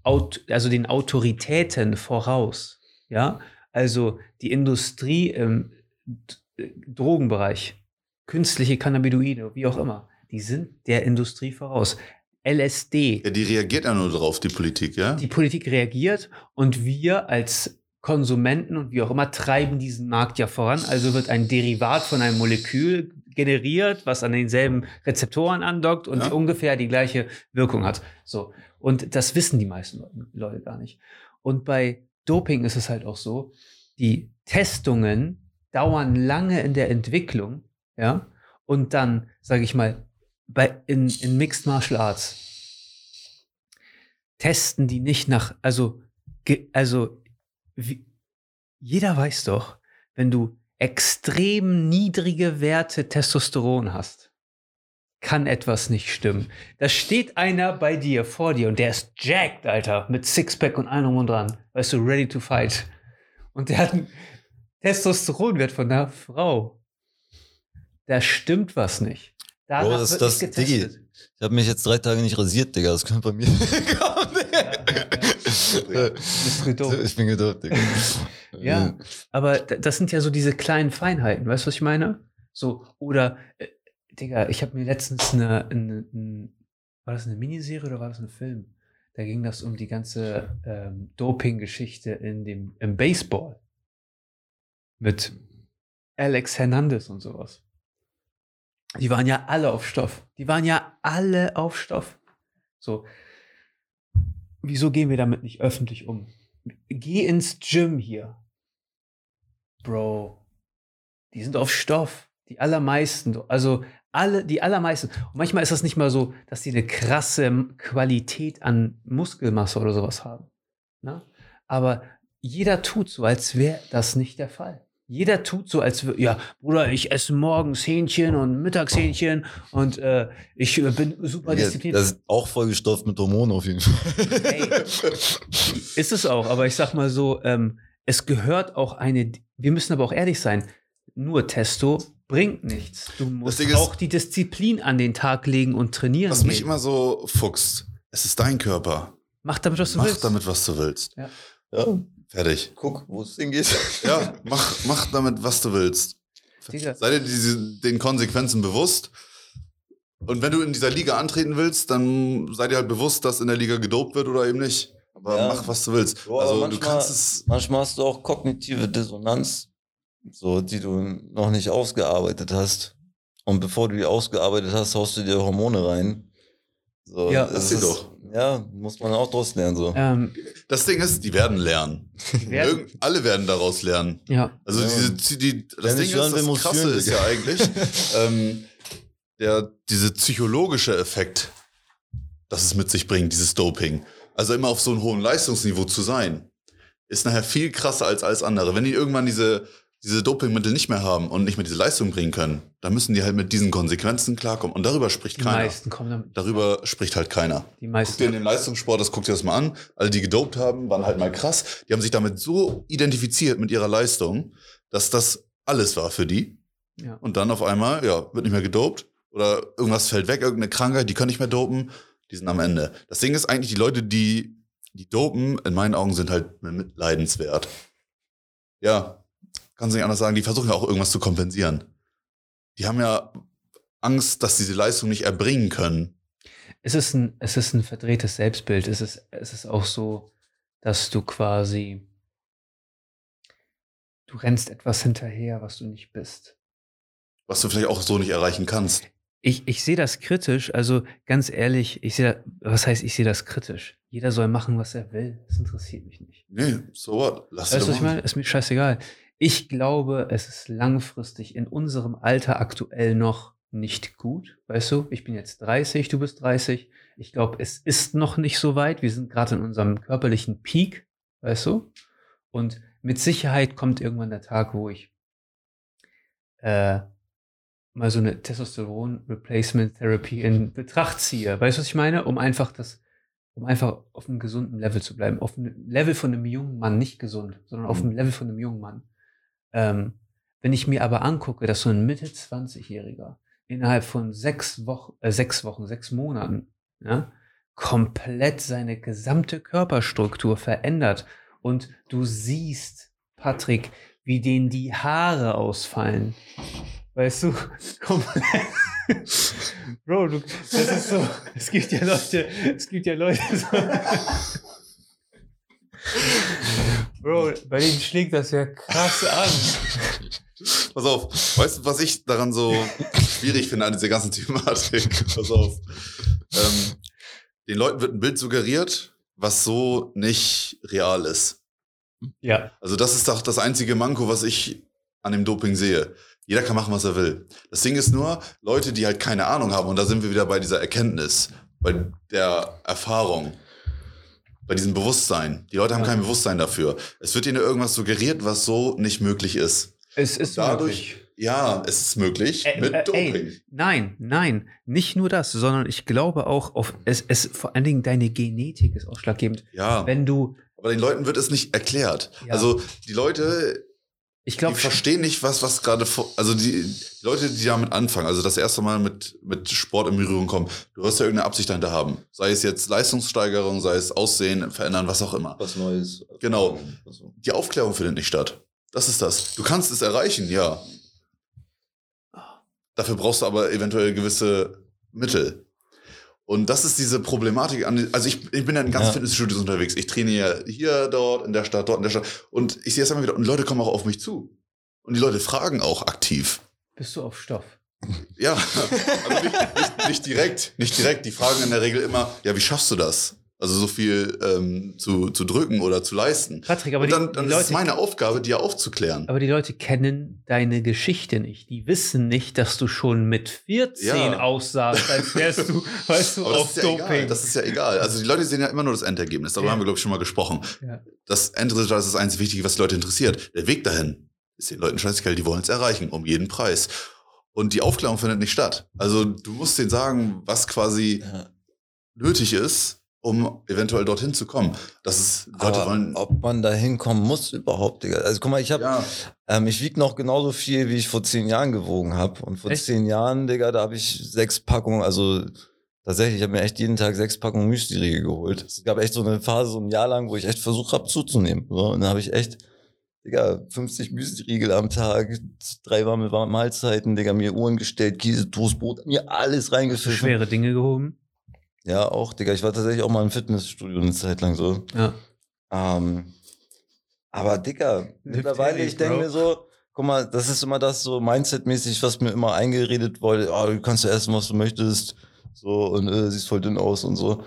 also den Autoritäten voraus. Ja, also die Industrie D Drogenbereich, künstliche Cannabinoide, wie auch immer, die sind der Industrie voraus. LSD,
Ja, die reagiert ja nur drauf, die Politik, ja?
die Politik reagiert und wir als Konsumenten und wie auch immer treiben diesen Markt ja voran. Also wird ein Derivat von einem Molekül generiert, was an denselben Rezeptoren andockt und
Ja.
ungefähr die gleiche Wirkung hat. So. Und das wissen die meisten Leute, Leute gar nicht. Und bei Doping ist es halt auch so, die Testungen dauern lange in der Entwicklung, ja, und dann, sage ich mal, bei, in, in Mixed Martial Arts testen die nicht nach, also, ge, also wie, jeder weiß doch, wenn du extrem niedrige Werte Testosteron hast, kann etwas nicht stimmen. Da steht einer bei dir, vor dir, und der ist jacked, Alter, mit Sixpack und allem und dran. Weißt du, ready to fight. Und der hat Testosteronwert von einer Frau. Da stimmt was nicht. Danach
Bro, das- das- Diggi. Ich habe mich jetzt drei Tage nicht rasiert, Digga. Das könnte bei mir kommen.
ja. Du doof.
Ich bin gedopt, Digga.
Ja, aber das sind ja so diese kleinen Feinheiten, weißt du, was ich meine? So, oder, äh, Digga, ich habe mir letztens eine, eine, eine, war das eine Miniserie oder war das ein Film? Da ging das um die ganze ähm, Doping-Geschichte in dem, im Baseball. Mit Alex Hernandez und sowas. Die waren ja alle auf Stoff. Die waren ja alle auf Stoff. So. Wieso gehen wir damit nicht öffentlich um? Geh ins Gym hier. Bro. Die sind auf Stoff. Die allermeisten. Also alle, die allermeisten. Und manchmal ist das nicht mal so, dass die eine krasse Qualität an Muskelmasse oder sowas haben. Ne? Aber jeder tut so, als wäre das nicht der Fall. Jeder tut so, als würde, ja, Bruder, ich esse morgens Hähnchen und mittags Hähnchen und äh, ich äh, bin super
Ja,
diszipliniert.
das ist auch vollgestopft mit Hormonen auf jeden Fall.
Ey, ist es auch, aber ich sag mal so, ähm, es gehört auch eine, wir müssen aber auch ehrlich sein, nur Testo bringt nichts. Du musst
ist-
auch die Disziplin an den Tag legen und trainieren.
Was mich
gehen.
immer so fuchst, es ist dein Körper.
Mach damit, was du
Mach
willst.
damit, was du willst.
Ja.
Fertig.
Guck, wo es hingeht.
Ja, mach, mach damit, was du willst.
Digga.
Sei dir diese, den Konsequenzen bewusst. Und wenn du in dieser Liga antreten willst, dann sei dir halt bewusst, dass in der Liga gedopt wird oder eben nicht. Aber
Ja.
mach, was du willst.
Boah,
also du
manchmal-
kannst es.
Manchmal hast du auch kognitive Dissonanz, so, die du noch nicht ausgearbeitet hast. Und bevor du die ausgearbeitet hast, haust du dir Hormone rein. So,
Ja,
das ist
ist,
doch.
Ja, muss man auch draus lernen, so.
Ähm,
Das Ding ist, die werden lernen.
werden-
Irgend, alle werden daraus lernen.
ja.
Also
Ja.
diese, die, das
Wenn
Ding ist, das Krasse ist ja eigentlich, ähm, der, diese psychologische Effekt, das es mit sich bringt, dieses Doping. Also immer auf so einem hohen Leistungsniveau zu sein, ist nachher viel krasser als alles andere. Wenn die irgendwann diese, diese Dopingmittel nicht mehr haben und nicht mehr diese Leistung bringen können, dann müssen die halt mit diesen Konsequenzen klarkommen. Und darüber spricht
Die
keiner.
meisten kommen damit.
Darüber spricht halt keiner.
Die
Guck dir in
meisten.
den Leistungssport, das guckt dir das mal an. Alle, die gedopt haben, waren halt mal krass. Die haben sich damit so identifiziert mit ihrer Leistung, dass das alles war für die.
Ja.
Und dann auf einmal, ja, wird nicht mehr gedopt. Oder irgendwas fällt weg, irgendeine Krankheit, die können nicht mehr dopen. Die sind am Ende. Das Ding ist eigentlich, die Leute, die, die dopen, in meinen Augen sind halt mitleidenswert. Ja, kann sich nicht anders sagen. Die versuchen ja auch irgendwas zu kompensieren. Die haben ja Angst, dass sie diese Leistung nicht erbringen können.
Es ist ein, es ist ein verdrehtes Selbstbild. Es ist, es ist auch so, dass du quasi, du rennst etwas hinterher, was du nicht bist.
Was du vielleicht auch so nicht erreichen kannst.
Ich, ich sehe das kritisch, also ganz ehrlich, ich sehe, was heißt, ich sehe das kritisch? Jeder soll machen, was er will. Das interessiert mich nicht.
Nee, so what? Lass
Weißt du, was ich meine? Ist mir scheißegal. Ich glaube, es ist langfristig in unserem Alter aktuell noch nicht gut. Weißt du, ich bin jetzt 30, du bist 30. Ich glaube, es ist noch nicht so weit. Wir sind gerade in unserem körperlichen Peak, weißt du? Und mit Sicherheit kommt irgendwann der Tag, wo ich äh, mal so eine Testosteron-Replacement-Therapy in Betracht ziehe. Weißt du, was ich meine? Um einfach das, um einfach auf einem gesunden Level zu bleiben. Auf einem Level von einem jungen Mann, nicht gesund, sondern auf
Mhm.
einem Level von einem jungen Mann. Ähm, wenn ich mir aber angucke, dass so ein Mitte-20-Jähriger innerhalb von sechs Wochen, äh, sechs Wochen, sechs Monaten, ja, komplett seine gesamte Körperstruktur verändert und du siehst, Patrick, wie denen die Haare ausfallen. Weißt du, komplett. Bro, du, das ist so, es gibt ja Leute, es gibt ja Leute, so, Bro, bei denen schlägt das ja krass an.
Pass auf, weißt du, was ich daran so schwierig finde an dieser ganzen Thematik? Pass auf. Ähm, den Leuten wird ein Bild suggeriert, was so nicht real ist.
Ja.
Also das ist doch das einzige Manko, was ich an dem Doping sehe. Jeder kann machen, was er will. Das Ding ist nur, Leute, die halt keine Ahnung haben, und da sind wir wieder bei dieser Erkenntnis, bei der Erfahrung, bei diesem Bewusstsein. Die Leute haben
Ja.
kein Bewusstsein dafür. Es wird ihnen irgendwas suggeriert, was so nicht möglich ist.
Es ist
Dadurch, ja, es ist möglich
Äh,
mit
äh,
Doping.
ey, nein, nein, nicht nur das, sondern ich glaube auch auf es, es vor allen Dingen deine Genetik ist ausschlaggebend.
Ja,
Wenn du,
aber den Leuten wird es nicht erklärt.
Ja.
Also die Leute,
ich glaube,
verstehen nicht, was was gerade vor, also die, die Leute, die damit anfangen, also das erste Mal mit mit Sport in Berührung kommen, du wirst ja irgendeine Absicht dahinter haben. Sei es jetzt Leistungssteigerung, sei es Aussehen, verändern, was auch immer.
Was Neues.
Genau. Die Aufklärung findet nicht statt. Das ist das. Du kannst es erreichen, ja. Dafür brauchst du aber eventuell gewisse Mittel. Und das ist diese Problematik an, also ich, ich bin ja in ganz
Ja.
Fitnessstudios unterwegs. Ich trainiere hier, dort, in der Stadt, dort, in der Stadt. Und ich sehe es immer wieder, und Leute kommen auch auf mich zu. Und die Leute fragen auch aktiv.
bist du auf Stoff.
Ja, also nicht, nicht, nicht direkt, nicht direkt. Die fragen in der Regel immer, ja, wie schaffst du das? Also so viel ähm, zu, zu drücken oder zu leisten.
Patrick, aber
und dann, dann
die
ist es
Leute,
meine Aufgabe, die aufzuklären.
aber die Leute kennen deine Geschichte nicht. Die wissen nicht, dass du schon mit 14
Ja.
aussahst, als wärst du, weißt du,
Aber das
auf
ist ja
Doping.
egal. Das ist ja egal. Also die Leute sehen ja immer nur das Endergebnis. Darüber
Ja.
haben wir, glaube ich, schon mal gesprochen.
Ja.
Das Endresultat ist das einzige Wichtige, was die Leute interessiert. Der Weg dahin ist den Leuten scheißegal. Die wollen es erreichen, um jeden Preis. Und die Aufklärung findet nicht statt. Also du musst denen sagen, was quasi
ja.
nötig ist, um eventuell dorthin zu kommen. Das ist, Leute
Aber
wollen.
ob man da hinkommen muss überhaupt, Digga. Also guck mal, ich habe,
Ja,
ähm, ich wiege noch genauso viel, wie ich vor zehn Jahren gewogen habe. Und vor
Echt?
zehn Jahren, Digga, da habe ich sechs Packungen, also tatsächlich, ich habe mir echt jeden Tag sechs Packungen Müsli-Riegel geholt. Es gab echt so eine Phase, so ein Jahr lang, wo ich echt versucht habe zuzunehmen. So, und dann habe ich echt, Digga, 50 Müsli-Riegel am Tag, drei warme Mahlzeiten, Digga, mir Uhren gestellt, Käse, Toastbrot, mir alles reingefischt.
Schwere Dinge gehoben.
Ja, auch, Digga. Ich war tatsächlich auch mal im Fitnessstudio eine Zeit lang so.
Ja.
Ähm, aber, Digga, mittlerweile, ich denke mir so, guck mal, das ist immer das so Mindset-mäßig, was mir immer eingeredet wurde. Oh, du kannst ja essen, was du möchtest. So, und äh, siehst voll dünn aus und so.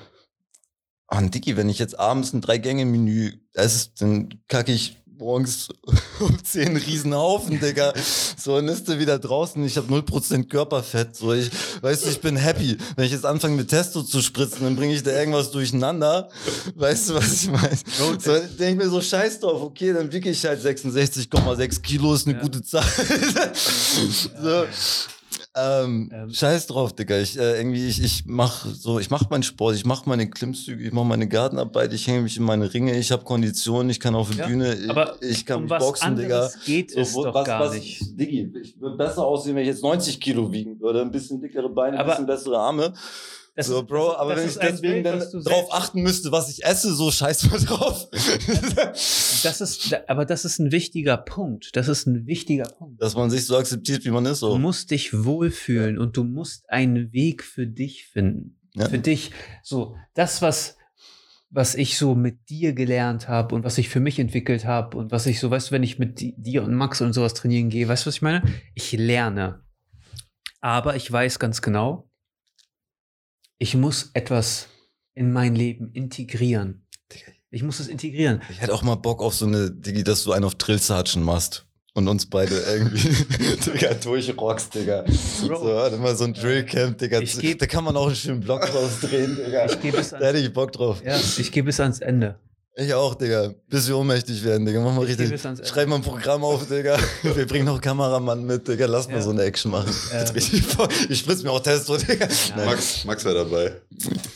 Ah, und Diggi, wenn ich jetzt abends ein Drei-Gänge-Menü esse, dann kacke ich morgens um 10 einen riesen Haufen, Digga. So, und ist du wieder draußen. Ich habe 0% Körperfett. So, ich, weißt du, ich bin happy. Wenn ich jetzt anfange mit Testo zu spritzen, dann bringe ich da irgendwas durcheinander. Weißt du, was ich meine? So, denke ich mir so, scheiß drauf. Okay, dann wiege ich halt 66,6 Kilo, ist eine
Ja.
gute Zahl. so. Ähm,
Ähm.
Scheiß drauf, Digga. Ich, äh, irgendwie, ich, ich mach so, ich mach meinen Sport, ich mach meine Klimmzüge, ich mach meine Gartenarbeit, ich hänge mich in meine Ringe, ich habe Konditionen, ich kann auf die
Ja,
Bühne, ich,
aber
ich kann
um
mich boxen, Digga.
geht
So,
es
wo-
doch
was,
gar
was,
nicht.
Diggi, ich würde besser aussehen, wenn ich jetzt 90 Kilo wiegen würde, ein bisschen dickere Beine, ein bisschen bessere Arme.
Das
so,
ist-
Bro,
das-
aber wenn
ist
ich deswegen
Bild,
dann
du
drauf achten müsste, was ich esse, so scheiß mal drauf.
Das ist, aber das ist ein wichtiger Punkt. Das ist ein wichtiger Punkt.
Dass man sich so akzeptiert, wie man ist.
Du
So.
musst dich wohlfühlen und du musst einen Weg für dich finden.
Ja.
Für dich. So, das, was, was ich so mit dir gelernt habe und was ich für mich entwickelt habe und was ich so, weißt du, wenn ich mit di- dir und Max und sowas trainieren gehe, weißt du, was ich meine? Ich lerne. Aber ich weiß ganz genau, ich muss etwas in mein Leben integrieren. Ich muss es integrieren.
Ich hätte auch mal Bock auf so eine, Digi, dass du einen auf Drillsatschen machst. Und uns beide irgendwie, Digga, durchrockst, Digga.
Bro.
So, warte mal, so ein Drillcamp, Digga.
Ich geb-
da kann man auch einen schönen Blog draus drehen, Digga.
Ich gebe es
Da
ans,
hätte ich Bock drauf.
ja, ich gehe bis ans Ende.
Ich auch, Digga. Bis wir ohnmächtig werden, Digga. Mach mal
Ich
richtig. Schreib mal ein Programm auf, Digga. Wir bringen noch Kameramann mit, Digga. Lass mal
Ja.
so eine Action machen.
Ähm.
Ich spritz mir auch Testo, Digga. Nein.
Max, Max wäre dabei.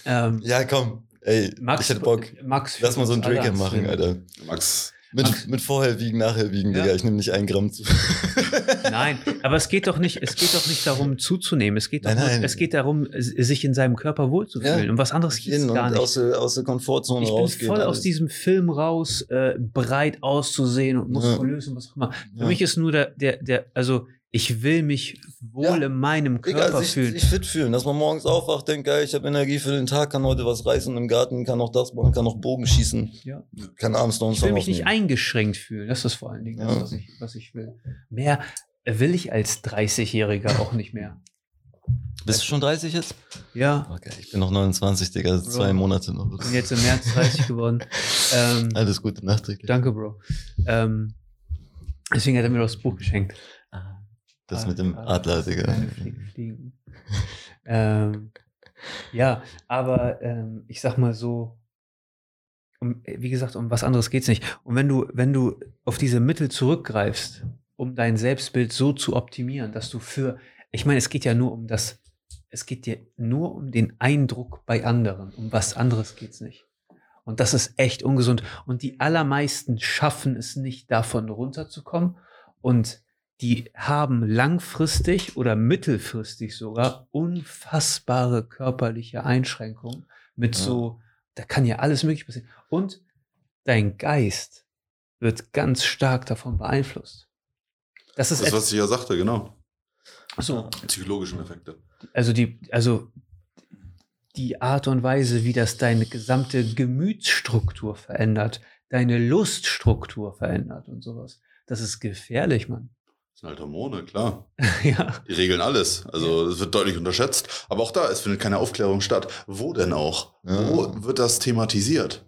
Ähm,
Ja, komm. Ey,
Max,
ich hätte Bock.
Max
Lass mal so ein
führt uns alle
Drillcamp
ans
machen. Alter.
Max.
Mit, mit vorher wiegen, nachher wiegen,
Ja.
Digga. Ich nehme nicht ein Gramm zu.
Nein, aber es geht doch nicht, es geht doch nicht darum zuzunehmen. Es geht
Nein, nein.
es geht darum, sich in seinem Körper wohlzufühlen.
Ja.
Und was anderes geht
Gehen
gar nicht.
aus der, aus der Komfortzone
ich bin
rausgehen.
voll aus
alles.
diesem Film raus, äh, breit auszusehen und muskulös und was auch immer. Für
Ja.
mich ist nur der, der, der, also ich will mich wohl
Ja.
in meinem
Digga,
Körper
sich,
fühlen.
sich fit fühlen, dass man morgens aufwacht, denkt, geil, ich habe Energie für den Tag, kann heute was reißen im Garten, kann noch das machen, kann noch Bogen schießen,
Ja.
kann abends noch einen
Ich will
Song
mich nicht
aufnehmen.
eingeschränkt fühlen. Das ist vor allen Dingen das,
Ja.
was ich, was ich will. Mehr will ich als 30-Jähriger auch nicht mehr.
Bist du schon 30 jetzt?
Ja,
Okay, ich bin noch 29, Digga, das
Bro.
zwei Monate noch.
bin jetzt im März 30 geworden. Ähm,
Alles Gute nachträglich.
Danke, Bro. Ähm, deswegen hat er mir das Buch geschenkt.
Das
Ah,
mit dem Adler, Digga.
Fliegen. ähm, ja, aber ähm, ich sag mal so, um, wie gesagt, um was anderes geht's nicht. Und wenn du, wenn du auf diese Mittel zurückgreifst, um dein Selbstbild so zu optimieren, dass du für, ich meine, es geht ja nur um das, es geht dir nur um den Eindruck bei anderen. Um was anderes geht's nicht. Und das ist echt ungesund. Und die allermeisten schaffen es nicht, davon runterzukommen. Und die haben langfristig oder mittelfristig sogar unfassbare körperliche Einschränkungen mit
Ja.
so, da kann ja alles möglich passieren. Und dein Geist wird ganz stark davon beeinflusst. Das ist
Das, was ich ja sagte, genau.
so,
Psychologischen Effekte.
also die, also die Art und Weise, wie das deine gesamte Gemütsstruktur verändert, deine Luststruktur verändert und sowas. Das ist gefährlich, Mann.
Das sind halt Hormone, klar.
ja.
Die regeln alles. Also es wird deutlich unterschätzt. Aber auch da, es findet keine Aufklärung statt. Wo denn auch?
Ja.
Wo wird das thematisiert?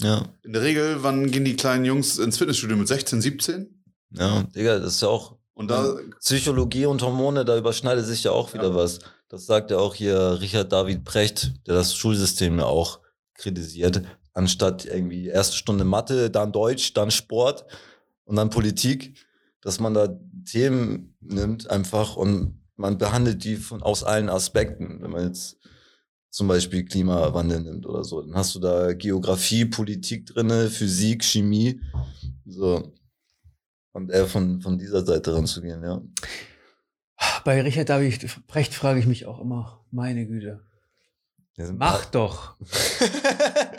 Ja,
In der Regel, wann gehen die kleinen Jungs ins Fitnessstudio? Mit 16, 17?
ja, Digga, das ist ja auch
Und da,
Psychologie und Hormone, da überschneidet sich ja auch wieder
Ja.
was. Das sagt ja auch hier Richard David Precht, der das Schulsystem ja auch kritisiert. Anstatt irgendwie erste Stunde Mathe, dann Deutsch, dann Sport und dann Politik, dass man da Themen nimmt einfach und man behandelt die von, aus allen Aspekten. Wenn man jetzt zum Beispiel Klimawandel nimmt oder so, dann hast du da Geografie, Politik drinne, Physik, Chemie, so. Und eher von, von dieser Seite ranzugehen, ja.
Bei Richard David Brecht frage ich mich auch immer, meine Güte. Mach doch.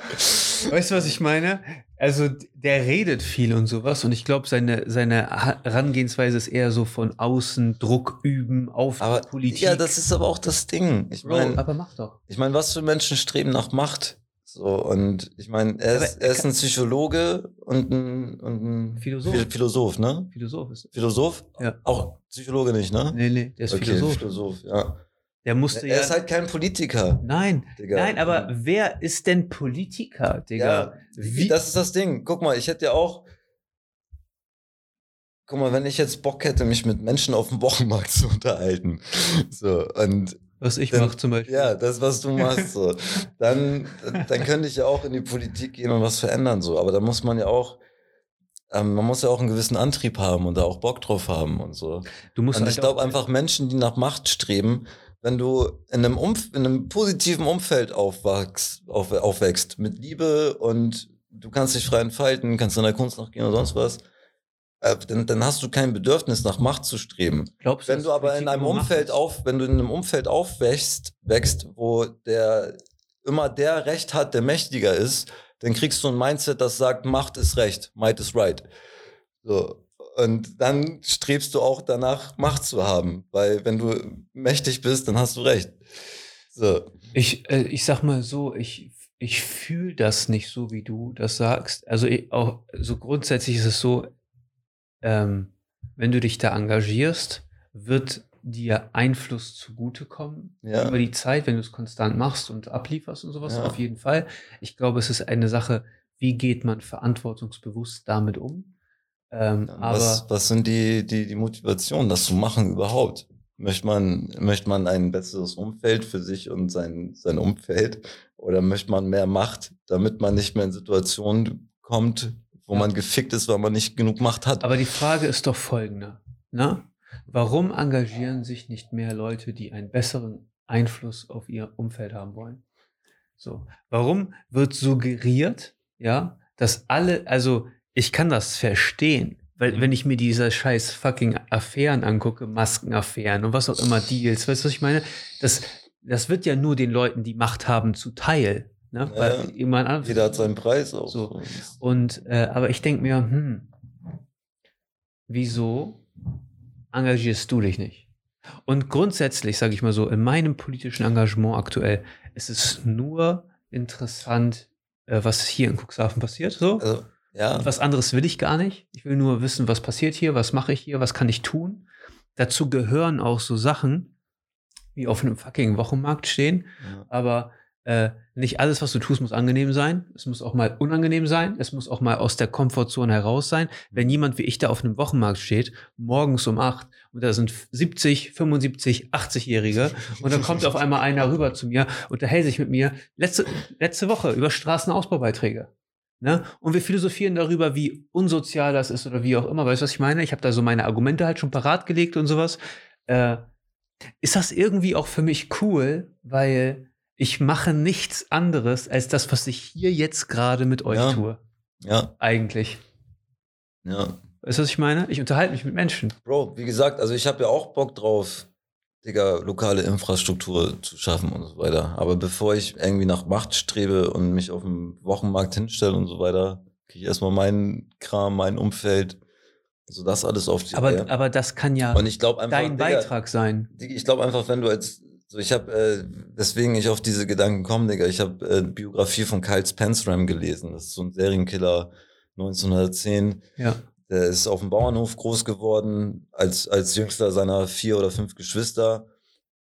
Weißt du, was ich meine? Also, der redet viel und sowas und ich glaube, seine, seine Herangehensweise ist eher so von außen Druck üben auf
aber
Politik.
ja, das ist aber auch das Ding. Ich meine,
aber mach doch.
ich meine, was für Menschen streben nach Macht? So, und ich meine, er, ist,
er
ist ein Psychologe und ein, und ein
Philosoph.
Phil- Philosoph, ne?
Philosoph ist.
Philosoph?
Ja.
Auch Psychologe nicht, ne?
Nee, nee, der ist Philosoph.
Philosoph, ja.
Der musste
Er
ja.
ist halt kein Politiker,
nein,
Digga.
nein, aber wer ist denn Politiker, Digga?
Ja,
Wie-
das ist das Ding. Guck mal, ich hätte ja auch. Guck mal, wenn ich jetzt Bock hätte, mich mit Menschen auf dem Wochenmarkt zu unterhalten. So, und
was ich mache zum Beispiel.
ja, das, was du machst, so, dann, dann könnte ich ja auch in die Politik gehen und was verändern, so. Aber da muss man ja auch, ähm, man muss ja auch einen gewissen Antrieb haben und da auch Bock drauf haben und so.
Du musst
Und
halt
ich glaube einfach, Menschen, die nach Macht streben, wenn du in einem, Umf in einem positiven Umfeld aufwachst, auf, aufwächst, mit Liebe und du kannst dich frei entfalten, kannst deiner Kunst nachgehen oder sonst was, äh, dann, dann hast du kein Bedürfnis, nach Macht zu streben.
Glaubst
Wenn du aber in einem Umfeld auf, wenn du in einem Umfeld aufwächst, wächst, wo der immer der Recht hat, der mächtiger ist, dann kriegst du ein Mindset, das sagt, Macht ist Recht, Might is right. So. Und dann strebst du auch danach, Macht zu haben, weil wenn du mächtig bist, dann hast du Recht. So.
Ich, äh, ich sag mal so, ich, ich fühle das nicht so, wie du das sagst. Also ich, auch so grundsätzlich ist es so, ähm, wenn du dich da engagierst, wird dir Einfluss zugutekommen
Ja.
über die Zeit, wenn du es konstant machst und ablieferst und sowas,
Ja.
auf jeden Fall. Ich glaube, es ist eine Sache, wie geht man verantwortungsbewusst damit um? Ähm, aber
was, was sind die, die, die Motivationen, das zu machen überhaupt? Möchte man, möchte man ein besseres Umfeld für sich und sein, sein Umfeld? Oder möchte man mehr Macht, damit man nicht mehr in Situationen kommt, wo
Ja.
man gefickt ist, weil man nicht genug Macht hat?
Aber die Frage ist doch folgende. Ne? Warum engagieren sich nicht mehr Leute, die einen besseren Einfluss auf ihr Umfeld haben wollen? So. Warum wird suggeriert, ja, dass alle, also ich kann das verstehen, weil wenn ich mir diese scheiß fucking Affären angucke, Maskenaffären und was auch immer, Deals, weißt du, was ich meine? Das, das wird ja nur den Leuten, die Macht haben, zuteil. Ne?
Ja.
Weil jemand anderes-
Jeder hat seinen Preis auch.
So. Und, äh, aber ich denke mir, hm, wieso engagierst du dich nicht? Und grundsätzlich, sage ich mal so, in meinem politischen Engagement aktuell ist es nur interessant, äh, was hier in Cuxhaven passiert. So.
Also, ja.
Und was anderes will ich gar nicht. Ich will nur wissen, was passiert hier, was mache ich hier, was kann ich tun. Dazu gehören auch so Sachen, wie auf einem fucking Wochenmarkt stehen.
ja.
Aber äh, nicht alles, was du tust, muss angenehm sein. Es muss auch mal unangenehm sein. Es muss auch mal aus der Komfortzone heraus sein. Wenn jemand wie ich da auf einem Wochenmarkt steht, morgens um acht und da sind 70, 75, 80-Jährige und dann kommt auf einmal einer rüber zu mir, unterhält sich mit mir letzte, letzte Woche über Straßenausbaubeiträge. Ne? Und wir philosophieren darüber, wie unsozial das ist oder wie auch immer. Weißt du, was ich meine? Ich habe da so meine Argumente halt schon parat gelegt und sowas. Äh, ist das irgendwie auch für mich cool, weil ich mache nichts anderes als das, was ich hier jetzt gerade mit euch
Ja.
tue.
ja,
Eigentlich.
ja.
Weißt du, was ich meine? Ich unterhalte mich mit Menschen.
Bro, wie gesagt, also ich habe ja auch Bock drauf, Digga, lokale Infrastruktur zu schaffen und so weiter. Aber bevor ich irgendwie nach Macht strebe und mich auf dem Wochenmarkt hinstelle und so weiter, kriege ich erstmal meinen Kram, mein Umfeld, so das alles auf die
Aber,
Reihe.
aber das kann ja
einfach,
dein
Digga,
Beitrag sein.
Digga, ich glaube einfach, wenn du als so ich habe äh, weswegen ich auf diese Gedanken komme, Digga, ich habe äh, Biografie von Kyle Spenceram gelesen. Das ist so ein Serienkiller 1910.
Ja.
Der ist auf dem Bauernhof groß geworden, als, als jüngster seiner vier oder fünf Geschwister.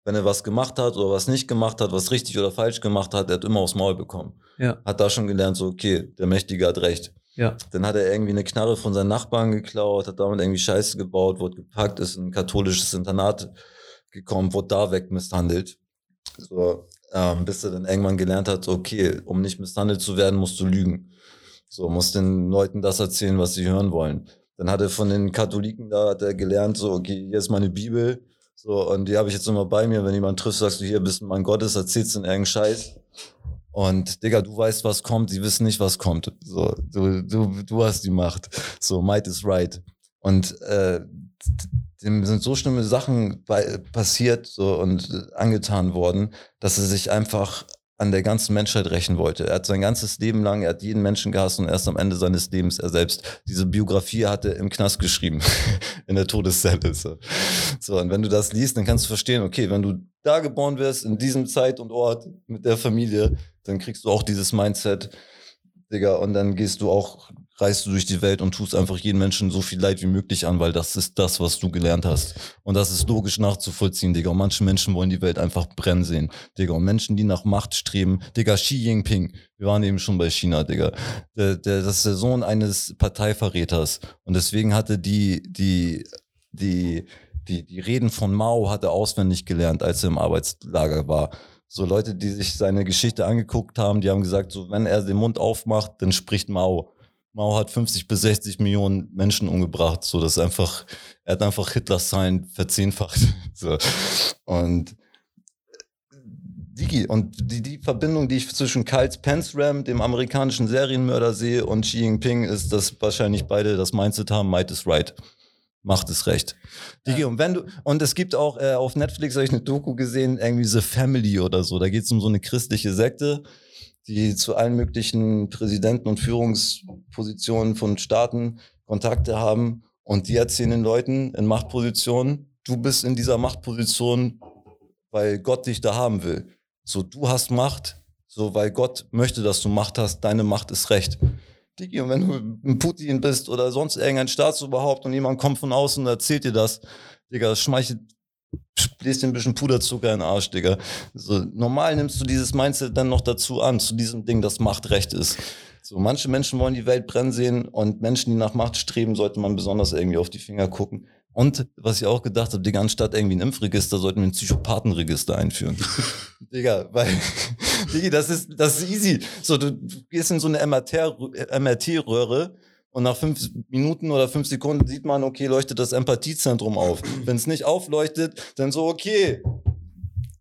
Wenn er was gemacht hat oder was nicht gemacht hat, was richtig oder falsch gemacht hat, er hat immer aufs Maul bekommen.
Ja.
Hat da schon gelernt, so, okay, der Mächtige hat recht.
Ja.
Dann hat er irgendwie eine Knarre von seinen Nachbarn geklaut, hat damit irgendwie Scheiße gebaut, wurde gepackt, ist in ein katholisches Internat gekommen, wurde da weg misshandelt. So, ähm, bis er dann irgendwann gelernt hat, okay, um nicht misshandelt zu werden, musst du lügen. So, musst den Leuten das erzählen, was sie hören wollen. Dann hat er von den Katholiken da hat er gelernt, so, okay, hier ist meine Bibel. So, und die habe ich jetzt immer bei mir. Wenn jemand trifft, sagst du, hier bist du mein Gottes, erzählst du irgendeinen Scheiß. Und Digga, du weißt, was kommt, sie wissen nicht, was kommt. So, du, du, du hast die Macht. So, might is right. Und äh, dem sind so schlimme Sachen bei, passiert so und äh, angetan worden, dass er sich einfach an der ganzen Menschheit rächen wollte. Er hat sein ganzes Leben lang, er hat jeden Menschen gehasst und erst am Ende seines Lebens er selbst. Diese Biografie hat er im Knast geschrieben, in der Todeszelle. So. so, und wenn du das liest, dann kannst du verstehen, okay, wenn du da geboren wirst, in diesem Zeit und Ort mit der Familie, dann kriegst du auch dieses Mindset, Digga, und dann gehst du auch, reist du durch die Welt und tust einfach jeden Menschen so viel Leid wie möglich an, weil das ist das, was du gelernt hast. Und das ist logisch nachzuvollziehen, Digga. Und manche Menschen wollen die Welt einfach brennen sehen, Digga. Und Menschen, die nach Macht streben, Digga, Xi Jinping, wir waren eben schon bei China, Digga. Der, der, das ist der Sohn eines Parteiverräters. Und deswegen hatte die, die, die, die, die Reden von Mao hat er auswendig gelernt, als er im Arbeitslager war. So Leute, die sich seine Geschichte angeguckt haben, die haben gesagt, so wenn er den Mund aufmacht, dann spricht Mao. Mao hat 50 bis 60 Millionen Menschen umgebracht. So, das ist einfach, er hat einfach Hitlers Zahlen verzehnfacht. So. Und Digi, und die, die Verbindung, die ich zwischen Kyle Pence Ram, dem amerikanischen Serienmörder sehe, und Xi Jinping, ist, dass wahrscheinlich beide das Mindset haben, might is right macht es recht. Digi, ja. und wenn du, und es gibt auch äh, auf Netflix, habe ich eine Doku gesehen, irgendwie The Family oder so. Da geht es um so eine christliche Sekte, die zu allen möglichen Präsidenten und Führungspositionen von Staaten Kontakte haben. Und die erzählen den Leuten in Machtpositionen, du bist in dieser Machtposition, weil Gott dich da haben will. So, du hast Macht, so, weil Gott möchte, dass du Macht hast, deine Macht ist Recht. Digi, und wenn du ein Putin bist oder sonst irgendein Staatsoberhaupt und jemand kommt von außen und erzählt dir das, Digga, schmeichelt, bläst dir ein bisschen Puderzucker in den Arsch, Digga. So, normal nimmst du dieses Mindset dann noch dazu an, zu diesem Ding, das Macht recht ist. So, manche Menschen wollen die Welt brennen sehen und Menschen, die nach Macht streben, sollte man besonders irgendwie auf die Finger gucken. Und was ich auch gedacht habe, Digga, anstatt irgendwie ein Impfregister, sollten wir ein Psychopathenregister einführen. Digga, weil, Digga, das ist, das ist easy. So, du, du gehst in so eine MRT-Röhre und nach fünf Minuten oder fünf Sekunden sieht man, okay, leuchtet das Empathiezentrum auf. Wenn es nicht aufleuchtet, dann so, okay,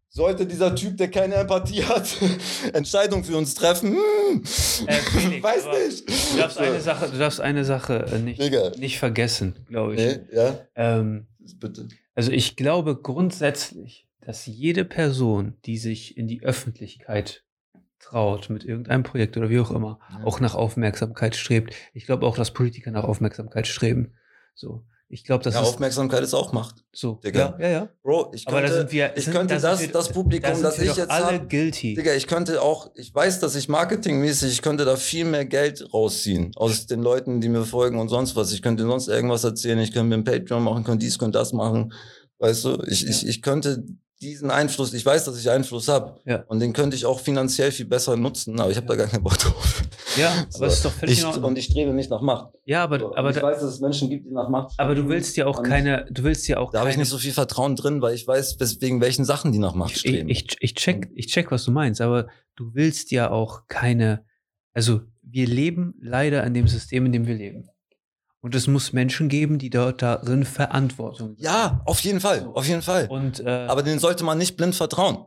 sollte dieser Typ, der keine Empathie hat, Entscheidungen für uns treffen? Hm,
äh, Felix, weiß nicht. Du darfst eine Sache, du darfst eine Sache äh, nicht, nicht vergessen, glaube ich. Nee, ja. Ähm, Bitte. Also ich glaube grundsätzlich, dass jede Person, die sich in die Öffentlichkeit traut mit irgendeinem Projekt oder wie auch immer, ja. auch nach Aufmerksamkeit strebt. Ich glaube auch, dass Politiker nach Aufmerksamkeit streben. So. Ich glaube, das
ja, ist Aufmerksamkeit ist auch Macht.
So, Digga. Ja, ja, ja.
Bro, ich könnte,
da wir,
ich sind, könnte das, wir, das Publikum, da das ich jetzt
alle
hab,
guilty.
Digga, ich könnte auch, ich weiß, dass ich marketingmäßig, ich könnte da viel mehr Geld rausziehen aus den Leuten, die mir folgen und sonst was. Ich könnte sonst irgendwas erzählen, ich könnte mir ein Patreon machen, könnte dies, könnte das machen. Weißt du, ich, ja. ich, ich könnte diesen Einfluss, ich weiß, dass ich Einfluss habe ja. und den könnte ich auch finanziell viel besser nutzen, aber ich habe da gar keinen Bock drauf.
Ja, so. aber es ist doch völlig
ich, Und ich strebe nicht nach Macht.
Ja, aber, so. aber
ich weiß, dass es Menschen gibt, die nach Macht
streben. Aber du willst ja auch keine, du willst ja auch
Da habe ich nicht so viel Vertrauen drin, weil ich weiß, wegen welchen Sachen die nach Macht streben.
Ich, ich, ich, check, ich check, was du meinst, aber du willst ja auch keine, also wir leben leider in dem System, in dem wir leben. Und es muss Menschen geben, die dort darin Verantwortung
haben. Ja, auf jeden Fall, auf jeden Fall. Und, äh, aber denen sollte man nicht blind vertrauen.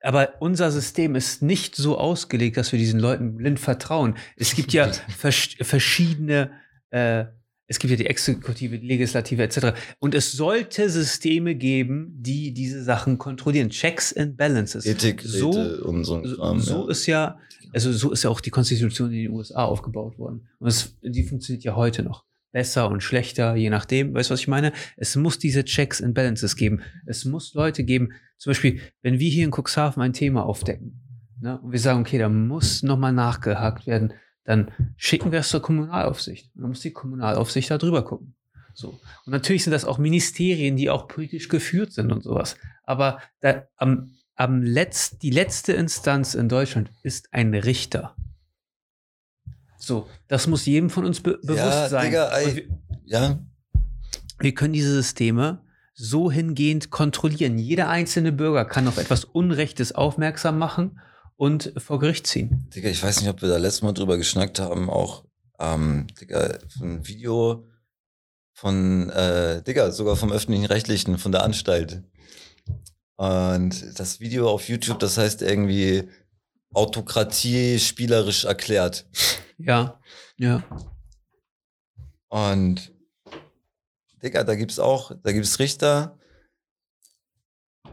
Aber unser System ist nicht so ausgelegt, dass wir diesen Leuten blind vertrauen. Es gibt ja vers verschiedene, äh, es gibt ja die Exekutive, die Legislative etc. Und es sollte Systeme geben, die diese Sachen kontrollieren. Checks and Balances.
Ethik,
so,
und so.
Kram, so ja. ist ja also so ist ja auch die Konstitution in den USA aufgebaut worden. Und es, die funktioniert ja heute noch. Besser und schlechter, je nachdem. Weißt du, was ich meine? Es muss diese Checks and Balances geben. Es muss Leute geben, zum Beispiel, wenn wir hier in Cuxhaven ein Thema aufdecken, ne, und wir sagen, okay, da muss nochmal nachgehakt werden, dann schicken wir es zur Kommunalaufsicht. Und dann muss die Kommunalaufsicht da drüber gucken. So. Und natürlich sind das auch Ministerien, die auch politisch geführt sind und sowas. Aber da, am am Letz-, die letzte Instanz in Deutschland ist ein Richter. So, das muss jedem von uns be bewusst ja, sein. Digga, ey, wir,
ja.
wir können diese Systeme so hingehend kontrollieren. Jeder einzelne Bürger kann auf etwas Unrechtes aufmerksam machen und vor Gericht ziehen.
Digga, ich weiß nicht, ob wir da letztes Mal drüber geschnackt haben, auch, ähm, Digga, ein Video von, äh, Digga, sogar vom öffentlichen Rechtlichen, von der Anstalt. Und das Video auf YouTube, das heißt irgendwie Autokratie spielerisch erklärt.
Ja, ja.
Und Digga, da gibt's auch, da gibt's Richter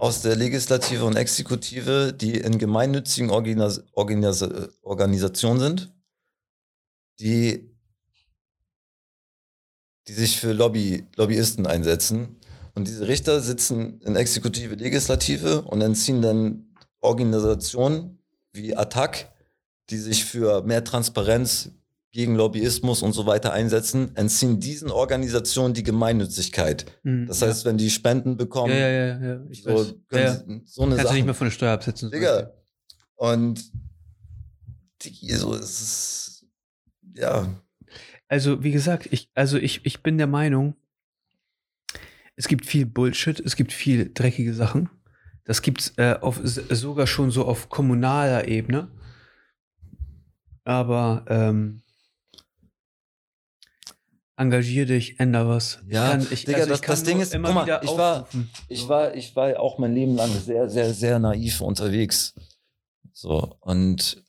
aus der Legislative und Exekutive, die in gemeinnützigen Organis Organis Organisationen sind, die, die sich für Lobby, Lobbyisten einsetzen. Und diese Richter sitzen in Exekutive, Legislative und entziehen dann Organisationen wie ATTAC, die sich für mehr Transparenz gegen Lobbyismus und so weiter einsetzen, entziehen diesen Organisationen die Gemeinnützigkeit.
Mhm,
Das
ja.
heißt, wenn die Spenden bekommen,
Ja, ja, ja, ja. Ich
so,
weiß.
können
Ja, ja.
sie, so eine
Kannst du nicht mehr von der Steuer absetzen.
Digga. Und Digi, so es ist ja,
Also, wie gesagt, ich, also ich, ich bin der Meinung, es gibt viel Bullshit, es gibt viel dreckige Sachen. Das gibt's äh, auf, sogar schon so auf kommunaler Ebene. Aber ähm, engagier dich, änder was.
Ja,
kann, ich,
Digga,
also
das-
ich kann
das Ding ist,
immer
guck mal,
wieder
ich war- ich war, ich war auch mein Leben lang sehr, sehr, sehr naiv unterwegs. So, und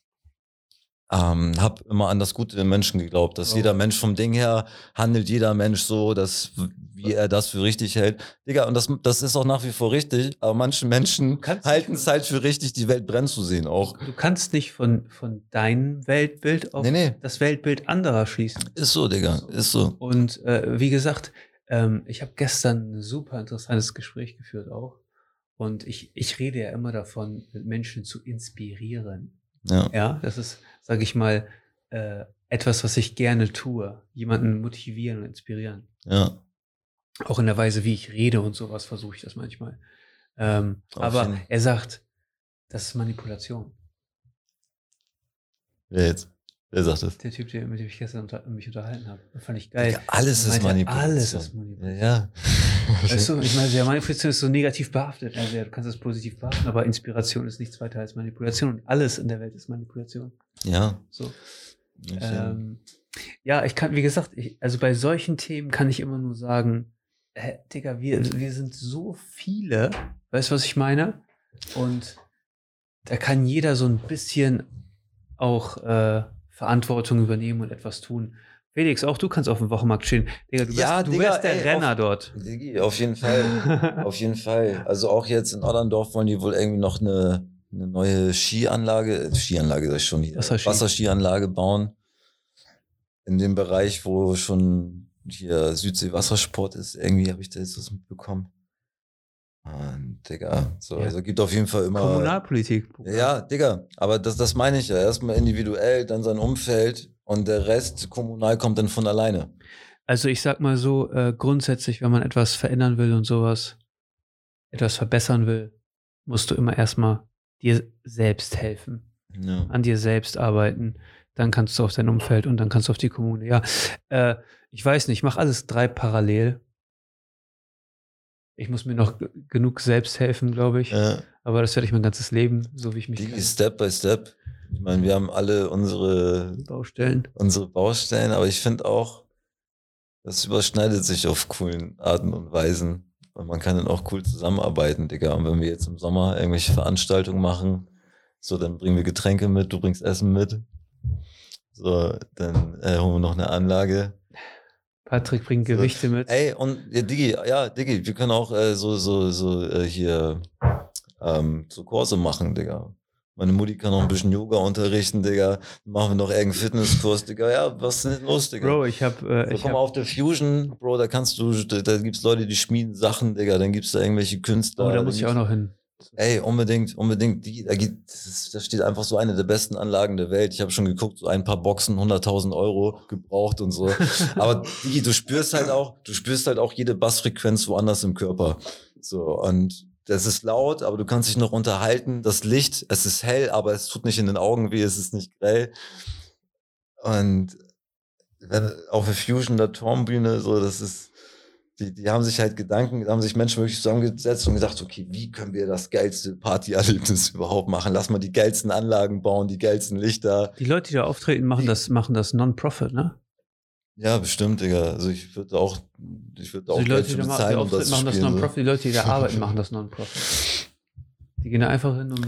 ähm, habe immer an das Gute im Menschen geglaubt, dass
Oh.
jeder Mensch vom Ding her handelt jeder Mensch so, dass wie er das für richtig hält. Digga, und das, das ist auch nach wie vor richtig, aber manche Menschen halten es halt für richtig, die Welt brennen zu sehen auch.
Du kannst nicht von, von deinem Weltbild auf
Nee, nee.
das Weltbild anderer schließen.
Ist so, Digga, ist so.
Und äh, wie gesagt, ähm, ich habe gestern ein super interessantes Gespräch geführt auch. Und ich, ich rede ja immer davon, Menschen zu inspirieren.
Ja,
Ja, das ist, sage ich mal, äh, etwas, was ich gerne tue. Jemanden motivieren und inspirieren.
ja.
Auch in der Weise, wie ich rede und sowas, versuche ich das manchmal. Ähm, aber
jeden-
er sagt, das ist Manipulation.
Wer jetzt? Wer sagt das?
Der Typ, der, mit dem ich gestern unter, mich unterhalten habe. Das fand ich geil.
Digga, alles ist
meinte,
Manipulation.
Alles ist Manipulation.
Ja, ja.
Weißt du, ich meine, ja, Manipulation ist so negativ behaftet. Also, ja, du kannst es positiv behaften, aber Inspiration ist nichts weiter als Manipulation. Und alles in der Welt ist Manipulation.
ja.
So.
Ähm,
ja, ich kann, wie gesagt, ich, also bei solchen Themen kann ich immer nur sagen, hä, Digga, wir, wir sind so viele, weißt du, was ich meine? Und da kann jeder so ein bisschen auch äh, Verantwortung übernehmen und etwas tun. Felix, auch du kannst auf dem Wochenmarkt stehen. Digga, du
Ja,
du
Digga,
wärst der
ey,
Renner
auf-
dort.
Digi, auf jeden Fall. Auf jeden Fall. Also auch jetzt in Otterndorf wollen die wohl irgendwie noch eine, eine neue Skianlage, äh, Skianlage sag ich schon hier,
Wasserski.
Wasserskianlage bauen. In dem Bereich, wo schon hier Südsee Wassersport ist, irgendwie habe ich da jetzt was mitbekommen. Und Digga, so,
Ja.
also gibt auf jeden Fall immer.
Kommunalpolitik.
Ja, ja, Digga, aber das, das meine ich ja. Erstmal individuell, dann sein Umfeld und der Rest kommunal kommt dann von alleine.
Also ich sag mal so, äh, grundsätzlich, wenn man etwas verändern will und sowas, etwas verbessern will, musst du immer erstmal dir selbst helfen,
Ja.
an dir selbst arbeiten. Dann kannst du auf dein Umfeld und dann kannst du auf die Kommune. Ja, äh, ich weiß nicht, ich mache alles drei parallel. Ich muss mir noch genug selbst helfen, glaube ich.
Ja.
Aber das werde ich mein ganzes Leben, so wie ich mich kenne,
Step by Step. Ich meine, wir haben alle unsere,
Baustellen.
unsere Baustellen, aber ich finde auch, das überschneidet sich auf coolen Arten und Weisen. Und man kann dann auch cool zusammenarbeiten, Digga. Und wenn wir jetzt im Sommer irgendwelche Veranstaltungen machen, so, dann bringen wir Getränke mit, du bringst Essen mit. So, dann äh, holen wir noch eine Anlage.
Patrick bringt
So.
Gewichte mit.
Ey, und ja, Digi, ja, Digi, wir können auch äh, so, so, so äh, hier ähm, so Kurse machen, Digga. Meine Mutti kann noch ein bisschen Yoga unterrichten, Digga. Machen wir noch irgendeinen Fitnesskurs, Digga. Ja, was ist denn los, Digga?
Bro, ich habe äh,
so,
ich
komm mal
hab,
auf der Fusion, Bro, da kannst du, da, da gibt's Leute, die schmieden Sachen, Digga. Dann gibt's da irgendwelche Künstler.
Oh, da muss ich auch noch hin.
Ey, unbedingt, unbedingt. Die, da, steht einfach so eine der besten Anlagen der Welt. Ich habe schon geguckt, so ein paar Boxen, 100.000 Euro gebraucht und so. Aber Digi, du spürst halt auch, du spürst halt auch jede Bassfrequenz woanders im Körper. So, und das ist laut, aber du kannst dich noch unterhalten. Das Licht, es ist hell, aber es tut nicht in den Augen weh, es ist nicht grell. Und wenn, auf der Fusion der Turmbühne, so, das ist, die, die haben sich halt Gedanken, da haben sich Menschen wirklich zusammengesetzt und gesagt, okay, wie können wir das geilste Partyerlebnis überhaupt machen? Lass mal die geilsten Anlagen bauen, die geilsten Lichter.
Die Leute, die da auftreten, machen das, machen das Non-Profit, ne?
Ja, bestimmt, Digga. Also ich würde auch, ich würde auch
Also die
Geld
Leute, die da die
um das
machen das. Non-Profit. Die Leute, die da arbeiten, machen das Non-Profit. Die gehen da einfach hin, um,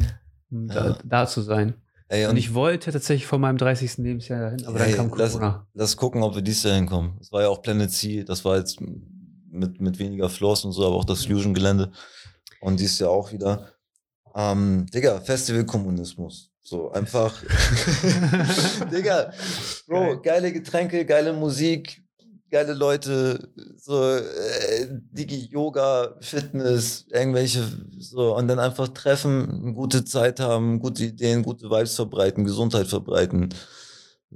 um
Ja.
da, da zu sein.
Ey,
Und ich wollte tatsächlich vor meinem 30. Lebensjahr dahin, aber dann
Ey,
kam
lass-
Corona.
Lass gucken, ob wir dies Jahr hinkommen. Das war ja auch Planet C, das war jetzt mit, mit weniger Floors und so, aber auch das Fusion-Gelände. und dies Jahr auch wieder. Ähm, Digga, Festivalkommunismus. So einfach. Digga, Bro,
Geil.
geile Getränke, geile Musik, geile Leute, so äh, Digi Yoga, Fitness, irgendwelche so und dann einfach treffen, eine gute Zeit haben, gute Ideen, gute Vibes verbreiten, Gesundheit verbreiten.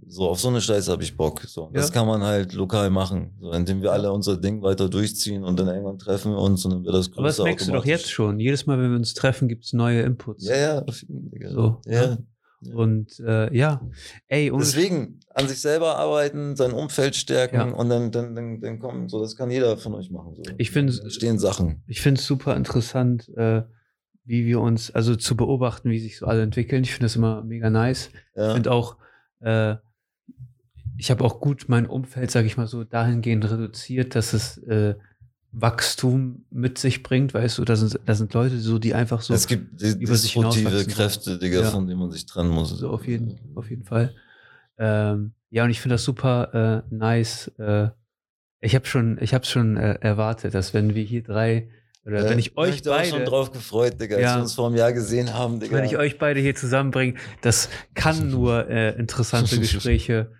So, auf so eine Scheiße habe ich Bock. So, das
Ja.
kann man halt lokal machen, so, indem wir alle unser Ding weiter durchziehen und dann irgendwann treffen wir uns und dann wird das größer.
Aber das merkst du doch jetzt schon. Jedes Mal, wenn wir uns treffen, gibt es neue Inputs.
Ja, ja.
So,
ja.
ne? Und äh, ja, ey, ohne
Deswegen an sich selber arbeiten, sein Umfeld stärken
Ja.
und dann, dann, dann, dann kommen. So, das kann jeder von euch machen. So.
Ich finde-
stehen Sachen.
ich finde es super interessant, äh, wie wir uns, also zu beobachten, wie sich so alle entwickeln. Ich finde das immer mega nice. Ich
Ja.
finde auch, äh, ich habe auch gut mein Umfeld, sage ich mal so, dahingehend reduziert, dass es äh, Wachstum mit sich bringt, weißt du, da sind, da sind Leute so, die einfach so,
es gibt die
über sich
destruktive
hinauswachsen
Kräfte, Digga,
Ja.
von denen man sich trennen muss.
so auf jeden, auf jeden Fall. Ähm, ja, und ich finde das super äh, nice. Äh, ich habe schon, ich habe schon äh, erwartet, dass wenn wir hier drei oder
Ja,
wenn ich euch
da auch schon
beide,
drauf gefreut, Digga, als
Ja.
wir uns vor einem Jahr gesehen haben, Digga.
wenn ich euch beide hier zusammenbringe, das kann nur äh, interessante Gespräche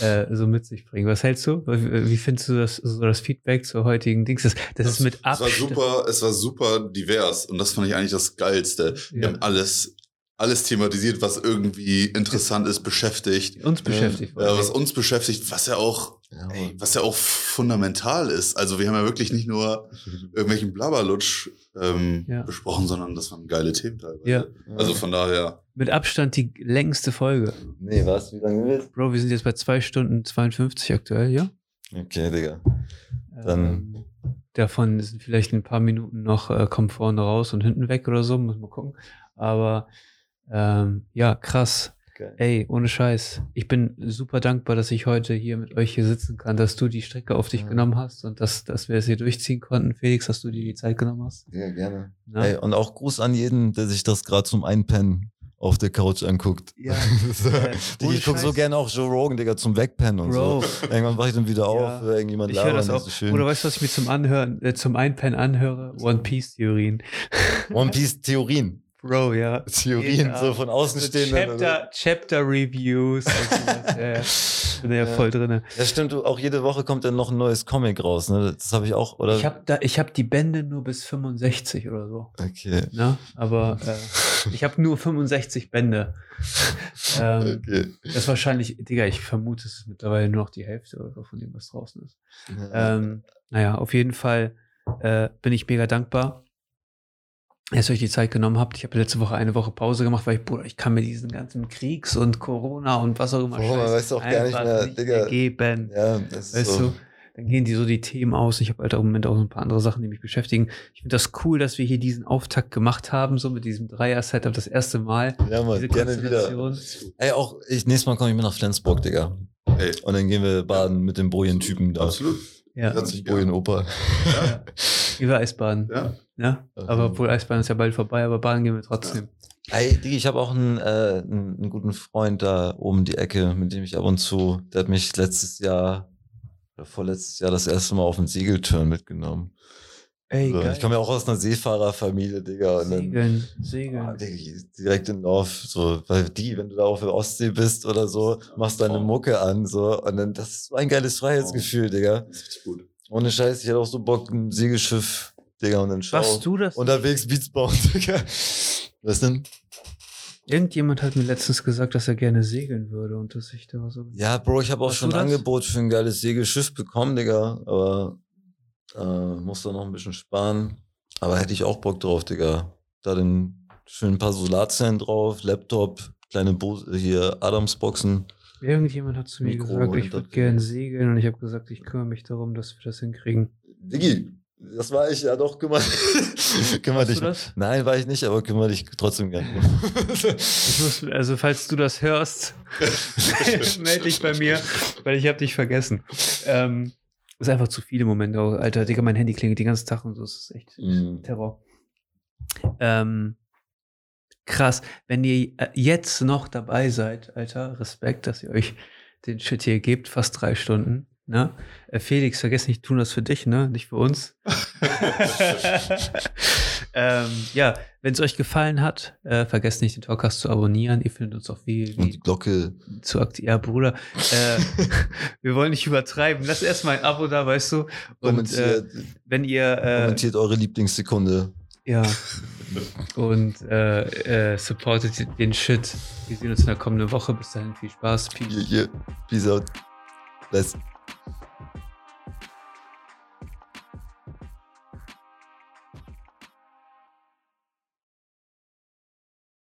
äh, so mit sich bringen. Was hältst du? Wie, wie findest du das, so das Feedback zur heutigen Dings? Das, das ist mit
Es war super, es war super divers und das fand ich eigentlich das Geilste. Wir
Ja.
haben alles, alles thematisiert, was irgendwie interessant ist, beschäftigt.
Uns beschäftigt.
Ja, was uns beschäftigt, was ja auch,
ja,
ey, was ja auch fundamental ist. Also wir haben ja wirklich nicht nur irgendwelchen Blabberlutsch ähm,
Ja.
besprochen, sondern das waren geile Themen teilweise.
Ja.
Also von daher,
Mit Abstand die längste Folge.
Nee, was? Wie lange willst
Bro, wir sind jetzt bei 2 Stunden 52 aktuell, ja?
Okay, Digga. Dann-
Ähm, davon sind vielleicht ein paar Minuten noch, äh, kommen vorne raus und hinten weg oder so, muss man gucken. Aber ähm, ja, krass.
Geil.
Ey, ohne Scheiß. Ich bin super dankbar, dass ich heute hier mit euch hier sitzen kann, dass du die Strecke auf dich
Ja.
genommen hast und dass, dass wir es hier durchziehen konnten. Felix, dass du dir die Zeit genommen hast.
Ja, gerne.
Na?
Ey, und auch Gruß an jeden, der sich das gerade zum Einpennen auf der Couch anguckt.
Ja,
so.
äh, ohne
ich guck so gerne auch Joe Rogan, Digga, zum Wegpennen und
Bro,
so. Irgendwann wache ich dann wieder
Ja.
auf, wenn irgendjemand
ich höre das auch.
ist so schön.
Oder weißt du, was ich mir zum Anhören, äh, zum Einpennen anhöre? One Piece Theorien.
One Piece Theorien.
Bro, ja.
Theorien, so von außen
So
stehen.
Chapter, Chapter Reviews. sowas. ja. Bin ja,
Ja.
voll drin.
Ja, stimmt, auch jede Woche kommt dann noch ein neues Comic raus, ne? Das habe ich auch, oder?
Ich habe habe die Bände nur bis 65 oder so.
okay.
Ne? Aber äh, ich habe nur 65 Bände. ähm,
okay.
Das ist wahrscheinlich, Digga, ich vermute, es ist mittlerweile nur noch die Hälfte oder so von dem, was draußen ist.
Ja.
Ähm, naja, auf jeden Fall äh, bin ich mega dankbar, dass ihr euch die Zeit genommen habt. Ich habe letzte Woche eine Woche Pause gemacht, weil ich, Bruder, ich kann mir diesen ganzen Kriegs- und Corona und was auch immer
Boah, man weiß auch gar nicht mehr, Digga.
geben.
ja, das ist
Weißt
so.
du? Dann gehen die so die Themen aus. Ich habe halt im Moment auch ein paar andere Sachen, die mich beschäftigen. Ich finde das cool, dass wir hier diesen Auftakt gemacht haben, so mit diesem Dreier-Setup das erste Mal.
Ja, mal,
Diese
gerne wieder. Ey, auch, ich, nächstes Mal komme ich mit nach Flensburg, Digga.
ey,
Und dann gehen wir baden mit dem Bojen-Typen da.
absolut.
Ja,
Herzlich
Bojen-Opa.
ja. Über Eisbaden.
Ja.
Ja,
Okay.
aber obwohl Eisbaden ist ja bald vorbei, aber baden gehen wir trotzdem.
Ey, Digi, ich habe auch einen, äh, einen, einen guten Freund da oben die Ecke, mit dem ich ab und zu, der hat mich letztes Jahr, oder vorletztes Jahr das erste Mal auf den Segeltörn mitgenommen.
Ey,
so, ich komme ja auch aus einer Seefahrerfamilie, Digga. Und dann,
Segeln,
Ah,
segeln.
Digga, direkt in Love, so, weil die, wenn du da auf der Ostsee bist oder so, machst deine Mucke an, so, und dann, das ist so ein geiles Freiheitsgefühl, Digga.
Das ist gut.
Ohne Scheiß, ich hätte auch so Bock, ein Segelschiff, Digga, und dann schau.
Was du das?
Unterwegs Beats bauen, Digga. Was denn?
Irgendjemand hat mir letztens gesagt, dass er gerne segeln würde und dass ich da so.
Ja, Bro, ich habe auch schon ein
das?
Angebot für ein geiles Segelschiff bekommen, Digga. Aber äh, muss da noch ein bisschen sparen. Aber hätte ich auch Bock drauf, Digga. Da den schön ein paar Solarzellen drauf, Laptop, kleine Bo hier Adamsboxen.
Irgendjemand hat zu mir
Mikro
gesagt, ich würde gerne segeln und ich habe gesagt, ich kümmere mich darum, dass wir das hinkriegen.
Diggi, das war ich ja doch, kümmere, kümmere
Hast
dich. Nein, war ich nicht, aber kümmere dich trotzdem gerne.
Also falls du das hörst, melde dich bei mir, weil ich habe dich vergessen. Ähm, ist einfach zu viele Momente. Alter, Digga, mein Handy klingelt den ganzen Tag und so. Das ist echt
Mhm.
Terror. Ähm, krass. Wenn ihr äh, jetzt noch dabei seid, Alter, Respekt, dass ihr euch den Shit hier gebt, fast drei Stunden. Ne? Äh, Felix, vergiss nicht, tun das für dich, ne? Nicht für uns. ähm, ja, wenn es euch gefallen hat, äh, vergesst nicht, den Talkcast zu abonnieren. Ihr findet uns auch wie,
Und die Glocke.
zu aktiv. Ja, Bruder. Äh, wir wollen nicht übertreiben. Lasst erstmal ein Abo da, weißt du. Und äh,
Kommentiert,
wenn ihr äh,
kommentiert eure Lieblingssekunde.
ja und äh, äh, supportet den Shit. Wir sehen uns in der kommenden Woche. Bis dahin viel Spaß. Peace.
Hier, hier. Peace out. Bless.